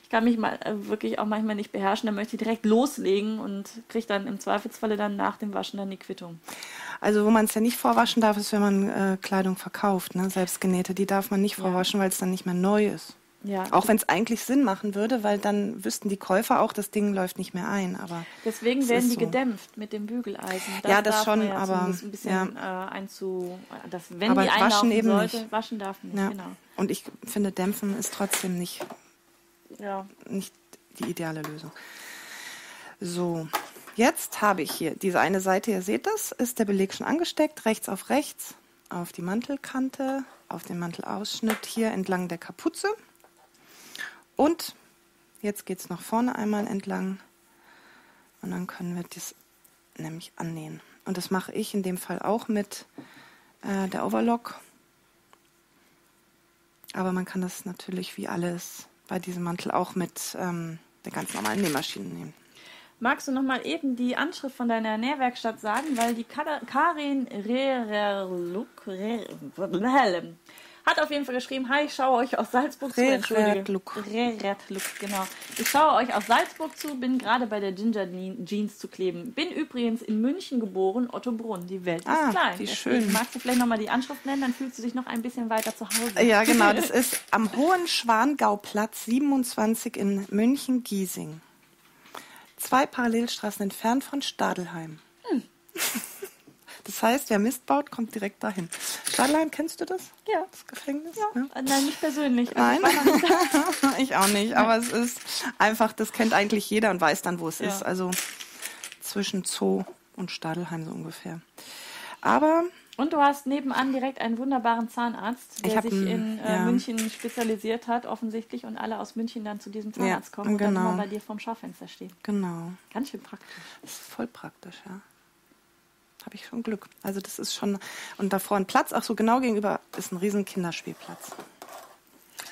Ich kann mich mal äh, wirklich auch manchmal nicht beherrschen, dann möchte ich direkt loslegen und kriege dann im Zweifelsfalle dann nach dem Waschen dann die Quittung. Also wo man es ja nicht vorwaschen darf, ist, wenn man äh, Kleidung verkauft, ne? selbstgenähte. Die darf man nicht vorwaschen, weil es dann nicht mehr neu ist. Ja. Auch wenn es eigentlich Sinn machen würde, weil dann wüssten die Käufer auch, das Ding läuft nicht mehr ein. Aber Deswegen es werden die so. gedämpft mit dem Bügeleisen. Ja, das schon, ja aber, ein bisschen äh, einzu, dass wenn Aber die waschen eben sollte, nicht. waschen darf nicht. ja. Genau. Und ich finde, dämpfen ist trotzdem nicht, Ja. nicht die ideale Lösung. So, jetzt habe ich hier diese eine Seite, ihr seht das, ist der Beleg schon angesteckt, rechts auf rechts, auf die Mantelkante, auf den Mantelausschnitt hier entlang der Kapuze. Und jetzt geht es nach vorne einmal entlang und dann können wir das nämlich annähen. Und das mache ich in dem Fall auch mit äh, der Overlock. Aber man kann das natürlich wie alles bei diesem Mantel auch mit ähm, der ganz normalen Nähmaschine nehmen. Magst du noch mal eben die Anschrift von deiner Nähwerkstatt sagen, weil die Karin Rererluk Re- hat auf jeden Fall geschrieben, hi, ich schaue euch aus Salzburg zu. Entschuldige. Rererluk. Rererluk, genau. Ich schaue euch aus Salzburg zu, bin gerade bei der Ginger Jeans zu kleben. Bin übrigens in München geboren, Otto Brunn. Die Welt ist Ah, klein. wie schön. Magst du vielleicht noch mal die Anschrift nennen, dann fühlst du dich noch ein bisschen weiter zu Hause. Ja, genau. Das ist am Hohen Schwangauplatz 27 in München-Giesing. Zwei Parallelstraßen entfernt von Stadelheim. Hm. Das heißt, wer Mist baut, kommt direkt dahin. Stadelheim, kennst du das? Ja. Das Gefängnis? Ja. Äh, Nein, nicht persönlich. Also Nein, ich ich auch nicht. Aber es ist einfach, das kennt eigentlich jeder und weiß dann, wo es Ja. ist. Also zwischen Zoo und Stadelheim so ungefähr. Aber Und du hast nebenan direkt einen wunderbaren Zahnarzt, der sich in äh, ja. München spezialisiert hat, offensichtlich, und alle aus München dann zu diesem Zahnarzt Ja, kommen und dann genau. immer bei dir vorm Schaufenster stehen. Genau. Ganz schön praktisch. Das ist voll praktisch, ja. Habe ich schon Glück. Also das ist schon. Und davor ein Platz, ach so genau gegenüber ist ein riesen Kinderspielplatz.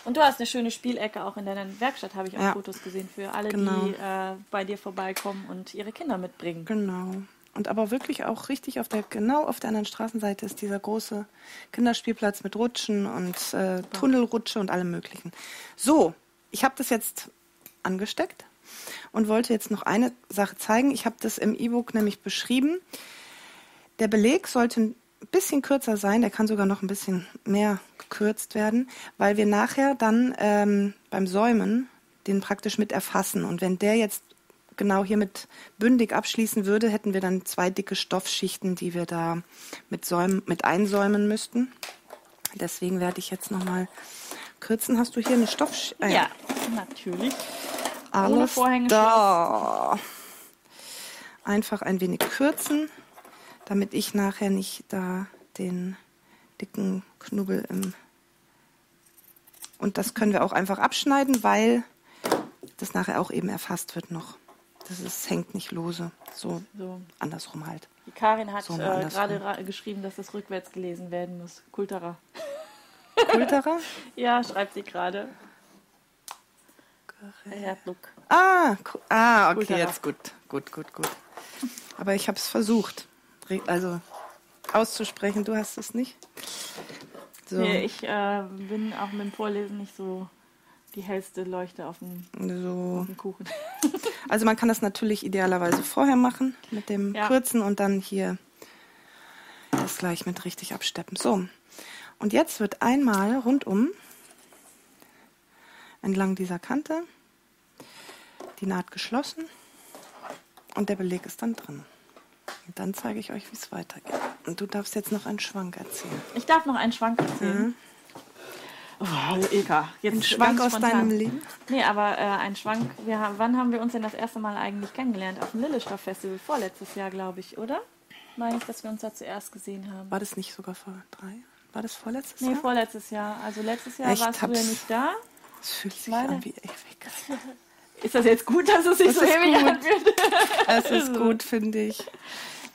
Und du hast eine schöne Spielecke auch in deiner Werkstatt, habe ich auch Ja. Fotos gesehen, für alle, Genau. die äh, bei dir vorbeikommen und ihre Kinder mitbringen. Genau. Und aber wirklich auch richtig auf der, genau auf der anderen Straßenseite ist dieser große Kinderspielplatz mit Rutschen und äh, Tunnelrutsche und allem möglichen. So, ich habe das jetzt angesteckt und wollte jetzt noch eine Sache zeigen. Ich habe das im E-Book nämlich beschrieben. Der Beleg sollte ein bisschen kürzer sein, der kann sogar noch ein bisschen mehr gekürzt werden, weil wir nachher dann ähm, beim Säumen den praktisch mit erfassen. Und wenn der jetzt genau hier mit bündig abschließen würde, hätten wir dann zwei dicke Stoffschichten, die wir da mit, säumen, mit einsäumen müssten. Deswegen werde ich jetzt nochmal kürzen. Hast du hier eine Stoffschicht? Ja, natürlich. Alles Ohne Vorhängeschloss. da. Einfach ein wenig kürzen, damit ich nachher nicht da den dicken Knubbel im. Und das können wir auch einfach abschneiden, weil das nachher auch eben erfasst wird noch. Das ist, hängt nicht lose. So So. andersrum halt. Die Karin hat So, äh, gerade ra- geschrieben, dass das rückwärts gelesen werden muss. Kulterer. Kulterer? Ja, schreibt sie gerade. Herzog. Ah, ah, okay, Kulterer. jetzt gut. Gut, gut, gut. Aber ich habe es versucht. Re- Also auszusprechen, du hast es nicht. So. Nee, ich äh, bin auch mit dem Vorlesen nicht so die hellste Leuchte auf dem, So. auf dem Kuchen. Also man kann das natürlich idealerweise vorher machen mit dem Ja. Kürzen und dann hier das gleich mit richtig absteppen. So. Und jetzt wird einmal rundum entlang dieser Kante die Naht geschlossen und der Beleg ist dann drin. Und dann zeige ich euch, wie es weitergeht. Und du darfst jetzt noch einen Schwank erzählen. Ich darf noch einen Schwank erzählen. Oh, Eka. Jetzt Ein Schwank aus spontan. deinem Leben? Nee, aber äh, ein Schwank. Haben, wann haben wir uns denn das erste Mal eigentlich kennengelernt? Auf dem Lillestoff Festival. Vorletztes Jahr, glaube ich, oder? Meine ich, dass wir uns da zuerst gesehen haben. War das nicht sogar vor drei? War das vorletztes Nee, Jahr? vorletztes Jahr. Also letztes Jahr Echt? warst du ja Hab's- nicht da. Das fühlt sich Leider. an wie ewig. Ist das jetzt gut, dass es sich Das so ewig anfühlt? Es ist gut, finde ich.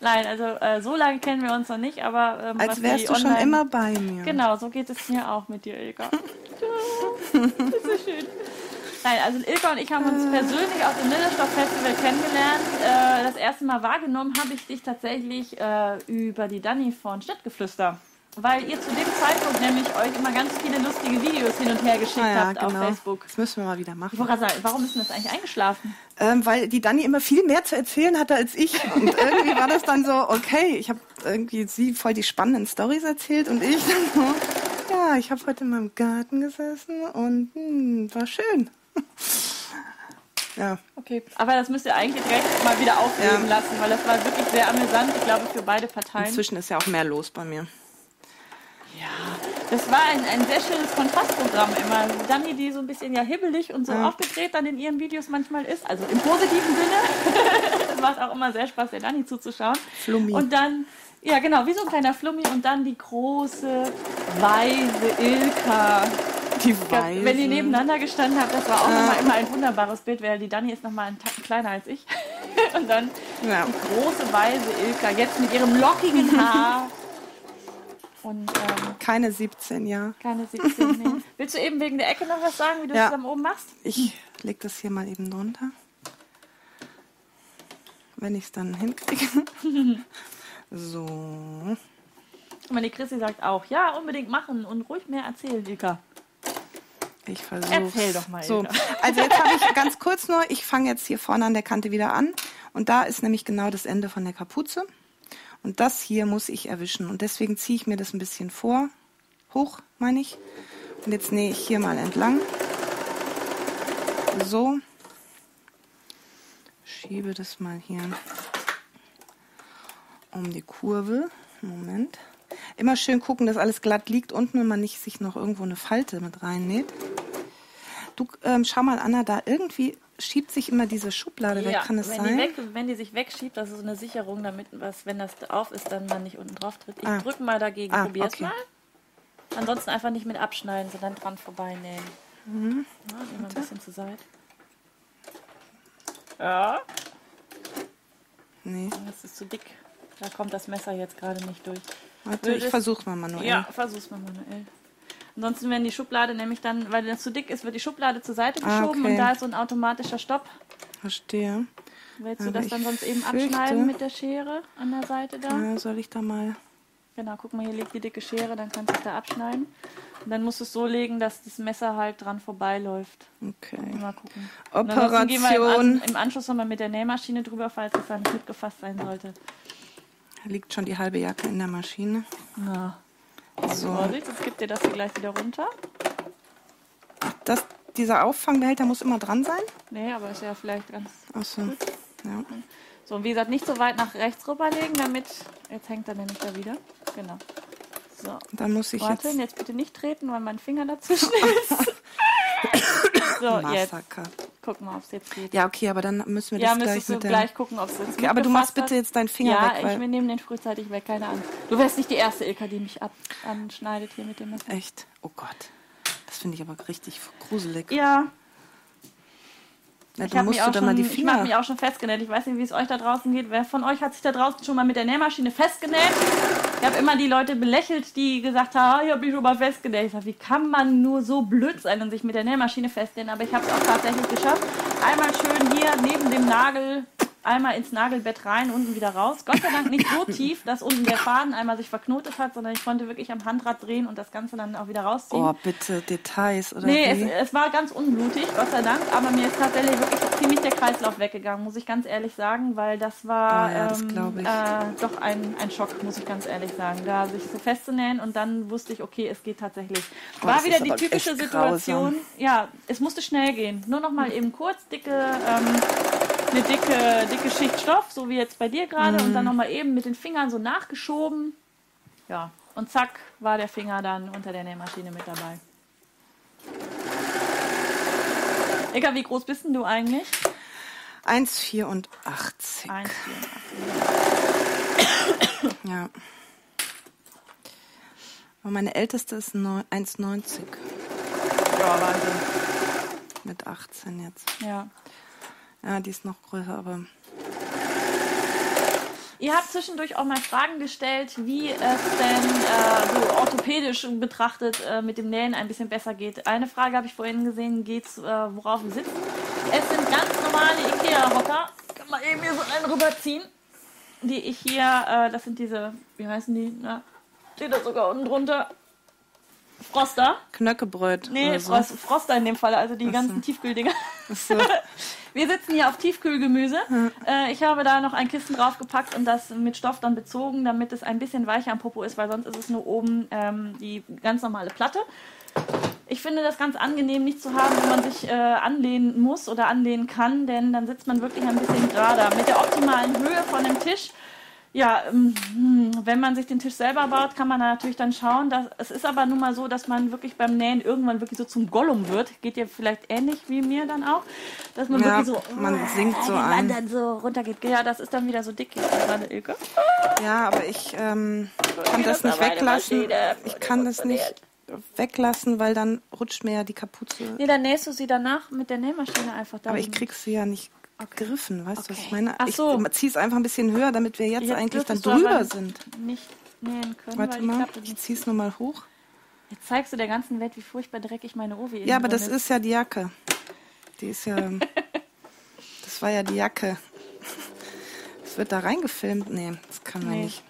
Nein, also äh, so lange kennen wir uns noch nicht, aber ähm, was Als wärst du schon Online- immer bei mir. Genau, so geht es mir auch mit dir, Ilka. das ist so schön. Nein, also Ilka und ich haben uns persönlich auf dem Lillestoff Festival kennengelernt. Äh, das erste Mal wahrgenommen habe ich dich tatsächlich äh, über die Dani von Stadtgeflüster. Weil ihr zu dem Zeitpunkt nämlich euch immer ganz viele lustige Videos hin und her geschickt Ah ja, habt genau. auf Facebook. Das müssen wir mal wieder machen. sagen, warum ist denn das eigentlich eingeschlafen? Ähm, weil die Dani immer viel mehr zu erzählen hatte als ich. Und irgendwie war das dann so, okay, ich habe irgendwie sie voll die spannenden Stories erzählt und ich dann so, ja, ich habe heute in meinem Garten gesessen und hm, war schön. Ja, Okay, aber das müsst ihr eigentlich direkt mal wieder aufleben Ja. lassen, weil das war wirklich sehr amüsant, ich glaube, für beide Parteien. inzwischen ist ja auch mehr los bei mir. Ja, das war ein, ein sehr schönes Kontrastprogramm immer. Dani, die so ein bisschen ja hibbelig und so Ja. aufgedreht dann in ihren Videos manchmal ist, also im positiven Sinne. das macht auch immer sehr Spaß, der Dani zuzuschauen. Flummi. Und dann, ja genau, wie so ein kleiner Flummi und dann die große, weise Ilka. Die Weise. Wenn die nebeneinander gestanden haben, das war auch nochmal immer ein wunderbares Bild, weil die Dani ist nochmal einen Tacken kleiner als ich. Und dann Ja. die große, weise Ilka, jetzt mit ihrem lockigen Haar. Und ähm, Keine 17, ja. keine 17 mehr. Willst du eben wegen der Ecke noch was sagen, wie du Ja. es dann oben machst? Ich leg das hier mal eben drunter. Wenn ich es dann hinkriege. so. Und die Chrissy sagt auch, ja, unbedingt machen und ruhig mehr erzählen, Ilka. Ich versuche. Erzähl doch mal, So, also jetzt habe ich ganz kurz nur, ich fange jetzt hier vorne an der Kante wieder an. Und da ist nämlich genau das Ende von der Kapuze. Und das hier muss ich erwischen. Und deswegen ziehe ich mir das ein bisschen vor. Hoch, meine ich. Und jetzt nähe ich hier mal entlang. So. Schiebe das mal hier um die Kurve. Moment. Immer schön gucken, dass alles glatt liegt unten und man nicht sich noch irgendwo eine Falte mit reinnäht. Du ähm, schau mal, Anna, da irgendwie schiebt sich immer diese Schublade weg, kann es wenn sein? Die weg, wenn die sich wegschiebt, das ist so eine Sicherung, damit was, wenn das auf ist, dann man nicht unten drauf tritt. Ich Ah. drücke mal dagegen, Ah, probier's okay. mal. Ansonsten einfach nicht mit abschneiden, sondern dran vorbeinähen. Mhm. Ja, nehmen wir ein bisschen zur Seite. Ja, Nee, das ist zu dick. Da kommt das Messer jetzt gerade nicht durch. warte, ich Würdest- versuch's mal manuell. Ja, versuch's mal manuell. Ansonsten, wenn die Schublade nämlich dann, weil das zu dick ist, wird die Schublade zur Seite Ah, geschoben okay. und da ist so ein automatischer Stopp. Verstehe. Willst du Aber das dann sonst eben fürchte- abschneiden mit der Schere an der Seite da? Ja, soll ich da mal. Genau, guck mal, hier liegt die dicke Schere, dann kannst du es da abschneiden. Und dann musst du es so legen, dass das Messer halt dran vorbeiläuft. Okay. Mal gucken. Operation. gehen wir im, An im Anschluss nochmal mit der Nähmaschine drüber, falls es da nicht mitgefasst sein sollte. Da liegt schon die halbe Jacke in der Maschine. Ja. So. Vorsicht, jetzt gibt dir das hier gleich wieder runter. Das, dieser Auffangbehälter muss immer dran sein? Nee, aber ist ja vielleicht ganz. Achso. Ja. So, und wie gesagt, nicht so weit nach rechts rüberlegen, damit. Jetzt hängt er nämlich da wieder. Genau. So. Dann muss ich Warte, jetzt. jetzt bitte nicht treten, weil mein Finger dazwischen ist. so, jetzt. Massaker. Guck mal, ob es jetzt geht. Ja, okay, aber dann müssen wir Ja, das gleich mit der. gleich gucken, ob es jetzt Okay, aber du machst bitte jetzt deinen Finger ja, weg, weil. ich, wir nehmen den frühzeitig weg, keine Angst. Du wärst nicht die erste Ilka, die mich ab anschneidet hier mit dem Messer. Echt? Oh Gott. Das finde ich aber richtig gruselig. Ja, Na, ich habe mich, auch schon- die ich mach mich auch schon festgenäht. Ich weiß nicht, wie es euch da draußen geht. Wer von euch hat sich da draußen schon mal mit der Nähmaschine festgenäht? Ich habe immer die Leute belächelt, die gesagt haben, ah, ich habe mich schon mal festgenäht. Ich sag, wie kann man nur so blöd sein und sich mit der Nähmaschine festnähen? Aber ich habe es auch tatsächlich geschafft. Einmal schön hier neben dem Nagel, einmal ins Nagelbett rein, unten wieder raus. Gott sei Dank nicht so tief, dass unten der Faden einmal sich verknotet hat, sondern ich konnte wirklich am Handrad drehen und das Ganze dann auch wieder rausziehen. Oh, bitte, Details oder Nee, es, es war ganz unblutig, Gott sei Dank, aber mir ist tatsächlich wirklich ziemlich der Kreislauf weggegangen, muss ich ganz ehrlich sagen, weil das war Oh ja, das ähm, äh, doch ein, ein Schock, muss ich ganz ehrlich sagen, da sich so festzunähen und dann wusste ich, okay, es geht tatsächlich. Oh, war wieder die typische Situation, grausam. ja, es musste schnell gehen, nur noch mal eben kurz, dicke, ähm, eine dicke, dicke Schicht Stoff, so wie jetzt bei dir gerade, und Mhm. dann noch mal eben mit den Fingern so nachgeschoben, ja, und zack, war der Finger dann unter der Nähmaschine mit dabei. Eka, wie groß bist denn du eigentlich? 1,84. 1,84. Ja. Aber meine älteste ist neun- 1,90 Ja, Wahnsinn. mit 18 jetzt. Ja. Ja, die ist noch größer, aber Ihr habt zwischendurch auch mal Fragen gestellt, wie es denn äh, so orthopädisch betrachtet äh, mit dem Nähen ein bisschen besser geht. Eine Frage habe ich vorhin gesehen, geht's, äh, worauf wir sitzen. Es sind ganz normale Ikea-Hocker. Kann man eben hier so einen rüberziehen. Die ich hier, äh, das sind diese, wie heißen die? Na, steht da sogar unten drunter. Froster. Knöckebröt. Nee, so. Frost, Froster in dem Fall, also die Ach so. ganzen Tiefkühldinger. Ach so. Wir sitzen hier auf Tiefkühlgemüse. Äh, ich habe da noch ein Kissen draufgepackt und das mit Stoff dann bezogen, damit es ein bisschen weicher am Popo ist, weil sonst ist es nur oben ähm, die ganz normale Platte. Ich finde das ganz angenehm, nicht zu haben, wo man sich äh, anlehnen muss oder anlehnen kann, denn dann sitzt man wirklich ein bisschen gerader. Mit der optimalen Höhe von dem Tisch ja, ähm, hm, wenn man sich den Tisch selber baut, kann man da natürlich dann schauen. Dass, es ist aber nun mal so, dass man wirklich beim Nähen irgendwann wirklich so zum Gollum wird. Geht dir vielleicht ähnlich wie mir dann auch. Dass man Ja, wirklich so, man sinkt so ein. dann so runtergeht. Ja, das ist dann wieder so dick jetzt gerade, Ilke. Ja, aber ich ähm, kann das nicht weglassen. Ich kann das nicht weglassen, weil dann rutscht mir ja die Kapuze. Nee, dann nähst du sie danach mit der Nähmaschine einfach da. Aber ich krieg sie ja nicht gegriffen, weißt du, was ich meine? Ach so. Ich ziehe es einfach ein bisschen höher, damit wir jetzt, eigentlich dann drüber sind. Nicht nähen können, Warte mal, ich ziehe es nur mal hoch. Jetzt zeigst du der ganzen Welt, wie furchtbar dreckig meine Ovi Ja, aber das ist ja die Jacke. Die ist ja. das war ja die Jacke. Das wird da reingefilmt? Nee, das kann man Nee. nicht.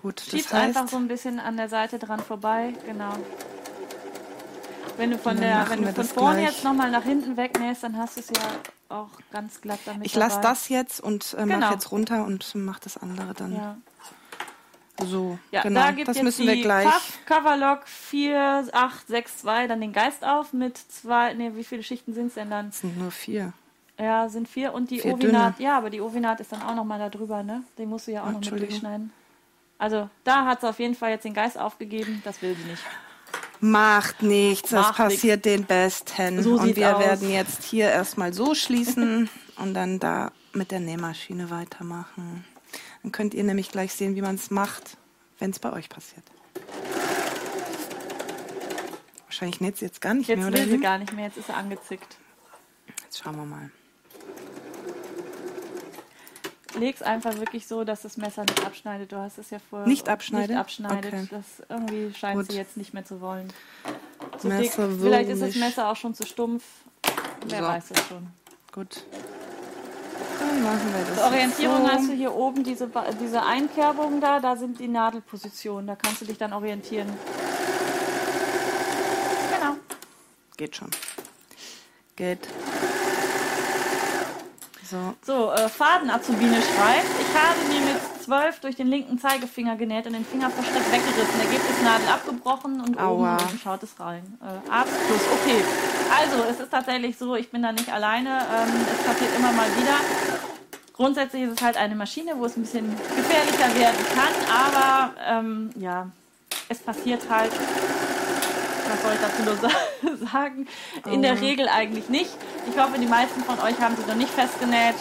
Gut, das Schieb's heißt, einfach so ein bisschen an der Seite dran vorbei, genau. Wenn du von der, wenn du von das vorne gleich. jetzt nochmal nach hinten wegnähst, dann hast du es ja auch ganz glatt damit ich lasse das jetzt und äh, Genau. mache jetzt runter und mache das andere dann Ja, so. ja genau, da gibt das jetzt müssen die wir gleich. Coverlock 4862 dann den Geist auf mit zwei, nee, wie viele Schichten sind es denn dann? Das sind nur vier. Ja, sind vier und die Vier Ovinat, ja, aber die Ovinat ist dann auch nochmal da drüber, ne? Den musst du ja auch noch mit durchschneiden. Also da hat sie auf jeden Fall jetzt den Geist aufgegeben, das will sie nicht. Macht nichts, das Macht passiert den Besten. So und wir aus. werden jetzt hier erstmal so schließen und dann da mit der Nähmaschine weitermachen. Dann könnt ihr nämlich gleich sehen, wie man es macht, wenn es bei euch passiert. Wahrscheinlich näht sie jetzt gar nicht Jetzt mehr, oder? sie wie? gar nicht mehr, jetzt ist sie angezickt. Jetzt schauen wir mal. Leg's einfach wirklich so, dass das Messer nicht abschneidet. Du hast es ja vorher Nicht abschneidet? Nicht abschneidet. Okay. Das irgendwie scheint Gut. sie jetzt nicht mehr zu wollen. Zu Messer dick. Vielleicht ist das. Messer auch schon zu stumpf. Wer So. weiß das schon. Gut. Dann machen wir das. Zur Orientierung so. hast du hier oben diese, Ba- diese Einkerbungen da, da sind die Nadelpositionen. Da kannst du dich dann orientieren. Genau. Geht schon. Geht. So. So, äh, Fadenazubine schreibt, ich habe mir mit 12 durch den linken Zeigefinger genäht und den Finger versteckt weggerissen. Ergebnisnadel abgebrochen und oben Aua. unten schaut es rein. Äh, Arzt plus, okay. Also, es ist tatsächlich so, ich bin da nicht alleine. Ähm, es passiert immer mal wieder. Grundsätzlich ist es halt eine Maschine, wo es ein bisschen gefährlicher werden kann, aber ähm, ja, es passiert halt. Was soll ich dazu nur sa- sagen? In der Regel eigentlich nicht. Ich hoffe, die meisten von euch haben sie noch nicht festgenäht.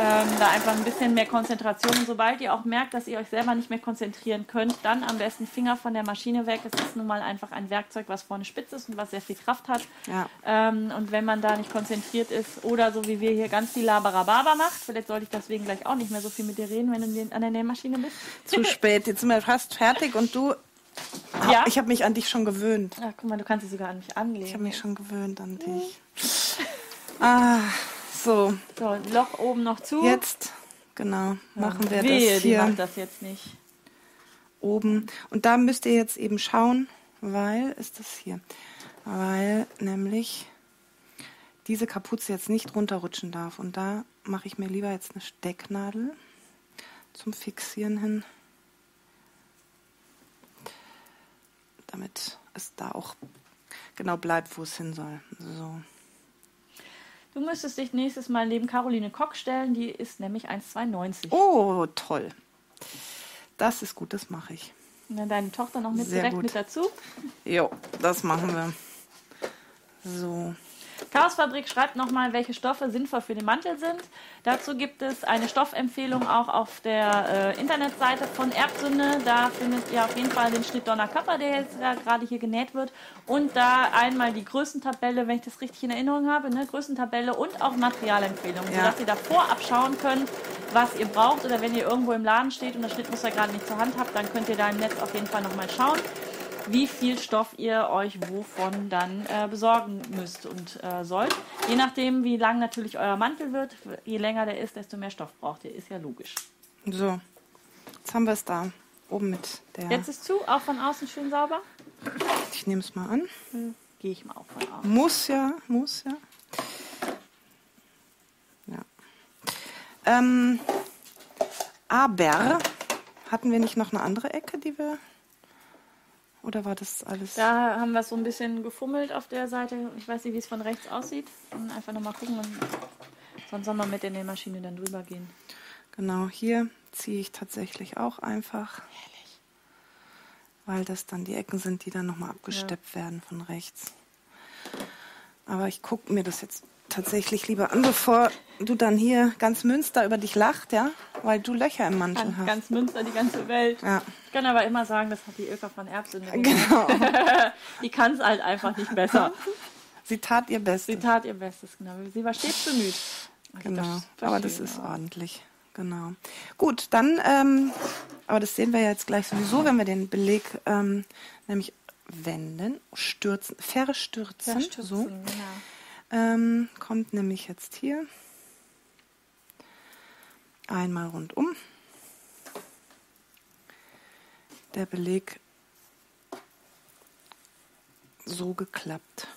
Ähm, da einfach ein bisschen mehr Konzentration. Und sobald ihr auch merkt, dass ihr euch selber nicht mehr konzentrieren könnt, dann am besten Finger von der Maschine weg. Es ist nun mal einfach ein Werkzeug, was vorne spitz ist und was sehr viel Kraft hat. Ja. Ähm, und wenn man da nicht konzentriert ist oder so wie wir hier ganz viel Labarababa macht, vielleicht sollte ich deswegen gleich auch nicht mehr so viel mit dir reden, wenn du an der Nähmaschine bist. Zu spät. Jetzt sind wir fast fertig und du. Ja? Ich habe mich an dich schon gewöhnt. Ach, guck mal, du kannst dich sogar an mich anlegen. Ich habe mich schon gewöhnt an dich. Ah, so. So, Loch oben noch zu. Jetzt, genau, machen wir Wehe, das die hier macht das jetzt nicht. oben. Und da müsst ihr jetzt eben schauen, weil ist das hier, weil nämlich diese Kapuze jetzt nicht runterrutschen darf. Und da mache ich mir lieber jetzt eine Stecknadel zum Fixieren hin, damit es da auch genau bleibt, wo es hin soll. So. Du müsstest dich nächstes Mal neben Caroline Kock stellen, die ist nämlich 1,92. Oh, toll. Das ist gut, das mache ich. Und dann deine Tochter noch mit Sehr direkt gut. mit dazu. Jo, das machen wir. So. Chaosfabrik schreibt nochmal, welche Stoffe sinnvoll für den Mantel sind. Dazu gibt es eine Stoffempfehlung auch auf der äh, Internetseite von Erbsünde. Da findet ihr auf jeden Fall den Schnitt Donner Kappa, der jetzt gerade hier genäht wird. Und da einmal die Größentabelle, wenn ich das richtig in Erinnerung habe, ne? Größentabelle und auch Materialempfehlungen, Ja. sodass ihr da vorab schauen könnt, was ihr braucht. Oder wenn ihr irgendwo im Laden steht und das Schnittmuster gerade nicht zur Hand habt, dann könnt ihr da im Netz auf jeden Fall nochmal schauen wie viel Stoff ihr euch wovon dann äh, besorgen müsst und äh, sollt. Je nachdem, wie lang natürlich euer Mantel wird, je länger der ist, desto mehr Stoff braucht ihr. Ist ja logisch. So. Jetzt haben wir es da. Oben mit der. Jetzt ist zu, auch von außen schön sauber. Ich nehme es mal an. Gehe ich mal auch von außen. Muss ja, muss ja. Ja. Ähm, aber hatten wir nicht noch eine andere Ecke, die wir. Oder war das alles? Da haben wir so ein bisschen gefummelt auf der Seite. Ich weiß nicht, wie es von rechts aussieht. Und einfach nochmal gucken. Und sonst soll man mit der Maschine dann drüber gehen. Genau, hier ziehe ich tatsächlich auch einfach. Weil das dann die Ecken sind, die dann nochmal abgesteppt werden von rechts. Aber ich gucke mir das jetzt tatsächlich lieber an, bevor du dann hier ganz Münster über dich lacht, ja? Weil du Löcher im Mantel Ganz, hast. ganz Münster, die ganze Welt. Ja. Ich kann aber immer sagen, das hat die Ilka von gemacht. Genau. Die kann es halt einfach nicht besser. Sie tat ihr Sie Bestes. tat ihr Bestes, genau. Sie war stets bemüht. Genau. das Aber das ist ja. ordentlich. Genau. Gut, dann, ähm, aber das sehen wir ja jetzt gleich sowieso, wenn wir den Beleg ähm, nämlich wenden, stürzen, verstürzen. Verstürzen, So. genau. Ähm, kommt nämlich jetzt hier einmal rundum. Der Beleg so geklappt.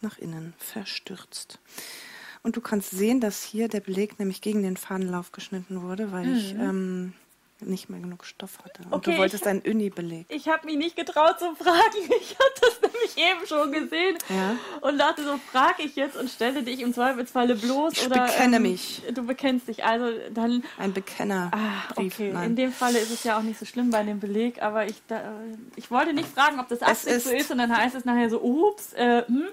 Nach innen verstürzt. Und du kannst sehen, dass hier der Beleg nämlich gegen den Fahnenlauf geschnitten wurde, weil ich Mhm. ähm, nicht mehr genug Stoff hatte. Und Okay, du wolltest einen Uni-Beleg. Ich habe mich nicht getraut zu fragen. Ich habe das nämlich eben schon gesehen Ja. und dachte so, frage ich jetzt und stelle dich im Zweifelsfalle bloß Ich oder bekenne mich. Du bekennst dich, also dann. Ein Bekenner. Ah, okay. In Nein. dem Falle ist es ja auch nicht so schlimm bei dem Beleg, aber ich, da, ich wollte nicht fragen, ob das Absicht so ist- und dann heißt es nachher so, ups, äh, hm.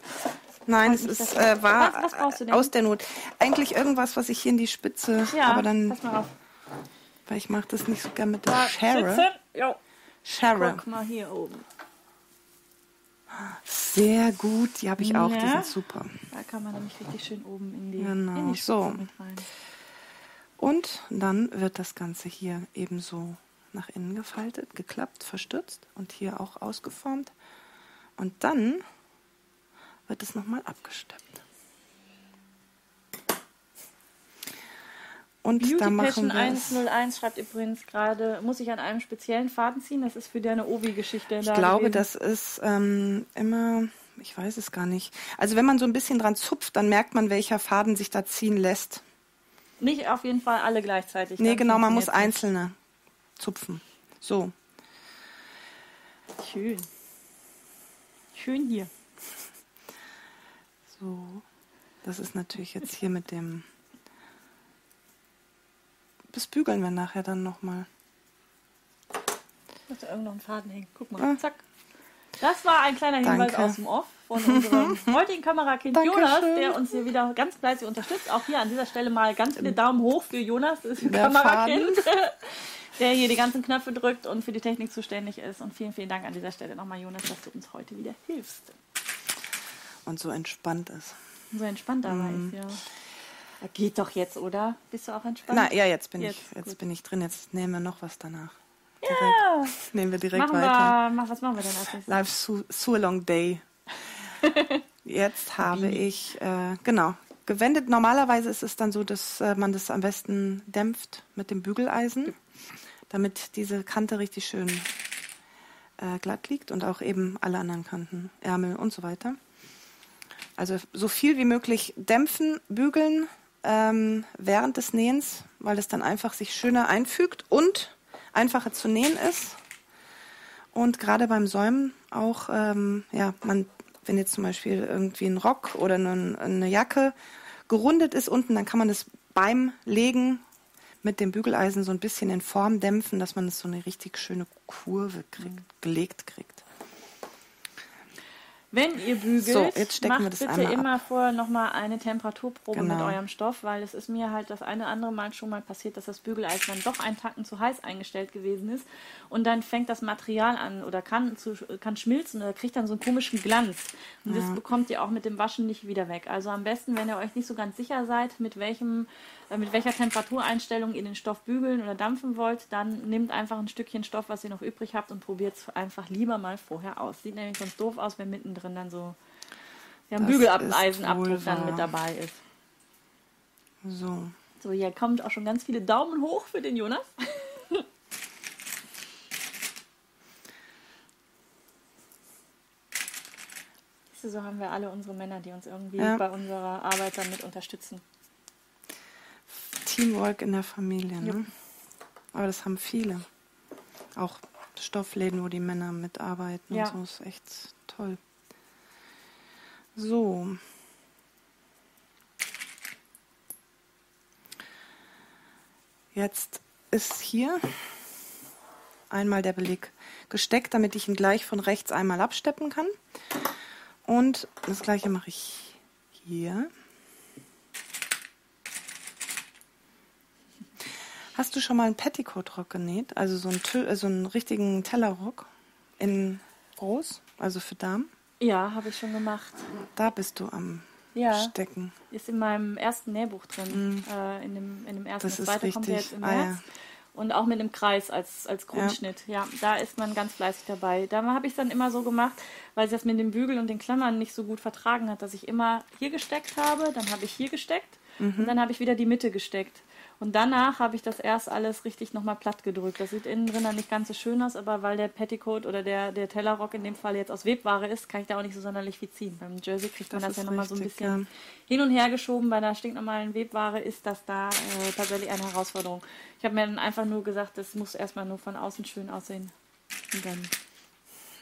Nein, es ist, äh, war Was- was brauchst du denn? aus der Not. Eigentlich irgendwas, was ich hier in die Spitze, Ja, aber dann, pass mal auf. Weil ich mache das nicht so gern mit der Da, Schere. Jo, Schere. guck mal hier oben. Sehr gut, die habe ich auch, die Ja. sind super. Da kann man nämlich richtig schön oben in die, Genau, in die so. mit rein. Und dann wird das Ganze hier ebenso nach innen gefaltet, geklappt, verstützt und hier auch ausgeformt. Und dann wird es nochmal abgesteppt. Und Beauty da machen Passion wir es. 101 schreibt übrigens gerade, muss ich an einem speziellen Faden ziehen? Das ist für deine Obi-Geschichte. Ich da glaube, gewesen. das ist ähm, immer, ich weiß es gar nicht. Also wenn man so ein bisschen dran zupft, dann merkt man, welcher Faden sich da ziehen lässt. Nicht auf jeden Fall alle gleichzeitig. Nee, genau, man muss einzelne zupfen. So. Schön. Schön hier. so. Das ist natürlich jetzt hier mit dem. Das bügeln wir nachher dann nochmal. Muss da irgendwo noch ein Faden hängen. Guck mal. Ah. Zack. Das war ein kleiner Hinweis Danke. aus dem Off von unserem heutigen Kamerakind Dankeschön. Jonas, der uns hier wieder ganz fleißig unterstützt. Auch hier an dieser Stelle mal ganz viele Daumen hoch für Jonas, das Der Kamerakind, der hier die ganzen Knöpfe drückt und für die Technik zuständig ist. Und vielen, vielen Dank an dieser Stelle nochmal, Jonas, dass du uns heute wieder hilfst. Und so entspannt ist. Und so entspannt dabei Mhm. ist, ja. Geht doch jetzt, oder? Bist du auch entspannt? Na ja, jetzt bin Jetzt, ich, jetzt gut. bin ich drin. Jetzt nehmen wir noch was danach. Ja. Nehmen wir direkt Machen weiter. wir, mach, was machen wir denn als? Live Su Sualong Day. Jetzt habe ich, äh, genau, gewendet. Normalerweise ist es dann so, dass äh, man das am besten dämpft mit dem Bügeleisen, damit diese Kante richtig schön äh, glatt liegt und auch eben alle anderen Kanten, Ärmel und so weiter. Also so viel wie möglich dämpfen, bügeln ähm, während des Nähens, weil es dann einfach sich schöner einfügt und einfacher zu nähen ist. Und gerade beim Säumen auch, ähm, ja, man, wenn jetzt zum Beispiel irgendwie ein Rock oder eine, eine Jacke gerundet ist unten, dann kann man das beim Legen mit dem Bügeleisen so ein bisschen in Form dämpfen, dass man es so eine richtig schöne Kurve kriegt, gelegt kriegt. Wenn ihr bügelt, So, macht bitte einmal ab. immer vorher nochmal eine Temperaturprobe Genau. mit eurem Stoff, weil es ist mir halt das eine andere Mal schon mal passiert, dass das Bügeleisen dann doch einen Tacken zu heiß eingestellt gewesen ist und dann fängt das Material an oder kann, zu, kann schmilzen oder kriegt dann so einen komischen Glanz. Und das bekommt ihr auch mit dem Waschen nicht wieder weg. Also am besten, wenn ihr euch nicht so ganz sicher seid, mit welchem mit welcher Temperatureinstellung ihr den Stoff bügeln oder dampfen wollt, dann nehmt einfach ein Stückchen Stoff, was ihr noch übrig habt und probiert es einfach lieber mal vorher aus. Sieht nämlich sonst doof aus, wenn mittendrin dann so ja, Das Bügeleisenabdruck dann mit dabei ist. So, So, hier kommt auch schon ganz viele Daumen hoch für den Jonas. So haben wir alle unsere Männer, die uns irgendwie Ja. bei unserer Arbeit damit unterstützen. Teamwork in der Familie. Ja. Ne? Aber das haben viele. Auch Stoffläden, wo die Männer mitarbeiten Ja. und so ist echt toll. So. Jetzt ist hier einmal der Beleg gesteckt, damit ich ihn gleich von rechts einmal absteppen kann. Und das gleiche mache ich hier. Hast du schon mal einen Petticoat-Rock genäht? Also so einen, Tö- äh, so einen richtigen Tellerrock in groß, also für Damen? Ja, habe ich schon gemacht. Da bist du am Ja. Stecken. Ist in meinem ersten Nähbuch drin. Äh, in, dem, in dem ersten. Mhm. Das ist zweite kommt ja richtig. jetzt im Ah, März. ja. Und auch mit einem Kreis als, als Grundschnitt. Ja. da ist man ganz fleißig dabei. Da habe ich es dann immer so gemacht, weil sie das mit dem Bügel und den Klammern nicht so gut vertragen hat, dass ich immer hier gesteckt habe, dann habe ich hier gesteckt Mhm. und dann habe ich wieder die Mitte gesteckt. Und danach habe ich das erst alles richtig nochmal platt gedrückt. Das sieht innen drin dann nicht ganz so schön aus, aber weil der Petticoat oder der, der Tellerrock in dem Fall jetzt aus Webware ist, kann ich da auch nicht so sonderlich viel ziehen. Beim Jersey kriegt man das, das ja nochmal so ein bisschen ja. hin und her geschoben. Bei einer stinknormalen Webware ist das da äh, tatsächlich eine Herausforderung. Ich habe mir dann einfach nur gesagt, das muss erstmal nur von außen schön aussehen. Und dann ein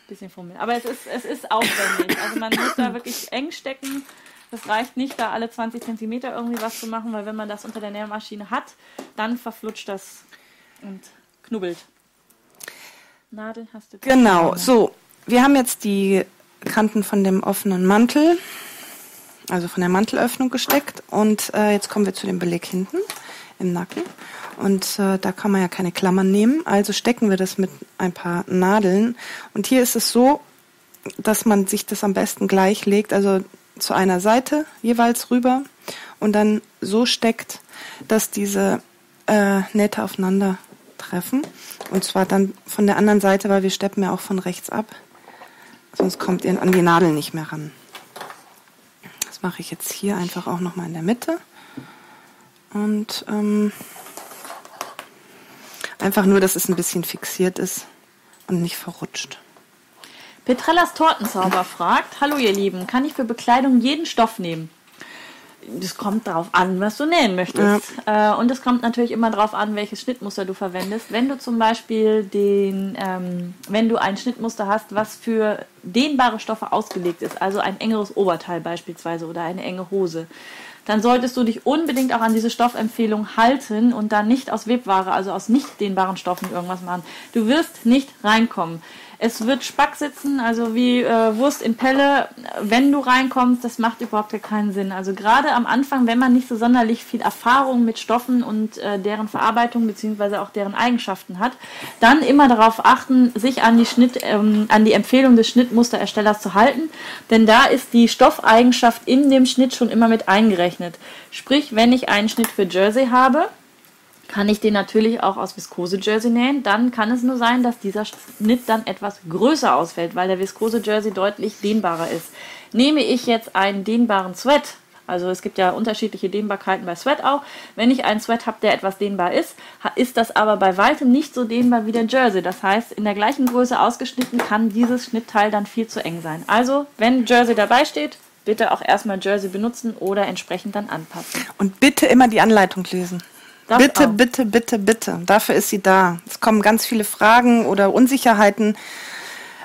bisschen fummeln. Aber es ist, es ist aufwendig. Also man muss da wirklich eng stecken das reicht nicht, da alle 20 Zentimeter irgendwie was zu machen, weil wenn man das unter der Nährmaschine hat, dann verflutscht das und knubbelt. Nadel hast du. Genau, so. Wir haben jetzt die Kanten von dem offenen Mantel, also von der Mantelöffnung gesteckt und äh, jetzt kommen wir zu dem Beleg hinten im Nacken. Und äh, da kann man ja keine Klammern nehmen, also stecken wir das mit ein paar Nadeln. Und hier ist es so, dass man sich das am besten gleich legt. Also zu einer Seite jeweils rüber und dann so steckt, dass diese äh, Nähte aufeinander treffen. Und zwar dann von der anderen Seite, weil wir steppen ja auch von rechts ab. Sonst kommt ihr an die Nadel nicht mehr ran. Das mache ich jetzt hier einfach auch nochmal in der Mitte. Und ähm, einfach nur, dass es ein bisschen fixiert ist und nicht verrutscht. Petrellas Tortenzauber fragt, hallo ihr Lieben, kann ich für Bekleidung jeden Stoff nehmen? Das kommt darauf an, was du nähen möchtest. Ja. Äh, und es kommt natürlich immer darauf an, welches Schnittmuster du verwendest. Wenn du zum Beispiel den, ähm, wenn du ein Schnittmuster hast, was für dehnbare Stoffe ausgelegt ist, also ein engeres Oberteil beispielsweise oder eine enge Hose, dann solltest du dich unbedingt auch an diese Stoffempfehlung halten und dann nicht aus Webware, also aus nicht dehnbaren Stoffen irgendwas machen. Du wirst nicht reinkommen. Es wird Spack sitzen, also wie äh, Wurst in Pelle, wenn du reinkommst, das macht überhaupt keinen Sinn. Also gerade am Anfang, wenn man nicht so sonderlich viel Erfahrung mit Stoffen und äh, deren Verarbeitung beziehungsweise auch deren Eigenschaften hat, dann immer darauf achten, sich an die Schnitt, ähm, an die Empfehlung des Schnittmustererstellers zu halten, denn da ist die Stoffeigenschaft in dem Schnitt schon immer mit eingerechnet. Sprich, wenn ich einen Schnitt für Jersey habe, kann ich den natürlich auch aus Viskose-Jersey nähen. Dann kann es nur sein, dass dieser Schnitt dann etwas größer ausfällt, weil der Viskose-Jersey deutlich dehnbarer ist. Nehme ich jetzt einen dehnbaren Sweat, also es gibt ja unterschiedliche Dehnbarkeiten bei Sweat auch. Wenn ich einen Sweat habe, der etwas dehnbar ist, ist das aber bei weitem nicht so dehnbar wie der Jersey. Das heißt, in der gleichen Größe ausgeschnitten kann dieses Schnittteil dann viel zu eng sein. Also, wenn Jersey dabei steht, bitte auch erstmal Jersey benutzen oder entsprechend dann anpassen. Und bitte immer die Anleitung lesen. Das bitte, auch. bitte, bitte, bitte. Dafür ist sie da. Es kommen ganz viele Fragen oder Unsicherheiten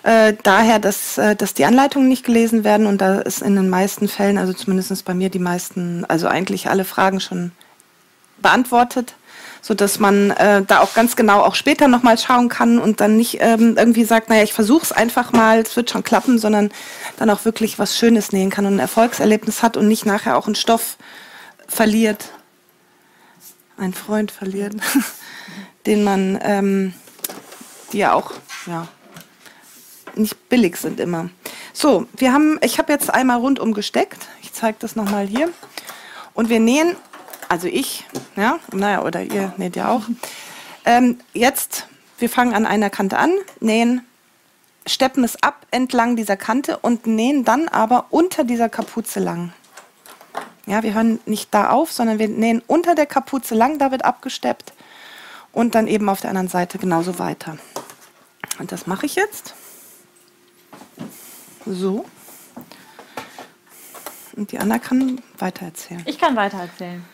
äh, daher, dass, äh, dass die Anleitungen nicht gelesen werden und da ist in den meisten Fällen, also zumindest bei mir die meisten, also eigentlich alle Fragen schon beantwortet, so dass man äh, da auch ganz genau auch später nochmal schauen kann und dann nicht ähm, irgendwie sagt, naja, ich versuche es einfach mal, es wird schon klappen, sondern dann auch wirklich was Schönes nähen kann und ein Erfolgserlebnis hat und nicht nachher auch einen Stoff verliert einen Freund verlieren, den man, ähm, die ja auch, ja, nicht billig sind immer. So, wir haben, ich habe jetzt einmal rundum gesteckt. Ich zeige das nochmal hier. Und wir nähen, also ich, ja, naja, oder ihr näht ja auch. Ähm, jetzt, wir fangen an einer Kante an, nähen, steppen es ab entlang dieser Kante und nähen dann aber unter dieser Kapuze lang. Ja, wir hören nicht da auf, sondern wir nähen unter der Kapuze lang, da wird abgesteppt und dann eben auf der anderen Seite genauso weiter. Und das mache ich jetzt. So. Und die Anna kann weitererzählen. Ich kann weitererzählen.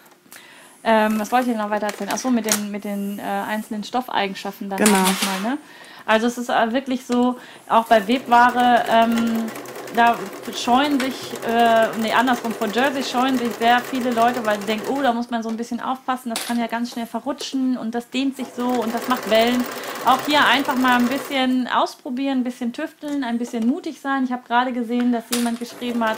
Ähm, was wollte ich noch weitererzählen? Achso, mit den, mit den äh, einzelnen Stoffeigenschaften dann genau. nochmal. Ne? Also es ist äh, wirklich so, auch bei Webware, ähm, da scheuen sich, äh, nee, andersrum, von Jersey scheuen sich sehr viele Leute, weil sie denken, oh, da muss man so ein bisschen aufpassen, das kann ja ganz schnell verrutschen und das dehnt sich so und das macht Wellen. Auch hier einfach mal ein bisschen ausprobieren, ein bisschen tüfteln, ein bisschen mutig sein. Ich habe gerade gesehen, dass jemand geschrieben hat,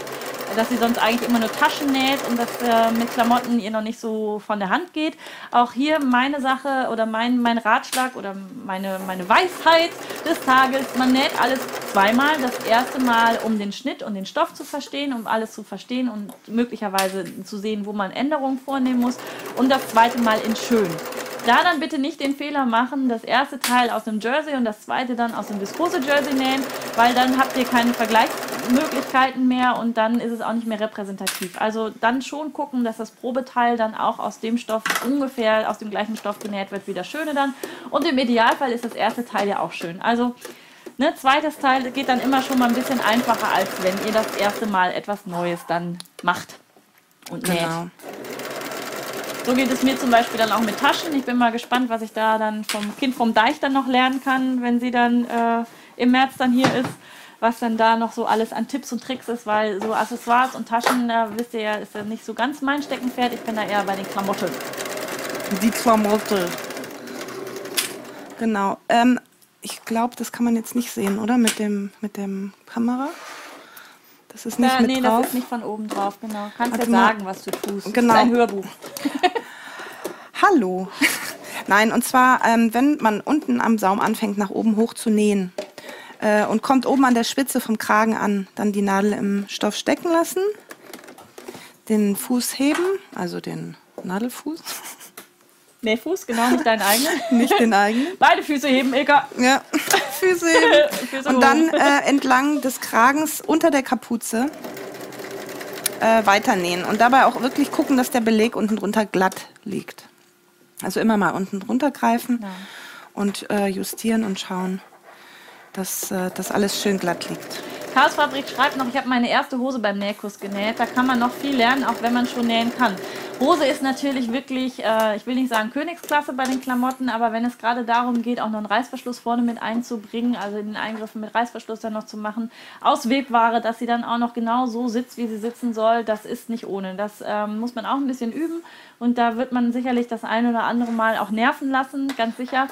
dass sie sonst eigentlich immer nur Taschen näht und dass äh, mit Klamotten ihr noch nicht so von der Hand geht. Auch hier meine Sache oder mein, mein Ratschlag oder meine, meine Weisheit des Tages, man näht alles zweimal. Das erste Mal, um den Schnitt und den Stoff zu verstehen, um alles zu verstehen und möglicherweise zu sehen, wo man Änderungen vornehmen muss. Und das zweite Mal in schön. Da dann bitte nicht den Fehler machen, das erste Teil aus dem Jersey und das zweite dann aus dem Viskose Jersey nähen, weil dann habt ihr keine Vergleichs Möglichkeiten mehr und dann ist es auch nicht mehr repräsentativ. Also dann schon gucken, dass das Probeteil dann auch aus dem Stoff ungefähr aus dem gleichen Stoff genäht wird wie das Schöne dann. Und im Idealfall ist das erste Teil ja auch schön. Also Ne, zweites Teil geht dann immer schon mal ein bisschen einfacher, als wenn ihr das erste Mal etwas Neues dann macht und näht. Genau. So geht es mir zum Beispiel dann auch mit Taschen. Ich bin mal gespannt, was ich da dann vom Kind vom Deich dann noch lernen kann, wenn sie dann äh, im März dann hier ist, was dann da noch so alles an Tipps und Tricks ist, weil so Accessoires und Taschen, da wisst ihr ja, ist ja nicht so ganz mein Steckenpferd. Ich bin da eher bei den Klamotten. Die Klamotte. Genau. Ähm, ich glaube, das kann man jetzt nicht sehen, oder? Mit dem, mit dem Kamera. Das ist nicht ja, mit nee, drauf. das ist nicht von oben drauf, genau. Kannst Warte ja sagen, was du tust. Genau. Das ist ein Hörbuch. Hallo. Nein, und zwar, ähm, wenn man unten am Saum anfängt, nach oben hoch zu nähen äh, und kommt oben an der Spitze vom Kragen an, dann die Nadel im Stoff stecken lassen, den Fuß heben, also den Nadelfuß. Nee, Fuß, genau, nicht deinen eigenen. nicht den eigenen. Beide Füße heben, Eka. Ja, Füße heben. Füße und dann äh, entlang des Kragens unter der Kapuze äh, weiternähen. Und dabei auch wirklich gucken, dass der Beleg unten drunter glatt liegt. Also immer mal unten drunter greifen ja. und äh, justieren und schauen, dass äh, das alles schön glatt liegt. Chaos Fabrik schreibt noch, ich habe meine erste Hose beim Nähkurs genäht. Da kann man noch viel lernen, auch wenn man schon nähen kann. Hose ist natürlich wirklich, äh, ich will nicht sagen Königsklasse bei den Klamotten, aber wenn es gerade darum geht, auch noch einen Reißverschluss vorne mit einzubringen, also den Eingriffen mit Reißverschluss dann noch zu machen, aus Webware, dass sie dann auch noch genau so sitzt, wie sie sitzen soll, das ist nicht ohne. Das ähm, muss man auch ein bisschen üben und da wird man sicherlich das ein oder andere Mal auch nerven lassen, ganz sicher.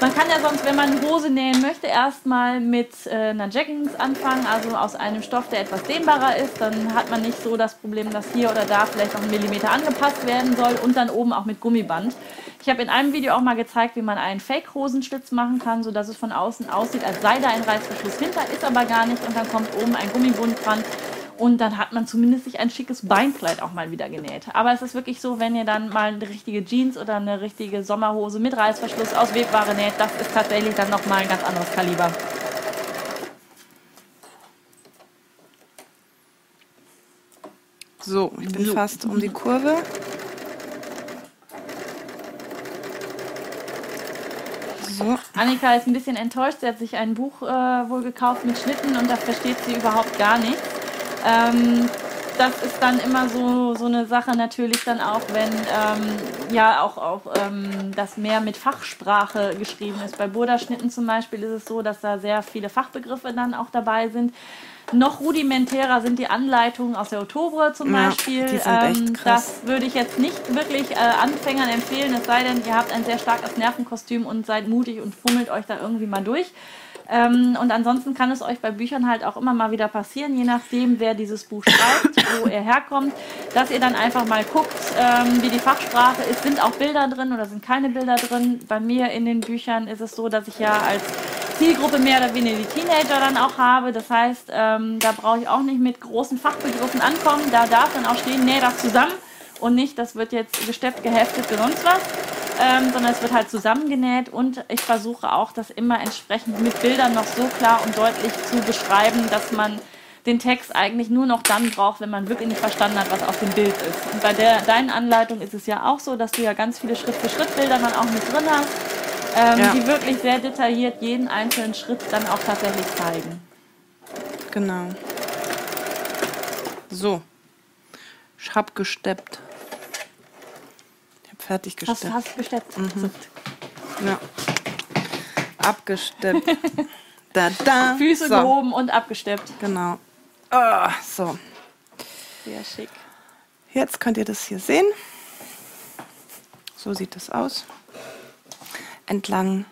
Man kann ja sonst, wenn man eine Hose nähen möchte, erstmal mit äh, einer Jeggings anfangen, also aus einem Stoff, der etwas dehnbarer ist. Dann hat man nicht so das Problem, dass hier oder da vielleicht noch ein Millimeter angepasst werden soll und dann oben auch mit Gummiband. Ich habe in einem Video auch mal gezeigt, wie man einen Fake-Hosenschlitz machen kann, sodass es von außen aussieht, als sei da ein Reißverschluss hinter, ist aber gar nicht und dann kommt oben ein Gummibund dran und dann hat man zumindest sich ein schickes Beinkleid auch mal wieder genäht. Aber es ist wirklich so, wenn ihr dann mal eine richtige Jeans oder eine richtige Sommerhose mit Reißverschluss aus Webware näht, das ist tatsächlich dann nochmal ein ganz anderes Kaliber. So, ich bin so. fast um die Kurve. So. Annika ist ein bisschen enttäuscht. Sie hat sich ein Buch äh, wohl gekauft mit Schnitten und das versteht sie überhaupt gar nicht. Ähm, das ist dann immer so, so eine Sache natürlich dann auch, wenn ähm, ja auch, auch ähm, das mehr mit Fachsprache geschrieben ist. Bei Burda-Schnitten zum Beispiel ist es so, dass da sehr viele Fachbegriffe dann auch dabei sind. Noch rudimentärer sind die Anleitungen aus der Ottobre zum ja, Beispiel. Die sind echt ähm, krass. Das würde ich jetzt nicht wirklich äh, Anfängern empfehlen, es sei denn, ihr habt ein sehr starkes Nervenkostüm und seid mutig und fummelt euch da irgendwie mal durch. Ähm, und ansonsten kann es euch bei Büchern halt auch immer mal wieder passieren, je nachdem, wer dieses Buch schreibt, wo er herkommt, dass ihr dann einfach mal guckt, ähm, wie die Fachsprache ist. Sind auch Bilder drin oder sind keine Bilder drin? Bei mir in den Büchern ist es so, dass ich ja als Zielgruppe mehr oder weniger die Teenager dann auch habe. Das heißt, ähm, da brauche ich auch nicht mit großen Fachbegriffen ankommen. Da darf dann auch stehen, nähe das zusammen und nicht, das wird jetzt gesteppt, geheftet oder sonst was ähm, sondern es wird halt zusammengenäht und ich versuche auch, das immer entsprechend mit Bildern noch so klar und deutlich zu beschreiben, dass man den Text eigentlich nur noch dann braucht, wenn man wirklich nicht verstanden hat, was auf dem Bild ist. Und bei der, deinen Anleitung ist es ja auch so, dass du ja ganz viele Schritt-für-Schritt-Bilder dann auch mit drin hast, ähm, ja. die wirklich sehr detailliert jeden einzelnen Schritt dann auch tatsächlich zeigen. Genau. So. Ich hab gesteppt fertig gesteppt. Hast, hast gesteppt. Mhm. Ja. Abgesteppt. da, da. Füße so. gehoben und abgesteppt. Genau. Oh, so. Sehr schick. Jetzt könnt ihr das hier sehen. So sieht das aus. Entlang,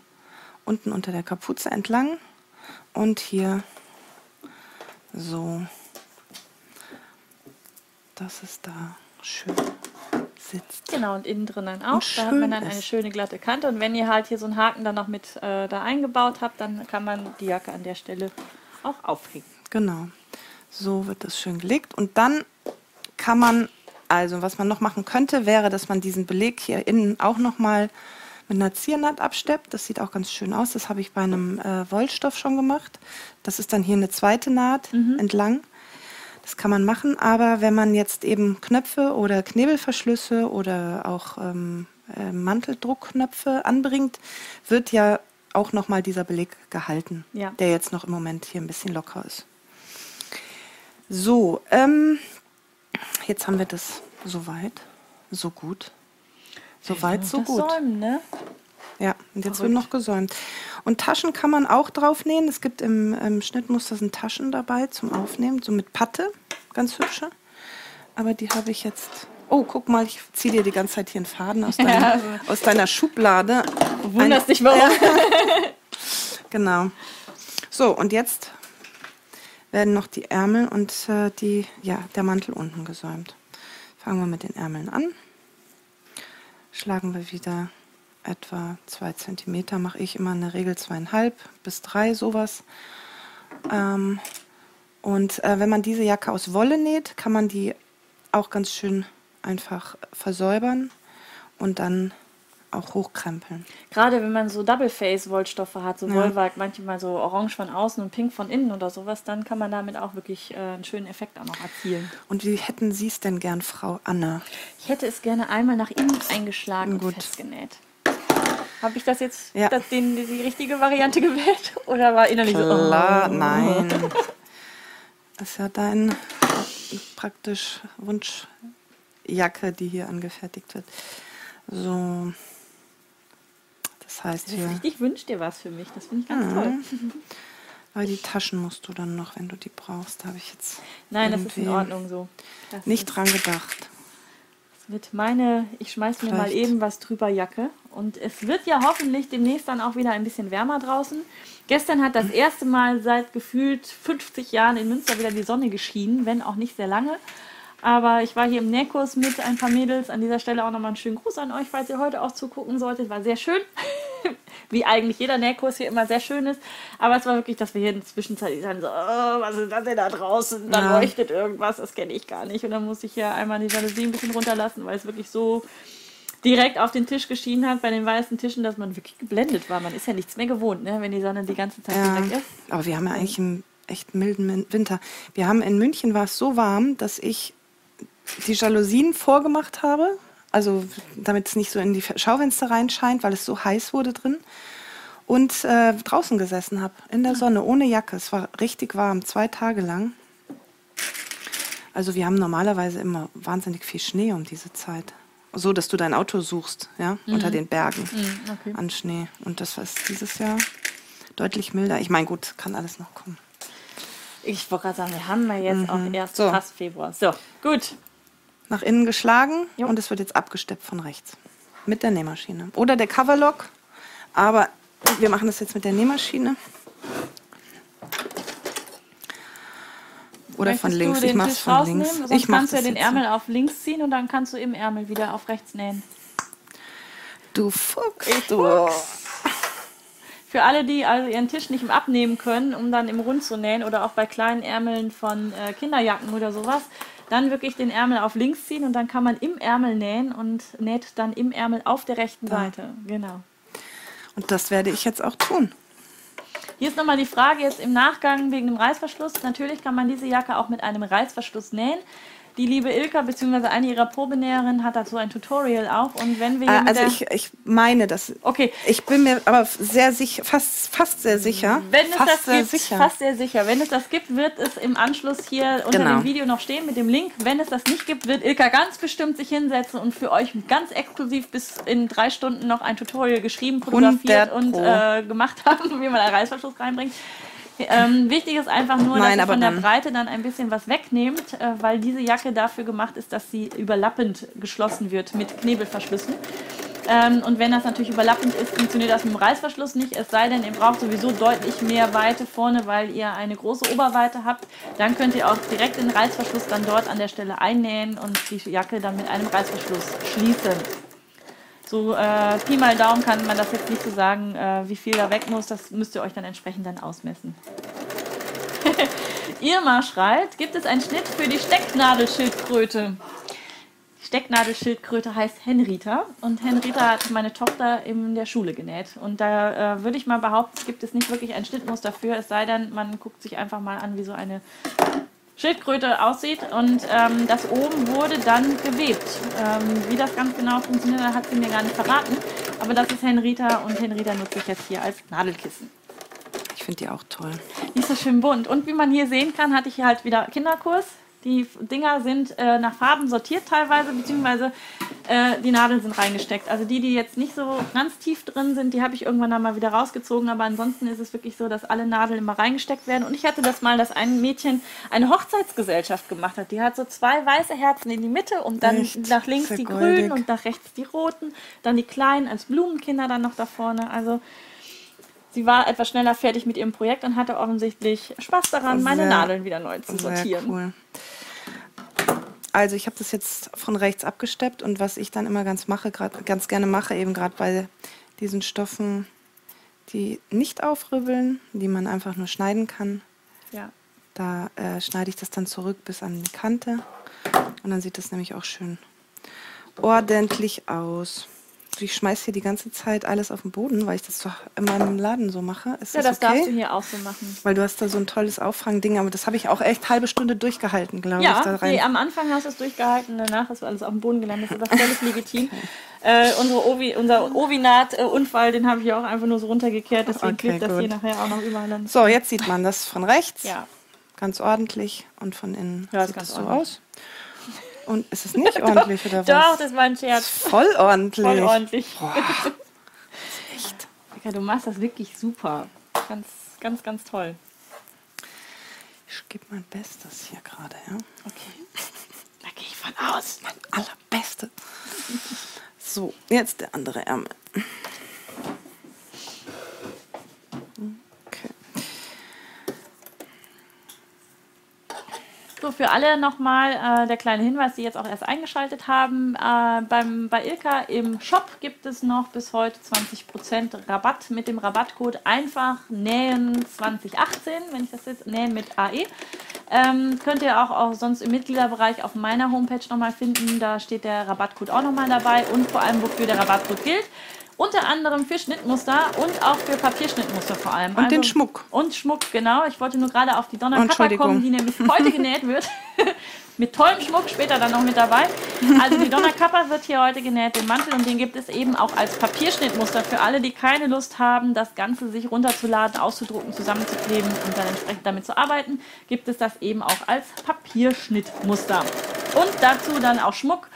unten unter der Kapuze entlang. Und hier so. Das ist da schön sitzt. Genau, und innen drin dann auch. Da hat man dann eine schöne glatte Kante. Und wenn ihr halt hier so einen Haken dann noch mit äh, da eingebaut habt, dann kann man die Jacke an der Stelle auch aufhängen. Genau. So wird das schön gelegt. Und dann kann man, also was man noch machen könnte, wäre, dass man diesen Beleg hier innen auch noch mal mit einer Ziernaht absteppt. Das sieht auch ganz schön aus. Das habe ich bei einem äh, Wollstoff schon gemacht. Das ist dann hier eine zweite Naht entlang. Das kann man machen, aber wenn man jetzt eben Knöpfe oder Knebelverschlüsse oder auch ähm, äh, Manteldruckknöpfe anbringt, wird ja auch nochmal dieser Beleg gehalten, Ja. der jetzt noch im Moment hier ein bisschen locker ist. So, ähm, jetzt haben wir das soweit, so gut. Soweit, so gut. Säumen, ne? Ja, und jetzt Verrückt. wird noch gesäumt. Und Taschen kann man auch draufnähen. Es gibt im, im Schnittmuster sind Taschen dabei zum Aufnehmen, so mit Patte, ganz hübsche. Aber die habe ich jetzt. Oh, guck mal, ich ziehe dir die ganze Zeit hier einen Faden aus deiner, Ja, also- aus deiner Schublade. Du wunderst dich, warum. Genau. So, und jetzt werden noch die Ärmel und äh, die, ja, der Mantel unten gesäumt. Fangen wir mit den Ärmeln an. Schlagen wir wieder etwa zwei Zentimeter, mache ich immer in der Regel zweieinhalb bis drei, sowas. Ähm, und äh, wenn man diese Jacke aus Wolle näht, kann man die auch ganz schön einfach versäubern und dann auch hochkrempeln. Gerade wenn man so Double-Face-Wollstoffe hat, so Ja. Wollwerk, manchmal so orange von außen und pink von innen oder sowas, dann kann man damit auch wirklich äh, einen schönen Effekt auch noch erzielen. Und wie hätten Sie es denn gern, Frau Anne? Ich hätte es gerne einmal nach innen eingeschlagen Gut. und festgenäht. Habe ich das jetzt Ja. das, den, die richtige Variante gewählt? Oder war innerlich Klar, so? oh. nein. Das ist ja dein praktisch Wunschjacke, die hier angefertigt wird. So. Das heißt hier, richtig, wünsch dir was für mich. Das finde ich ganz toll. aber die Taschen musst du dann noch, wenn du die brauchst, habe ich jetzt Nein, das ist in Ordnung so. Das nicht dran gedacht. Wird meine, ich schmeiß mir mal Vielleicht. eben was drüber Jacke. Und es wird ja hoffentlich demnächst dann auch wieder ein bisschen wärmer draußen. Gestern hat das erste Mal seit gefühlt 50 Jahren in Münster wieder die Sonne geschienen, wenn auch nicht sehr lange. Aber ich war hier im Nähkurs mit ein paar Mädels. An dieser Stelle auch nochmal einen schönen Gruß an euch, falls ihr heute auch zugucken solltet. War sehr schön. Wie eigentlich jeder Nähkurs hier immer sehr schön ist. Aber es war wirklich, dass wir hier in der Zwischenzeit dann so, oh, was ist das denn da draußen? Da Ja. leuchtet irgendwas, das kenne ich gar nicht. Und dann musste ich hier einmal die Jalousie ein bisschen runterlassen, weil es wirklich so direkt auf den Tisch geschienen hat bei den weißen Tischen, dass man wirklich geblendet war. Man ist ja nichts mehr gewohnt, ne? wenn die Sonne die ganze Zeit Ja, weg ist. aber wir haben ja eigentlich einen echt milden Winter. Wir haben in München war es so warm, dass ich die Jalousien vorgemacht habe, also damit es nicht so in die Schaufenster reinscheint, weil es so heiß wurde drin. Und äh, draußen gesessen habe, in der Sonne, ohne Jacke. Es war richtig warm, zwei Tage lang. Also wir haben normalerweise immer wahnsinnig viel Schnee um diese Zeit. So, dass du dein Auto suchst, ja, unter den Bergen okay. an Schnee. Und das war dieses Jahr deutlich milder. Ich meine, gut, kann alles noch kommen. Ich wollte gerade sagen, wir haben ja jetzt auch erst So. fast Februar. So, gut. Nach innen geschlagen Jo. und es wird jetzt abgesteppt von rechts. Mit der Nähmaschine. Oder der Coverlock. Aber wir machen das jetzt mit der Nähmaschine. Oder von Möchtest links. Du Ich mach's Tisch von links. Sonst Ich kannst du ja den jetzt so. Ärmel auf links ziehen und dann kannst du im Ärmel wieder auf rechts nähen. Du Fuchs. Ich du. Für alle, die also ihren Tisch nicht abnehmen können, um dann im Rund zu nähen oder auch bei kleinen Ärmeln von äh, Kinderjacken oder sowas, dann wirklich den Ärmel auf links ziehen und dann kann man im Ärmel nähen und näht dann im Ärmel auf der rechten Seite. Genau. Und das werde ich jetzt auch tun. Hier ist nochmal die Frage jetzt im Nachgang wegen dem Reißverschluss. Natürlich kann man diese Jacke auch mit einem Reißverschluss nähen. Die liebe Ilka bzw. eine ihrer Probenäherinnen hat dazu ein Tutorial auch. Und wenn wir Äh, also ich, ich meine das. Okay. Ich bin mir aber sehr sicher, fast, fast sehr sicher. Wenn es fast das sehr gibt, sicher. fast sehr sicher. Wenn es das gibt, wird es im Anschluss hier unter Genau. dem Video noch stehen mit dem Link. Wenn es das nicht gibt, wird Ilka ganz bestimmt sich hinsetzen und für euch ganz exklusiv bis in drei Stunden noch ein Tutorial geschrieben, fotografiert 100 und Pro. äh, gemacht haben, wie man einen Reißverschluss reinbringt. Ähm, wichtig ist einfach nur, Nein, dass ihr von der dann- Breite dann ein bisschen was wegnehmt, äh, weil diese Jacke dafür gemacht ist, dass sie überlappend geschlossen wird mit Knebelverschlüssen. Ähm, und wenn das natürlich überlappend ist, funktioniert das mit dem Reißverschluss nicht. Es sei denn, ihr braucht sowieso deutlich mehr Weite vorne, weil ihr eine große Oberweite habt. Dann könnt ihr auch direkt den Reißverschluss dann dort an der Stelle einnähen und die Jacke dann mit einem Reißverschluss schließen. So äh, Pi mal Daumen kann man das jetzt nicht so sagen, äh, wie viel da weg muss. Das müsst ihr euch dann entsprechend dann ausmessen. Irma schreibt, gibt es einen Schnitt für die Stecknadelschildkröte? Stecknadelschildkröte heißt Henrita und Henrita hat meine Tochter in der Schule genäht. Und da äh, würde ich mal behaupten, gibt es nicht wirklich ein Schnittmuster für, es sei denn, man guckt sich einfach mal an, wie so eine Schildkröte aussieht. Und ähm, das oben wurde dann gewebt. Ähm, wie das ganz genau funktioniert, hat sie mir gar nicht verraten. Aber das ist Henrita und Henrita nutze ich jetzt hier als Nadelkissen. Ich finde die auch toll. Die ist so schön bunt. Und wie man hier sehen kann, hatte ich hier halt wieder Kinderkurs. Die Dinger sind äh, nach Farben sortiert teilweise, beziehungsweise äh, die Nadeln sind reingesteckt. Also die, die jetzt nicht so ganz tief drin sind, die habe ich irgendwann dann mal wieder rausgezogen. Aber ansonsten ist es wirklich so, dass alle Nadeln immer reingesteckt werden. Und ich hatte das mal, dass ein Mädchen eine Hochzeitsgesellschaft gemacht hat. Die hat so zwei weiße Herzen in die Mitte und dann Echt? nach links die grünen und nach rechts die roten. Dann die kleinen als Blumenkinder dann noch da vorne. Also Sie war etwas schneller fertig mit ihrem Projekt und hatte offensichtlich Spaß daran, meine Sehr- Nadeln wieder neu zu Sehr sortieren. cool. Also ich habe das jetzt von rechts abgesteppt und was ich dann immer ganz mache, grad, ganz gerne mache, eben gerade bei diesen Stoffen, die nicht aufribbeln, die man einfach nur schneiden kann, Ja. da äh, schneide ich das dann zurück bis an die Kante und dann sieht das nämlich auch schön ordentlich aus. Ich schmeiß hier die ganze Zeit alles auf den Boden, weil ich das doch in meinem Laden so mache. Ist ja, das, das okay? darfst du hier auch so machen. Weil du hast da so ein tolles Auffangding, aber das habe ich auch echt halbe Stunde durchgehalten, glaube ich. Da Ja, nee, am Anfang hast du es durchgehalten, danach ist alles auf dem Boden gelandet. Das ist aber völlig legitim. Äh, unsere Ovi, unser Ovinat-Unfall, den habe ich ja auch einfach nur so runtergekehrt, deswegen Okay, klebt das gut. hier nachher auch noch überall an. So, jetzt sieht man das von rechts Ja. ganz ordentlich und von innen Ja, sieht ganz es so aus. Und ist es nicht ordentlich oder was? Doch, das war ein Scherz. Voll ordentlich. Voll ordentlich. Echt. Ja, du machst das wirklich super. Ganz, ganz, ganz toll. Ich gebe mein Bestes hier gerade, ja. Okay. Da gehe ich von aus. Mein allerbeste. So, jetzt der andere Ärmel. So, für alle nochmal äh, der kleine Hinweis, die jetzt auch erst eingeschaltet haben. Äh, beim, bei Ilka im Shop gibt es noch bis heute 20% Rabatt mit dem Rabattcode einfach nähen 2018, wenn ich das jetzt nähen mit AE. Ähm, könnt ihr auch, auch sonst im Mitgliederbereich auf meiner Homepage nochmal finden. Da steht der Rabattcode auch nochmal dabei und vor allem, wofür der Rabattcode gilt. Unter anderem für Schnittmuster und auch für Papierschnittmuster vor allem. Also Und den Schmuck. Und Schmuck, genau. Ich wollte nur gerade auf die Donnerkappa kommen, die nämlich heute genäht wird. mit tollem Schmuck, später dann noch mit dabei. Also die Donnerkappa wird hier heute genäht, den Mantel, und den gibt es eben auch als Papierschnittmuster für alle, die keine Lust haben, das Ganze sich runterzuladen, auszudrucken, zusammenzukleben und dann entsprechend damit zu arbeiten, gibt es das eben auch als Papierschnittmuster. Und dazu dann auch Schmuck.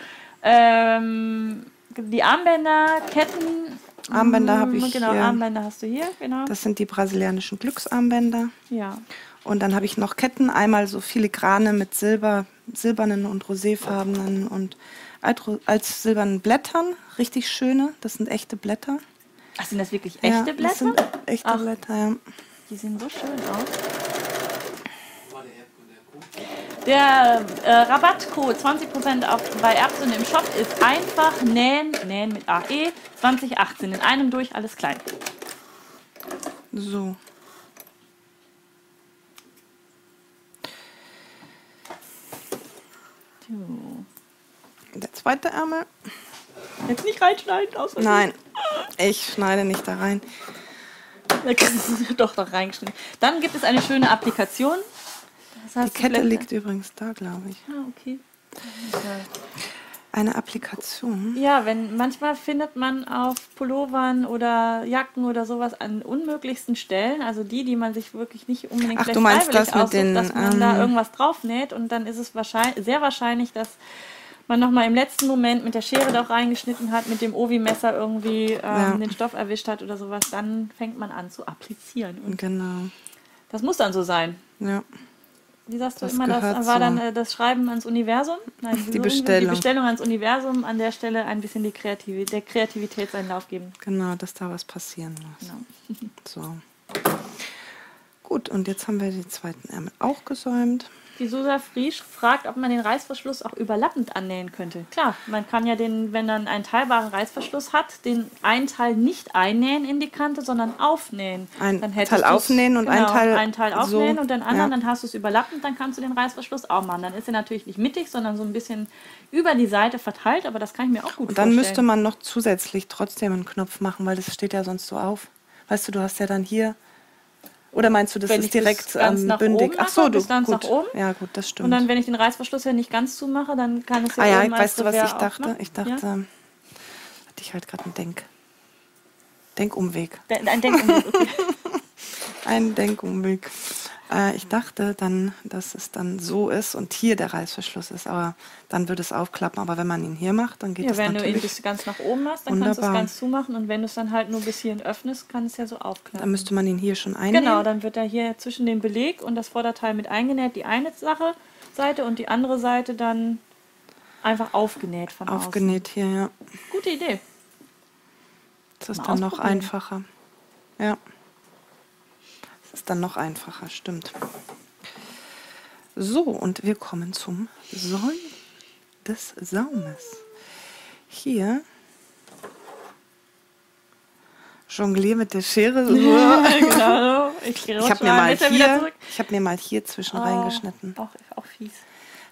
Ähm, die Armbänder, Ketten. Armbänder habe ich Genau, hier. Armbänder hast du hier, genau. Das sind die brasilianischen Glücksarmbänder. ja. Und dann habe ich noch Ketten, einmal so filigrane mit Silber, silbernen und roséfarbenen und als silbernen Blättern. Richtig schöne. Das sind echte Blätter. Ach, sind das wirklich Ja, echte Das Blätter? sind echte Ach. Blätter, ja. Die sehen so schön aus. Der äh, Rabattcode 20% auf, bei Erbsen im Shop ist einfach nähen, nähen mit AE 2018. In einem durch, alles klein. So. Der zweite Ärmel. Jetzt nicht reinschneiden, Versehen. Nein, ich schneide nicht da rein. Da kannst du doch doch reingeschnitten. Dann gibt es eine schöne Applikation. Die Kette Blätter- liegt übrigens da, glaube ich. Ah, okay. Eine Applikation. Ja, wenn manchmal findet man auf Pullovern oder Jacken oder sowas an unmöglichsten Stellen, also die, die man sich wirklich nicht unbedingt Ach, du meinst freiwillig das mit den, dass man da ähm, irgendwas draufnäht und dann ist es wahrscheinlich, sehr wahrscheinlich, dass man nochmal im letzten Moment mit der Schere doch reingeschnitten hat, mit dem Ovi-Messer irgendwie ähm, Ja. den Stoff erwischt hat oder sowas, dann fängt man an zu applizieren. Und Genau. das muss dann so sein. Ja. Wie sagst du Das immer, das war so. dann äh, das Schreiben ans Universum? Nein, so irgendwie Bestellung. Die Bestellung ans Universum, an der Stelle ein bisschen die Kreativ der Kreativität seinen Lauf geben. Genau, dass da was passieren muss. Genau. So. Gut, und jetzt haben wir den zweiten Ärmel auch gesäumt. Die Susa Friesch fragt, ob man den Reißverschluss auch überlappend annähen könnte. Klar, man kann ja den, wenn man einen teilbaren Reißverschluss hat, den einen Teil nicht einnähen in die Kante, sondern aufnähen. Ein dann Teil aufnähen und ein Teil einen Teil aufnähen so, und den anderen, ja. dann hast du es überlappend, dann kannst du den Reißverschluss auch machen. Dann ist er natürlich nicht mittig, sondern so ein bisschen über die Seite verteilt, aber das kann ich mir auch gut Und dann vorstellen. müsste man noch zusätzlich trotzdem einen Knopf machen, weil das steht ja sonst so auf. Weißt du, du hast ja dann hier. Oder meinst du, das Wenn ist direkt ganz ähm, nach bündig? oben Ach so, du ganz gut. nach oben. Ja, gut, das stimmt. Und dann, wenn ich den Reißverschluss ja nicht ganz zumache, dann kann es ja ah ja, weißt du, was ich dachte? ne? Ich dachte, Ja? hatte ich halt gerade einen Denk. Denkumweg. De- Ein Denkumweg, okay. Ein Denkumweg. Äh, ich dachte dann, dass es dann so ist und hier der Reißverschluss ist, aber dann würde es aufklappen. Aber wenn man ihn hier macht, dann geht Ja, es wenn du ihn natürlich. bis ganz nach oben machst, dann kannst du es Wunderbar. ganz zumachen und wenn du es dann halt nur bis hierhin öffnest, kann es ja so Dann aufklappen. müsste man ihn hier schon einnehmen. Genau, dann wird da hier zwischen dem Beleg und das Vorderteil mit eingenäht, die eine Sache, Seite und die andere Seite dann einfach aufgenäht von Aufgenäht hier, ja. außen. Gute Idee. Das ist Mal dann noch einfacher. Ja. Das ist dann noch einfacher, stimmt. So, und wir kommen zum Soll des Saumes. Hier jongliere mit der Schere. genau. Ich, Ich habe mir, mal hier- ich hab mir mal hier zwischen Oh, reingeschnitten. Auch, auch fies.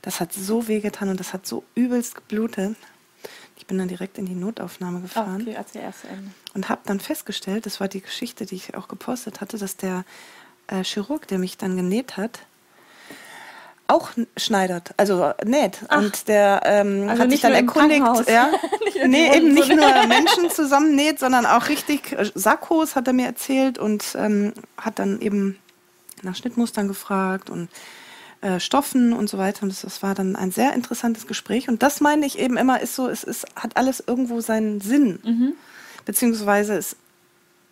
Das hat so wehgetan und das hat so übelst geblutet. Ich bin dann direkt in die Notaufnahme Ah, gefahren. okay, als erste Ende. und habe dann festgestellt, das war die Geschichte, die ich auch gepostet hatte, dass der äh, Chirurg, der mich dann genäht hat, auch schneidert, also näht. Und der ähm, Also hat sich dann erkundigt, ja, nee, eben nicht nur Menschen zusammen näht, sondern auch richtig äh, Sakkos, hat er mir erzählt und ähm, hat dann eben nach Schnittmustern gefragt und äh, Stoffen und so weiter. Und das, das war dann ein sehr interessantes Gespräch. Und das meine ich eben immer, ist so, es ist, hat alles irgendwo seinen Sinn. Mhm. Beziehungsweise es,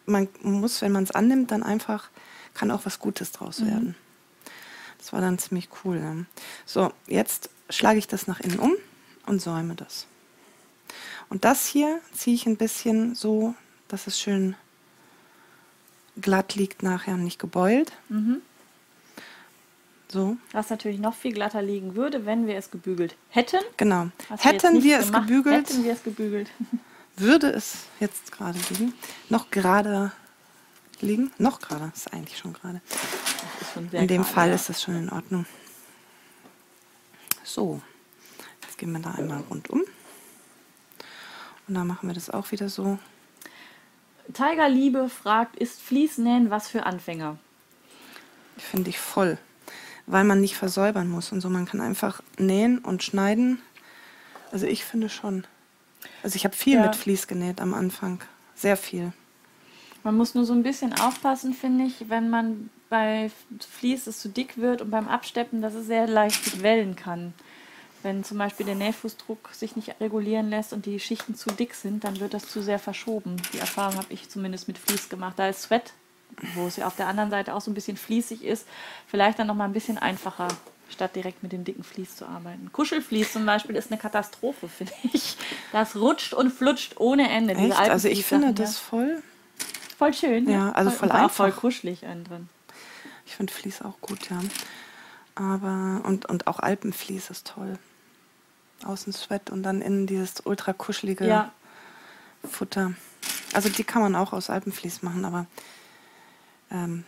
man muss, wenn man es annimmt, dann einfach, kann auch was Gutes draus werden. Das war dann ziemlich cool. Ne? So, jetzt schlage ich das nach innen um und säume das. Und das hier ziehe ich ein bisschen so, dass es schön glatt liegt nachher und nicht gebeult. Mhm. So, Was natürlich noch viel glatter liegen würde, wenn wir es gebügelt hätten. genau. Wir Hätten nicht wir es gemacht, gebügelt, Hätten wir es gebügelt. würde es jetzt gerade liegen. Noch gerade liegen. Noch gerade, ist eigentlich schon gerade. In dem gerade, Fall ja. ist das schon in Ordnung. So, jetzt gehen wir da einmal rundum. Und dann machen wir das auch wieder so. Tiger Liebe fragt, ist Fließnähen was für Anfänger? Finde ich voll. Weil man nicht versäubern muss und so. Man kann einfach nähen und schneiden. Also ich finde schon. Also ich habe viel Ja. mit Vlies genäht am Anfang. Sehr viel. Man muss nur so ein bisschen aufpassen, finde ich, wenn man bei Vlies es zu dick wird und beim Absteppen, dass es sehr leicht wellen kann. Wenn zum Beispiel der Nähfußdruck sich nicht regulieren lässt und die Schichten zu dick sind, dann wird das zu sehr verschoben. Die Erfahrung habe ich zumindest mit Vlies gemacht. Da ist Sweat, wo es ja auf der anderen Seite auch so ein bisschen fließig ist, vielleicht dann noch mal ein bisschen einfacher, statt direkt mit dem dicken Vlies zu arbeiten. Kuschelvlies zum Beispiel ist eine Katastrophe, finde ich. Das rutscht und flutscht ohne Ende. Echt? Also ich finde das voll. ja. voll schön. Ja, also voll voll einfach. kuschelig innen drin. Ich finde Vlies auch gut, ja. Aber, und, und auch Alpenvlies ist toll. Außen Sweat und dann innen dieses ultra kuschelige Ja, Futter. Also die kann man auch aus Alpenvlies machen, aber ähm,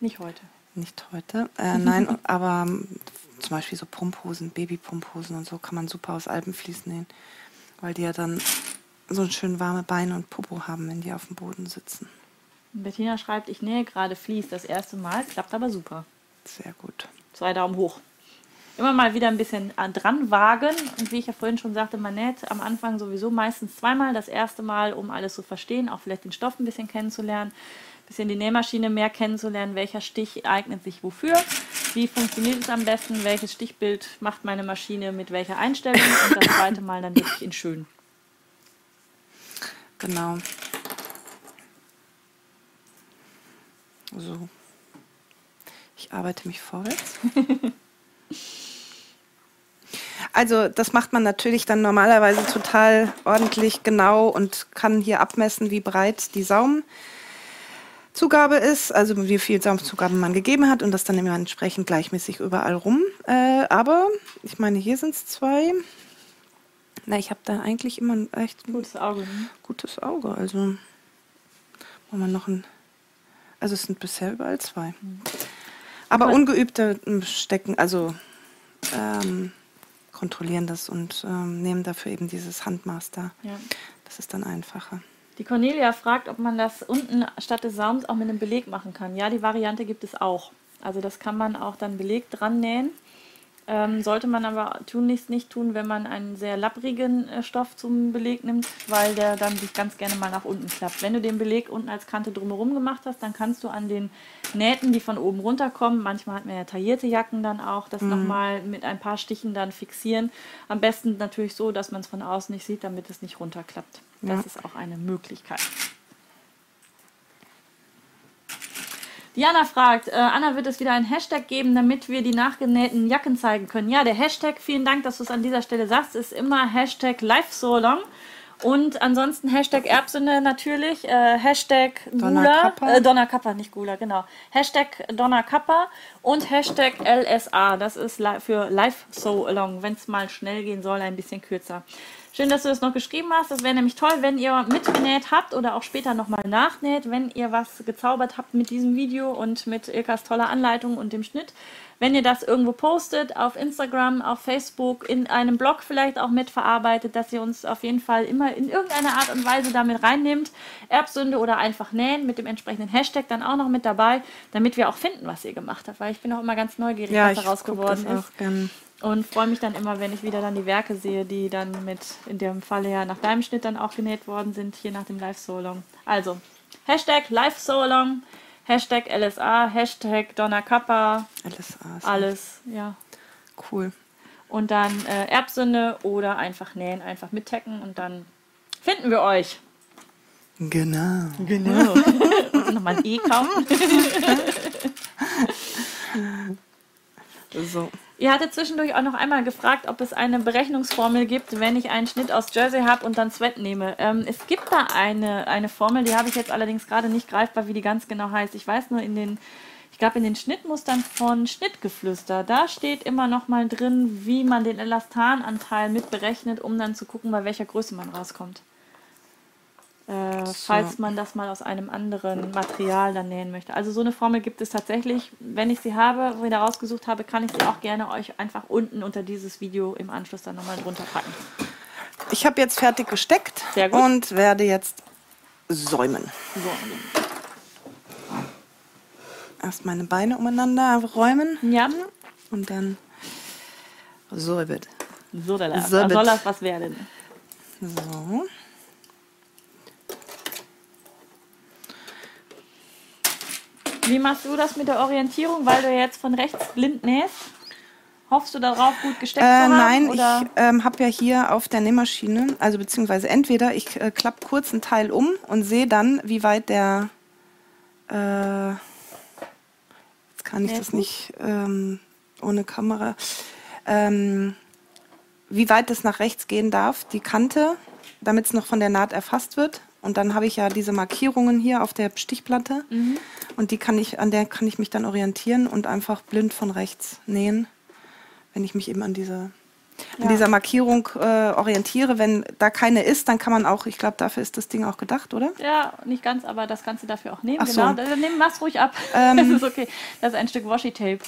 nicht heute. nicht heute. Äh, nein, aber ähm, zum Beispiel so Pumphosen, Babypumphosen und so kann man super aus Alpenvlies nähen, weil die ja dann so schön warme Beine und Popo haben, wenn die auf dem Boden sitzen. Bettina schreibt, ich nähe gerade Vlies das erste Mal, klappt aber super. Sehr gut. Zwei Daumen hoch. Immer mal wieder ein bisschen an- dran wagen. Und wie ich ja vorhin schon sagte, man näht am Anfang sowieso meistens zweimal. Das erste Mal, um alles zu verstehen, auch vielleicht den Stoff ein bisschen kennenzulernen, ein bisschen die Nähmaschine mehr kennenzulernen, welcher Stich eignet sich wofür, wie funktioniert es am besten, welches Stichbild macht meine Maschine mit welcher Einstellung und das zweite Mal dann wirklich in schön. Genau. So. Ich arbeite mich vorwärts. Also das macht man natürlich dann normalerweise total ordentlich genau und kann hier abmessen, wie breit die Saumkante Zugabe ist, also wie viel Saumzugabe man gegeben hat und das dann immer entsprechend gleichmäßig überall rum. Äh, aber ich meine, hier sind es zwei. Na, ich habe da eigentlich immer ein echt Gutes Auge. Ne? gutes Auge. Also wollen wir noch ein. Also es sind bisher überall zwei. Aber Aber- ungeübte stecken, also ähm, kontrollieren das und ähm, nehmen dafür eben dieses Handmaß da. Ja. Das ist dann einfacher. Die Cornelia fragt, ob man das unten statt des Saums auch mit einem Beleg machen kann. Ja, die Variante gibt es auch. Also das kann man auch dann Beleg dran nähen. Ähm, sollte man aber tunlichst nicht tun, wenn man einen sehr lapprigen äh, Stoff zum Beleg nimmt, weil der dann sich ganz gerne mal nach unten klappt. Wenn du den Beleg unten als Kante drumherum gemacht hast, dann kannst du an den Nähten, die von oben runterkommen, manchmal hat man ja taillierte Jacken dann auch, das nochmal mit ein paar Stichen dann fixieren. Am besten natürlich so, dass man es von außen nicht sieht, damit es nicht runterklappt. Das Ja. ist auch eine Möglichkeit. Diana fragt, äh, Anna, wird es wieder ein Hashtag geben, damit wir die nachgenähten Jacken zeigen können? Ja, der Hashtag, vielen Dank, dass du es an dieser Stelle sagst, ist immer Hashtag Live so long. Und ansonsten Hashtag Erbsünde natürlich, äh, Hashtag Gula, äh, Donnerkappa, nicht Gula, genau. Hashtag Donnerkappa und Hashtag LSA, das ist li für Live so long, wenn es mal schnell gehen soll, ein bisschen kürzer. Schön, dass du das noch geschrieben hast. Das wäre nämlich toll, wenn ihr mitgenäht habt oder auch später nochmal nachnäht, wenn ihr was gezaubert habt mit diesem Video und mit Ilkas toller Anleitung und dem Schnitt. Wenn ihr das irgendwo postet, auf Instagram, auf Facebook, in einem Blog vielleicht auch mitverarbeitet, dass ihr uns auf jeden Fall immer in irgendeiner Art und Weise damit reinnehmt. Erbsünde oder einfach nähen mit dem entsprechenden Hashtag dann auch noch mit dabei, damit wir auch finden, was ihr gemacht habt. Weil ich bin auch immer ganz neugierig, Ja, was daraus geworden ist. auch gern. Und freue mich dann immer, wenn ich wieder dann die Werke sehe, die dann mit, in dem Falle ja nach deinem Schnitt dann auch genäht worden sind, hier nach dem Live So Long. Also, Hashtag Live So Long, Hashtag LSA, Hashtag Donna Kappa, LSA. ist alles, ja. Cool. Und dann äh, Erbsünde oder einfach nähen, einfach mittacken und dann finden wir euch. Genau. Genau. und nochmal ein E kaufen. So. Ihr hattet zwischendurch auch noch einmal gefragt, ob es eine Berechnungsformel gibt, wenn ich einen Schnitt aus Jersey habe und dann Sweat nehme. Ähm, es gibt da eine, eine Formel, die habe ich jetzt allerdings gerade nicht greifbar, wie die ganz genau heißt. Ich weiß nur in den, ich glaube in den Schnittmustern von Schnittgeflüster, da steht immer noch mal drin, wie man den Elastananteil mit berechnet, um dann zu gucken, bei welcher Größe man rauskommt. Äh, falls man das mal aus einem anderen Material dann nähen möchte. Also so eine Formel gibt es tatsächlich. Wenn ich sie habe, wieder rausgesucht habe, kann ich sie auch gerne euch einfach unten unter dieses Video im Anschluss dann nochmal drunter packen. Ich habe jetzt fertig gesteckt und werde jetzt säumen. So. Erst meine Beine umeinander räumen Ja, und dann säubert. so da So, soll das was werden. So. Wie machst du das mit der Orientierung, weil du jetzt von rechts blind nähst? Hoffst du darauf, gut gesteckt Äh, zu haben? nein, oder? ich ähm, habe ja hier auf der Nähmaschine, also beziehungsweise entweder ich äh, klappe kurz einen Teil um und sehe dann, wie weit der. Äh, jetzt kann ich das Nähfuß? nicht ähm, ohne Kamera. Ähm, wie weit es nach rechts gehen darf, die Kante, damit es noch von der Naht erfasst wird. Und dann habe ich ja diese Markierungen hier auf der Stichplatte. Mhm. Und die kann ich, an der kann ich mich dann orientieren und einfach blind von rechts nähen wenn ich mich eben an diese Ja. an dieser Markierung äh, orientiere. Wenn da keine ist, dann kann man auch, ich glaube, dafür ist das Ding auch gedacht, oder? Ja, nicht ganz, aber das kannst du dafür auch nehmen. Ach so. Genau, dann nimm was ruhig ab. Ähm. das ist okay. Das ist ein Stück Washi-Tape.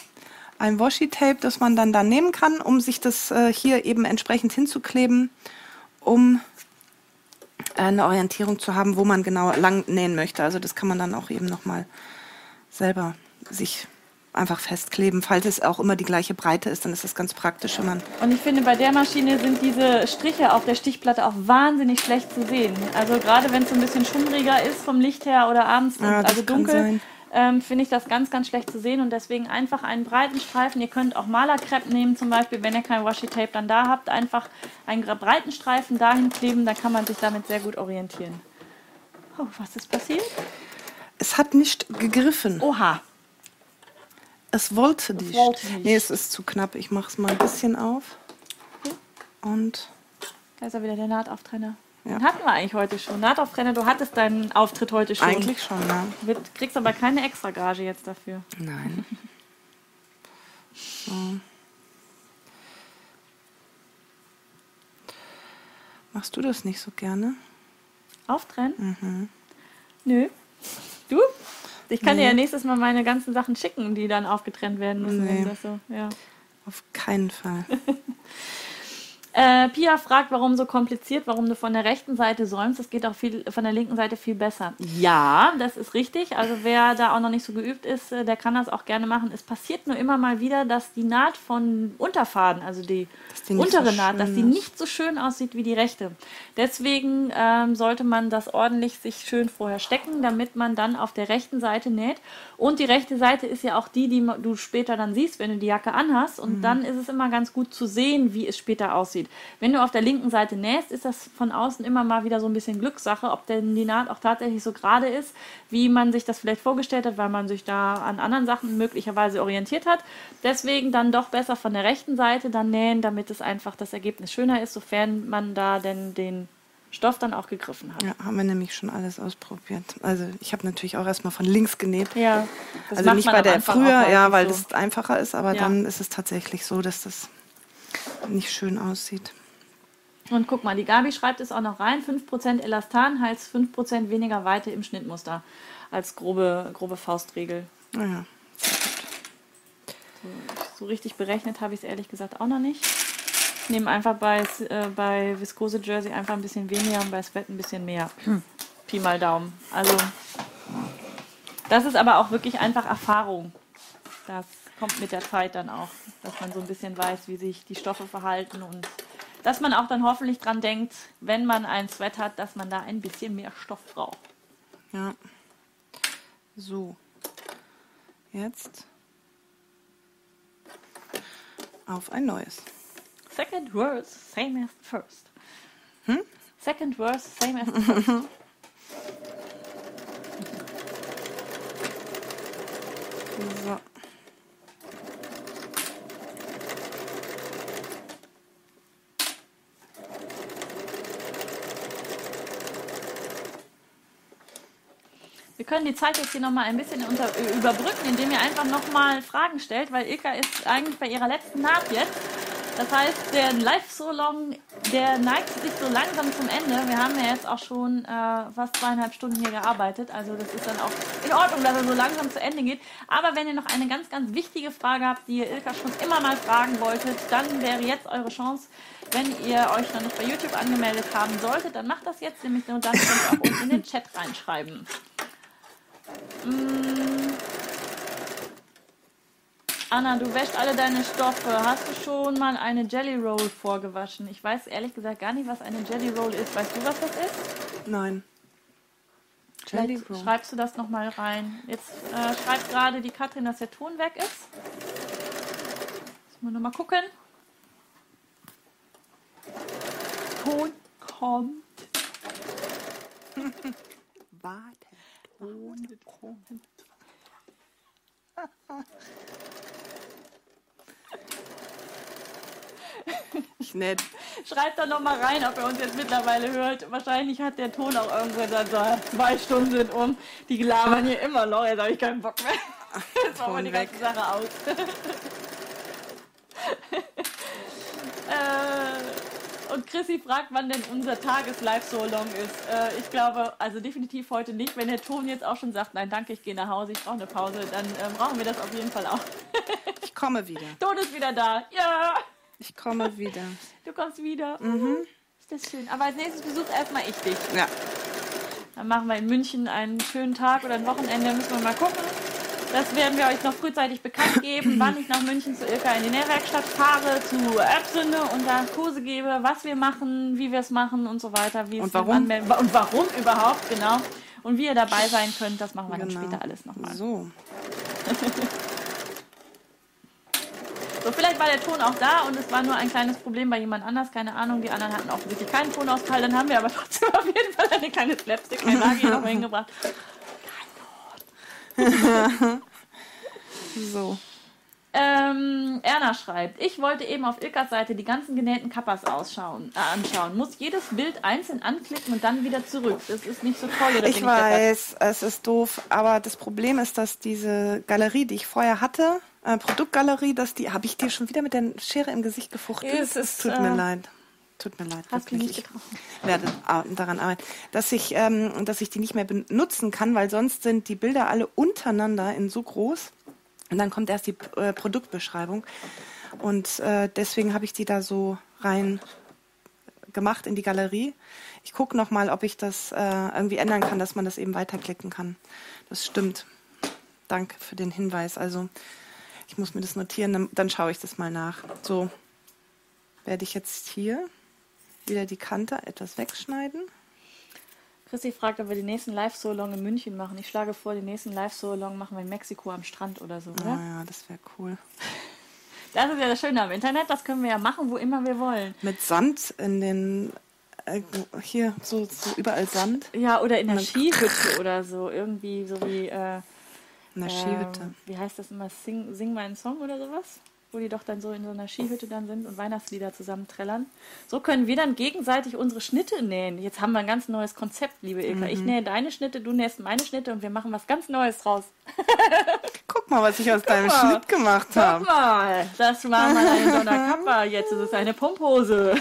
Ein Washi-Tape, das man dann da nehmen kann, um sich das äh, hier eben entsprechend hinzukleben, um eine Orientierung zu haben, wo man genau lang nähen möchte. Also das kann man dann auch eben nochmal selber sich einfach festkleben. Falls es auch immer die gleiche Breite ist, dann ist das ganz praktisch, wenn man Und ich finde, bei der Maschine sind diese Striche auf der Stichplatte auch wahnsinnig schlecht zu sehen. Also gerade wenn es so ein bisschen schummriger ist vom Licht her oder abends, Ja, also dunkel, sein. Ähm, finde ich das ganz, ganz schlecht zu sehen. Und deswegen einfach einen breiten Streifen. Ihr könnt auch Malerkrepp nehmen zum Beispiel, wenn ihr kein Washi-Tape dann da habt. Einfach einen breiten Streifen dahin kleben, dann kann man sich damit sehr gut orientieren. Oh, was ist passiert? es hat nicht gegriffen. Oha. Es wollte nicht. wollte nicht. Nee, es ist zu knapp. Ich mache es mal ein bisschen auf. Und Da ist ja wieder der Nahtauftrenner. Den hatten wir eigentlich heute schon. Nahtauftrenner, du hattest deinen Auftritt heute schon. Eigentlich schon, ne? Du kriegst aber keine extra Gage jetzt dafür. Nein. so. Machst du das nicht so gerne? Auftrennen? Mhm. Nö. Du? Ich kann dir ja nächstes Mal meine ganzen Sachen schicken, die dann aufgetrennt werden müssen. Nee. so, ja. Auf keinen Fall. Äh, Pia fragt, warum so kompliziert, warum du von der rechten Seite säumst. Das geht auch viel, von der linken Seite viel besser. Ja, das ist richtig. Also wer da auch noch nicht so geübt ist, äh, der kann das auch gerne machen. Es passiert nur immer mal wieder, dass die Naht von Unterfaden, also die, die untere so Naht, dass die nicht so schön aussieht wie die rechte. Deswegen ähm, sollte man das ordentlich sich schön vorher stecken, damit man dann auf der rechten Seite näht. Und die rechte Seite ist ja auch die, die du später dann siehst, wenn du die Jacke anhast. Mhm. Und dann ist es immer ganz gut zu sehen, wie es später aussieht. Wenn du auf der linken Seite nähst, ist das von außen immer mal wieder so ein bisschen Glückssache, ob denn die Naht auch tatsächlich so gerade ist, wie man sich das vielleicht vorgestellt hat, weil man sich da an anderen Sachen möglicherweise orientiert hat. Deswegen dann doch besser von der rechten Seite dann nähen, damit es einfach das Ergebnis schöner ist, sofern man da denn den Stoff dann auch gegriffen hat. Ja, haben wir nämlich schon alles ausprobiert. Also ich habe natürlich auch erstmal von links genäht. Ja, das also macht nicht man bei der früher, ja, weil so. das einfacher ist, aber Ja. dann ist es tatsächlich so, dass das nicht schön aussieht. Und guck mal, die Gabi schreibt es auch noch rein. 5% Elastan heißt 5% weniger Weite im Schnittmuster als grobe, grobe Faustregel. Naja. So richtig berechnet habe ich es ehrlich gesagt auch noch nicht. Ich nehme einfach bei, äh, bei Viskose Jersey einfach ein bisschen weniger und bei Sweat ein bisschen mehr. Pi mal Daumen. Also, das ist aber auch wirklich einfach Erfahrung. Das kommt mit der Zeit dann auch, dass man so ein bisschen weiß, wie sich die Stoffe verhalten und dass man auch dann hoffentlich dran denkt, wenn man ein Sweat hat, dass man da ein bisschen mehr Stoff braucht. Ja. So. Jetzt auf ein neues. Second verse, same as the first. Second verse, same as the first. So. Wir können die Zeit jetzt hier nochmal ein bisschen unter, überbrücken, indem ihr einfach nochmal Fragen stellt, weil Ilka ist eigentlich bei ihrer letzten Naht jetzt. Das heißt, der Live So Long, der neigt sich so langsam zum Ende. Wir haben ja jetzt auch schon äh, fast zweieinhalb Stunden hier gearbeitet. Also das ist dann auch in Ordnung, dass er so langsam zu Ende geht. Aber wenn ihr noch eine ganz, ganz wichtige Frage habt, die ihr Ilka schon immer mal fragen wolltet, dann wäre jetzt eure Chance. Wenn ihr euch noch nicht bei YouTube angemeldet haben solltet, dann macht das jetzt, nämlich nur dann könnt ihr auch unten in den Chat reinschreiben. Mm. Anna, du wäschst alle deine Stoffe. Hast du schon mal eine Jelly Roll vorgewaschen? Ich weiß ehrlich gesagt gar nicht, was eine Jelly Roll ist. Weißt du, was das ist? Nein. Jelly Roll. schreibst du das nochmal rein. Jetzt äh, schreibt gerade die Katrin, dass der Ton weg ist. Müssen wir nochmal gucken. Ton kommt. Warte. Ohne kommt. Ich nett. Schreibt da nochmal rein, ob er uns jetzt mittlerweile hört. Wahrscheinlich hat der Ton auch irgendwo dann so zwei Stunden sind um. Die labern hier immer noch. Jetzt habe ich keinen Bock mehr. Jetzt machen wir die ganze Sache aus. äh, und Chrissy fragt, wann denn unser Tageslive so long ist. Äh, ich glaube, also definitiv heute nicht. Wenn der Ton jetzt auch schon sagt, nein, danke, ich gehe nach Hause, ich brauche eine Pause, dann äh, brauchen wir das auf jeden Fall auch. Ich komme wieder. Ton ist wieder da. Ja, Ich komme wieder. du kommst wieder. Ist das schön. Aber als nächstes besucht erstmal ich dich. Ja. Dann machen wir in München einen schönen Tag oder ein Wochenende, müssen wir mal gucken. Das werden wir euch noch frühzeitig bekannt geben, wann ich nach München zu Ilka in die Nährwerkstatt fahre, zu Erbsünde und da Kurse gebe, was wir machen, wie wir es machen und so weiter. Wie es Und warum? Anmelden- Und warum überhaupt, genau. Und wie ihr dabei sein könnt, das machen wir dann Genau. später alles nochmal. So. So, vielleicht war der Ton auch da und es war nur ein kleines Problem bei jemand anders, keine Ahnung. Die anderen hatten offensichtlich keinen Tonausfall. Dann haben wir aber trotzdem auf jeden Fall eine kleine Slapstick-Einlage noch mal hingebracht. So. Ähm, Erna schreibt, ich wollte eben auf Ilkas Seite die ganzen genähten Kappas ausschauen, äh, anschauen. Muss jedes Bild einzeln anklicken und dann wieder zurück. Das ist nicht so toll. Oder ich weiß, es ist doof, aber das Problem ist, dass diese Galerie, die ich vorher hatte, äh, Produktgalerie, dass die, habe ich dir schon wieder mit der Schere im Gesicht gefuchtelt? Es ist, Tut mir äh, leid. Tut mir leid, Hast du nicht Ich getroffen. werde a- daran arbeiten, dass ich, ähm, dass ich die nicht mehr benutzen kann, weil sonst sind die Bilder alle untereinander in so groß. Und dann kommt erst die äh, Produktbeschreibung. Und äh, deswegen habe ich die da so rein gemacht in die Galerie. Ich gucke noch mal, ob ich das äh, irgendwie ändern kann, dass man das eben weiterklicken kann. Das stimmt. Danke für den Hinweis. Also ich muss mir das notieren, dann, dann schaue ich das mal nach. So werde ich jetzt hier wieder die Kante etwas wegschneiden. Chrissy fragt, ob wir den nächsten Live-Solong in München machen. Ich schlage vor, den nächsten Live-Solong machen wir in Mexiko am Strand oder so, oder? Ah ja, das wäre cool. Das ist ja das Schöne am Internet, das können wir ja machen, wo immer wir wollen. Mit Sand in den äh, hier so, so überall Sand Ja, oder in der Skihütte oder so, irgendwie so wie, äh, in der Skihütte. ähm, wie heißt das immer, Sing, Sing meinen Song oder sowas? Wo die doch dann so in so einer Skihütte dann sind und Weihnachtslieder zusammen trällern. So können wir dann gegenseitig unsere Schnitte nähen. Jetzt haben wir ein ganz neues Konzept, liebe Ilka. Ich nähe deine Schnitte, du nähst meine Schnitte und wir machen was ganz Neues draus. Guck mal, was ich aus deinem mal. Schnitt gemacht Guck habe. mal, das war mal eine Donnerkappa, jetzt ist es eine Pumphose.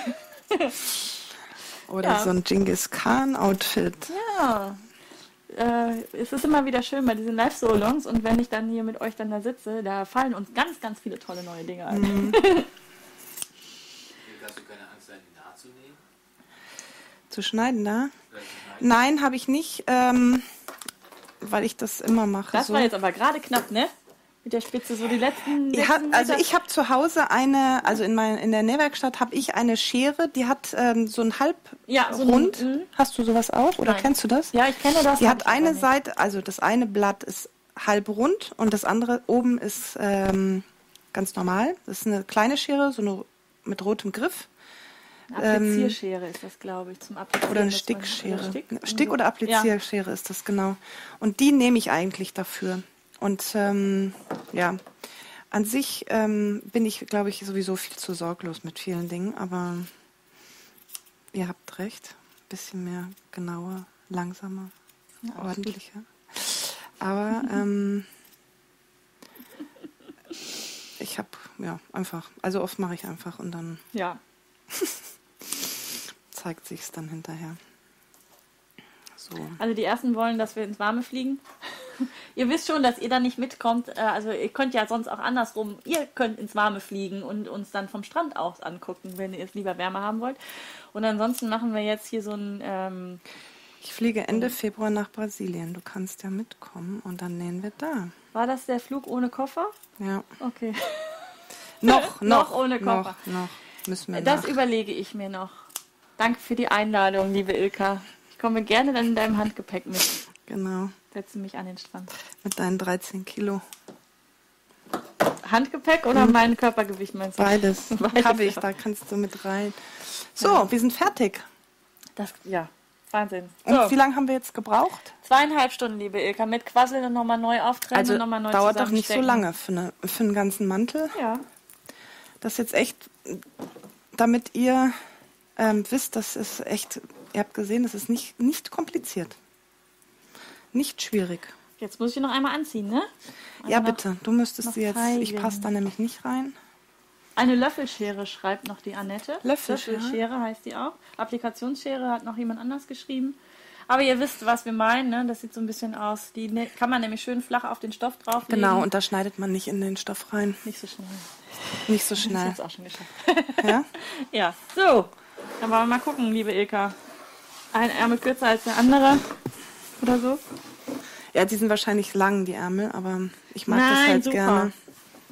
Oder Ja. so ein Genghis Khan Outfit. Ja. Äh, es ist immer wieder schön bei diesen Live-Solongs und wenn ich dann hier mit euch dann da sitze, da fallen uns ganz, ganz viele tolle neue Dinge ein. Mhm. Hast du keine Angst, deinen nachzunehmen? Zu schneiden da? Oder zu schneiden? Nein, habe ich nicht, ähm, weil ich das immer mache. Das so. war jetzt aber gerade knapp, ne? Mit der Spitze, so die letzten. Letzten also Meter. ich habe zu Hause eine, also in, mein, in der Nähwerkstatt habe ich eine Schere, die hat ähm, so ein halb Ja, so ein- rund. mhm. Hast du sowas auch oder Nein. kennst du das? Ja, ich kenne das. Die hab hat eine. Seite, also das eine Blatt ist halb rund und das andere oben ist ähm, ganz normal. Das ist eine kleine Schere, so eine mit rotem Griff. Applizierschere ist das, glaube ich, zum Applizieren. Oder eine Stickschere. Stick, Stick oder Ja. Applizierschere ist das genau. Und die nehme ich eigentlich dafür. Und ähm, ja, an sich ähm, bin ich, glaube ich, sowieso viel zu sorglos mit vielen Dingen, aber ihr habt recht. Bisschen mehr genauer, langsamer, ordentlicher. Aber ähm, ich habe, ja, einfach, also oft mache ich einfach und dann Ja. zeigt sich's dann hinterher. So. Also die ersten wollen, dass wir ins Warme fliegen. ihr wisst schon, dass ihr da nicht mitkommt. Äh, Also ihr könnt ja sonst auch andersrum. Ihr könnt ins Warme fliegen und uns dann vom Strand aus angucken, wenn ihr es lieber wärmer haben wollt. Und ansonsten machen wir jetzt hier so ein ähm, Ich fliege Ende Februar nach Brasilien. Du kannst ja mitkommen und dann nähen wir da. War das der Flug ohne Koffer? Ja. Okay. Noch, Noch noch, ohne Koffer. Noch, noch. Müssen wir Das nach. überlege ich mir noch. Danke für die Einladung, liebe Ilka. Ich komme gerne dann in deinem Handgepäck mit. Genau. Setze mich an den Strand. Mit deinen 13 Kilo. Handgepäck oder mein Körpergewicht meinst du? Beides. Beides, Habe ich, ja. da kannst du mit rein. So, wir sind fertig. Das, ja, Wahnsinn. Und So, wie lange haben wir jetzt gebraucht? zweieinhalb Stunden, liebe Ilka, mit Quasseln und nochmal neu auftrennen Also und nochmal neu dauert doch nicht so lange für, eine, für einen ganzen Mantel. Ja. Das ist jetzt echt, damit ihr ähm, wisst, das ist echt, ihr habt gesehen, das ist nicht, nicht kompliziert. Nicht schwierig. Jetzt muss ich noch einmal anziehen, ne? ja, noch- bitte. Du müsstest sie jetzt, ich zeigen. passe da nämlich nicht rein. Eine Löffelschere schreibt noch die Annette. Löffelschere? Löffelschere heißt die auch. Applikationsschere hat noch jemand anders geschrieben. Aber ihr wisst, was wir meinen, ne? Das sieht so ein bisschen aus. Die ne- kann man nämlich schön flach auf den Stoff drauflegen. Genau, und da schneidet man nicht in den Stoff rein. Nicht so schnell. Nicht so Das schnell. ist auch schon geschafft. Ja? ja, so. Dann wollen wir mal gucken, liebe Ilka. Ein Ärmel kürzer als der andere. Oder so. ja, die sind wahrscheinlich lang, die Ärmel, aber ich mag das Nein, halt super. gerne.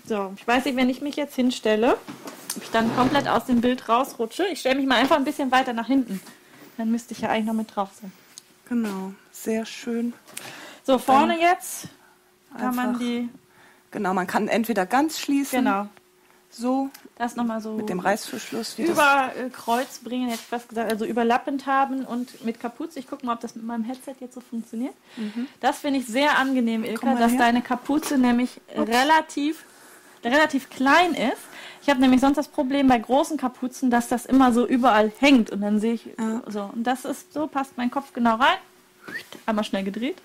So, ich weiß nicht, wenn ich mich jetzt hinstelle, ob ich dann komplett aus dem Bild rausrutsche. Ich stelle mich mal einfach ein bisschen weiter nach hinten. Dann müsste ich ja eigentlich noch mit drauf sein. Genau, sehr schön. So, vorne jetzt kann man die, Genau, man kann entweder ganz schließen, genau, so das nochmal so mit dem Reißverschluss, über äh, Kreuz bringen, hätte ich fast gesagt, also überlappend haben und mit Kapuze. Ich gucke mal, ob das mit meinem Headset jetzt so funktioniert. Das finde ich sehr angenehm, Ilka, Mhm. dass her. deine Kapuze nämlich relativ der relativ klein ist. Ich habe nämlich sonst das Problem bei großen Kapuzen, dass das immer so überall hängt und dann sehe ich so. Und das ist so, passt mein Kopf genau rein. Einmal schnell gedreht.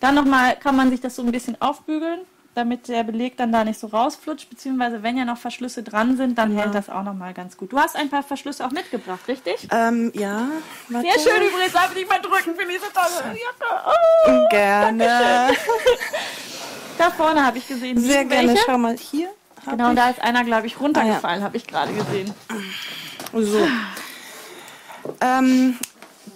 Dann nochmal kann man sich das so ein bisschen aufbügeln, damit der Beleg dann da nicht so rausflutscht, beziehungsweise wenn ja noch Verschlüsse dran sind, dann hält das auch nochmal ganz gut. Du hast ein paar Verschlüsse auch mitgebracht, richtig? Ähm, ja. warte. Sehr schön übrigens, darf ich nicht mal drücken für diese tolle Jacke. Oh, Gerne. da vorne habe ich gesehen. Sehr gerne. welche. Schau mal hier. Genau, ich. da ist einer, glaube ich, runtergefallen, habe ich gerade gesehen. So. Ähm,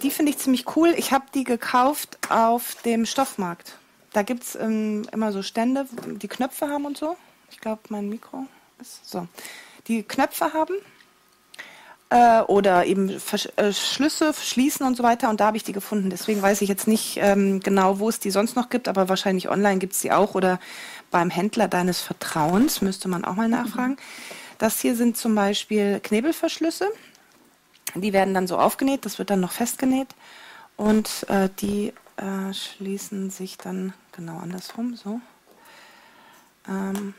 die finde ich ziemlich cool. Ich habe die gekauft auf dem Stoffmarkt. Da gibt es ähm, immer so Stände, die Knöpfe haben und so. Ich glaube, mein Mikro ist so. Die Knöpfe haben. Äh, oder eben Versch äh, Schlüsse schließen und so weiter. Und da habe ich die gefunden. Deswegen weiß ich jetzt nicht ähm, genau, wo es die sonst noch gibt, aber wahrscheinlich online gibt es die auch oder beim Händler deines Vertrauens, müsste man auch mal nachfragen. Das hier sind zum Beispiel Knebelverschlüsse. Die werden dann so aufgenäht, das wird dann noch festgenäht und äh, die äh, schließen sich dann genau andersrum, so. Ähm.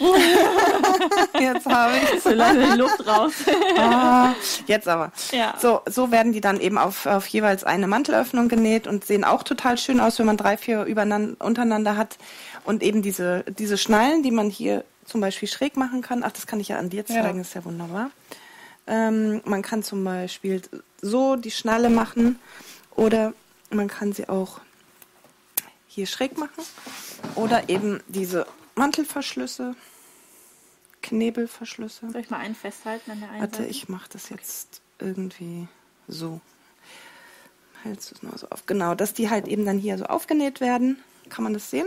Jetzt habe ich So die Luft raus. Ah, jetzt aber. Ja. So, so werden die dann eben auf, auf jeweils eine Mantelöffnung genäht und sehen auch total schön aus, wenn man drei, vier übereinander, untereinander hat. Und eben diese, diese Schnallen, die man hier zum Beispiel schräg machen kann. Ach, das kann ich ja an dir zeigen, ist ja wunderbar. Ähm, man kann zum Beispiel so die Schnalle machen oder man kann sie auch hier schräg machen oder eben diese Mantelverschlüsse, Knebelverschlüsse. Soll ich mal einen festhalten an der einen Warte, ich mache das jetzt irgendwie so. Hältst du es nur so auf? Genau, dass die halt eben dann hier so aufgenäht werden. Kann man das sehen?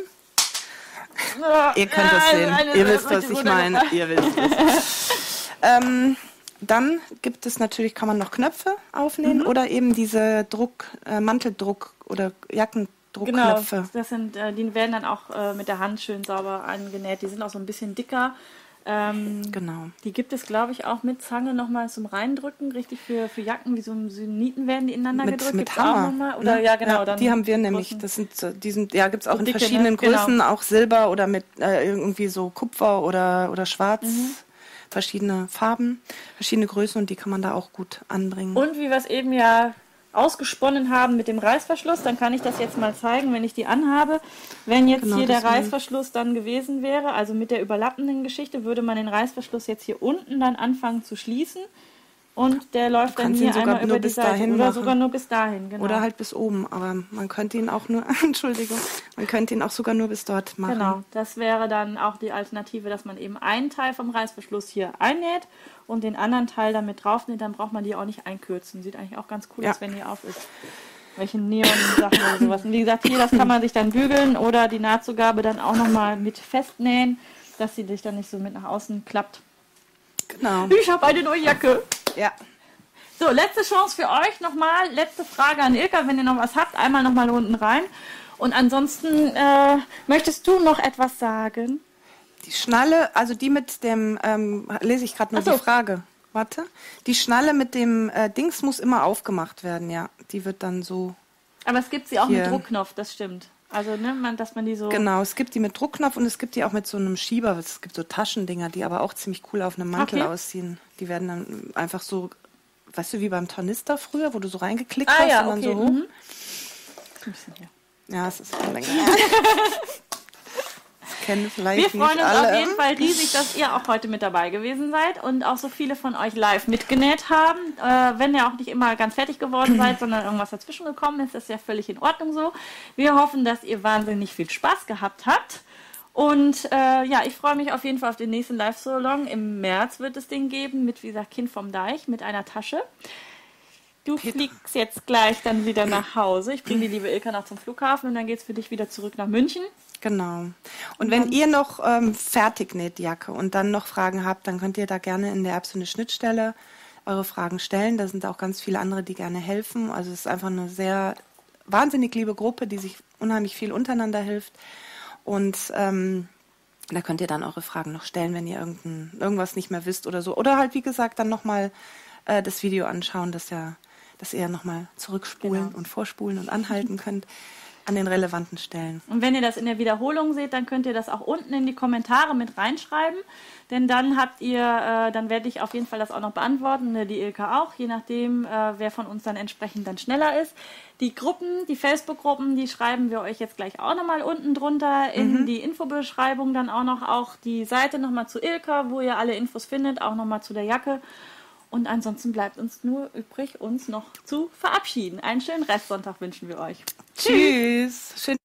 Ihr könnt das sehen. Ihr wisst, was ich meine. Ihr wisst es. ähm, dann gibt es natürlich, kann man noch Knöpfe aufnähen Mhm. oder eben diese Druck, äh, Manteldruck oder Genau, Jackendruckknöpfe. das sind, äh, die werden dann auch äh, mit der Hand schön sauber angenäht. Die sind auch so ein bisschen dicker. Ähm, Genau. Die gibt es, glaube ich, auch mit Zange nochmal zum Reindrücken, richtig für, für Jacken, wie so Nieten werden die ineinander Mit, gedrückt. mit Gibt's auch Hammer. nochmal? Oder ne? ja, genau. dann die haben wir nämlich. Das sind, so- die sind, ja, gibt es auch So in dicke, verschiedenen ne? Genau. Größen, auch Silber oder mit äh, irgendwie so Kupfer oder, oder Schwarz. Mhm. Verschiedene Farben, verschiedene Größen und die kann man da auch gut anbringen. Und wie wir es eben ja ausgesponnen haben mit dem Reißverschluss, dann kann ich das jetzt mal zeigen, wenn ich die anhabe. Wenn jetzt Genau, hier der Reißverschluss dann gewesen wäre, also mit der überlappenden Geschichte, würde man den Reißverschluss jetzt hier unten dann anfangen zu schließen und der läuft dann hier einmal nur über die bis Seite dahin oder machen. sogar nur bis dahin, genau. Oder halt bis oben, aber man könnte ihn auch nur, Entschuldigung, man könnte ihn auch sogar nur bis dort machen. Genau, das wäre dann auch die Alternative, dass man eben einen Teil vom Reißverschluss hier einnäht und den anderen Teil damit draufnäht, dann braucht man die auch nicht einkürzen. Sieht eigentlich auch ganz cool Ja. aus, wenn die auf ist. Welche Neon-Sachen oder sowas. Und wie gesagt, hier, das kann man sich dann bügeln oder die Nahtzugabe dann auch nochmal mit festnähen, dass sie sich dann nicht so mit nach außen klappt. Genau. Ich habe eine neue Jacke. Ja. So, letzte Chance für euch nochmal. Letzte Frage an Ilka, wenn ihr noch was habt, einmal nochmal unten rein. Und ansonsten, äh, möchtest du noch etwas sagen? Die Schnalle, also die mit dem, ähm, lese ich gerade nur so. die Frage. Warte. Die Schnalle mit dem äh, Dings muss immer aufgemacht werden, ja. Die wird dann so. Aber es gibt sie auch mit Druckknopf, das stimmt. Also, ne, man, dass man die so. Genau, es gibt die mit Druckknopf und es gibt die auch mit so einem Schieber. Es gibt so Taschendinger, die aber auch ziemlich cool auf einem Mantel Okay. aussehen. Die werden dann einfach so, weißt du, wie beim Tornister früher, wo du so reingeklickt Ah hast ja, und dann okay. so hoch. mhm. Ja, es ist schon länger. kennen vielleicht Wir freuen uns alle. auf jeden Fall riesig, dass ihr auch heute mit dabei gewesen seid und auch so viele von euch live mitgenäht haben. Äh, wenn ihr auch nicht immer ganz fertig geworden seid, sondern irgendwas dazwischen gekommen ist, ist ja völlig in Ordnung so. Wir hoffen, dass ihr wahnsinnig viel Spaß gehabt habt. Und äh, ja, ich freue mich auf jeden Fall auf den nächsten Live-Salon. Im März wird es den geben mit, wie gesagt, Kind vom Deich mit einer Tasche. Du fliegst jetzt gleich dann wieder nach Hause. Ich bringe die liebe Ilka noch zum Flughafen und dann geht es für dich wieder zurück nach München. Genau. Und wenn ihr noch ähm, fertig näht die Jacke und dann noch Fragen habt, dann könnt ihr da gerne in der App so eine Schnittstelle eure Fragen stellen. Da sind auch ganz viele andere, die gerne helfen. Also es ist einfach eine sehr wahnsinnig liebe Gruppe, die sich unheimlich viel untereinander hilft. Und ähm, da könnt ihr dann eure Fragen noch stellen, wenn ihr irgendein, irgendwas nicht mehr wisst oder so. Oder halt, wie gesagt, dann nochmal äh, das Video anschauen, dass, ja, dass ihr nochmal zurückspulen Genau. und vorspulen und anhalten könnt. An den relevanten Stellen. Und wenn ihr das in der Wiederholung seht, dann könnt ihr das auch unten in die Kommentare mit reinschreiben. Denn dann habt ihr, äh, dann werde ich auf jeden Fall das auch noch beantworten, ne, die Ilka auch, je nachdem, äh, wer von uns dann entsprechend dann schneller ist. Die Gruppen, die Facebook-Gruppen, die schreiben wir euch jetzt gleich auch nochmal unten drunter in die Infobeschreibung dann auch noch auch die Seite nochmal zu Ilka, wo ihr alle Infos findet, auch nochmal zu der Jacke. Und ansonsten bleibt uns nur übrig, uns noch zu verabschieden. Einen schönen Restsonntag wünschen wir euch. Tschüss. Schön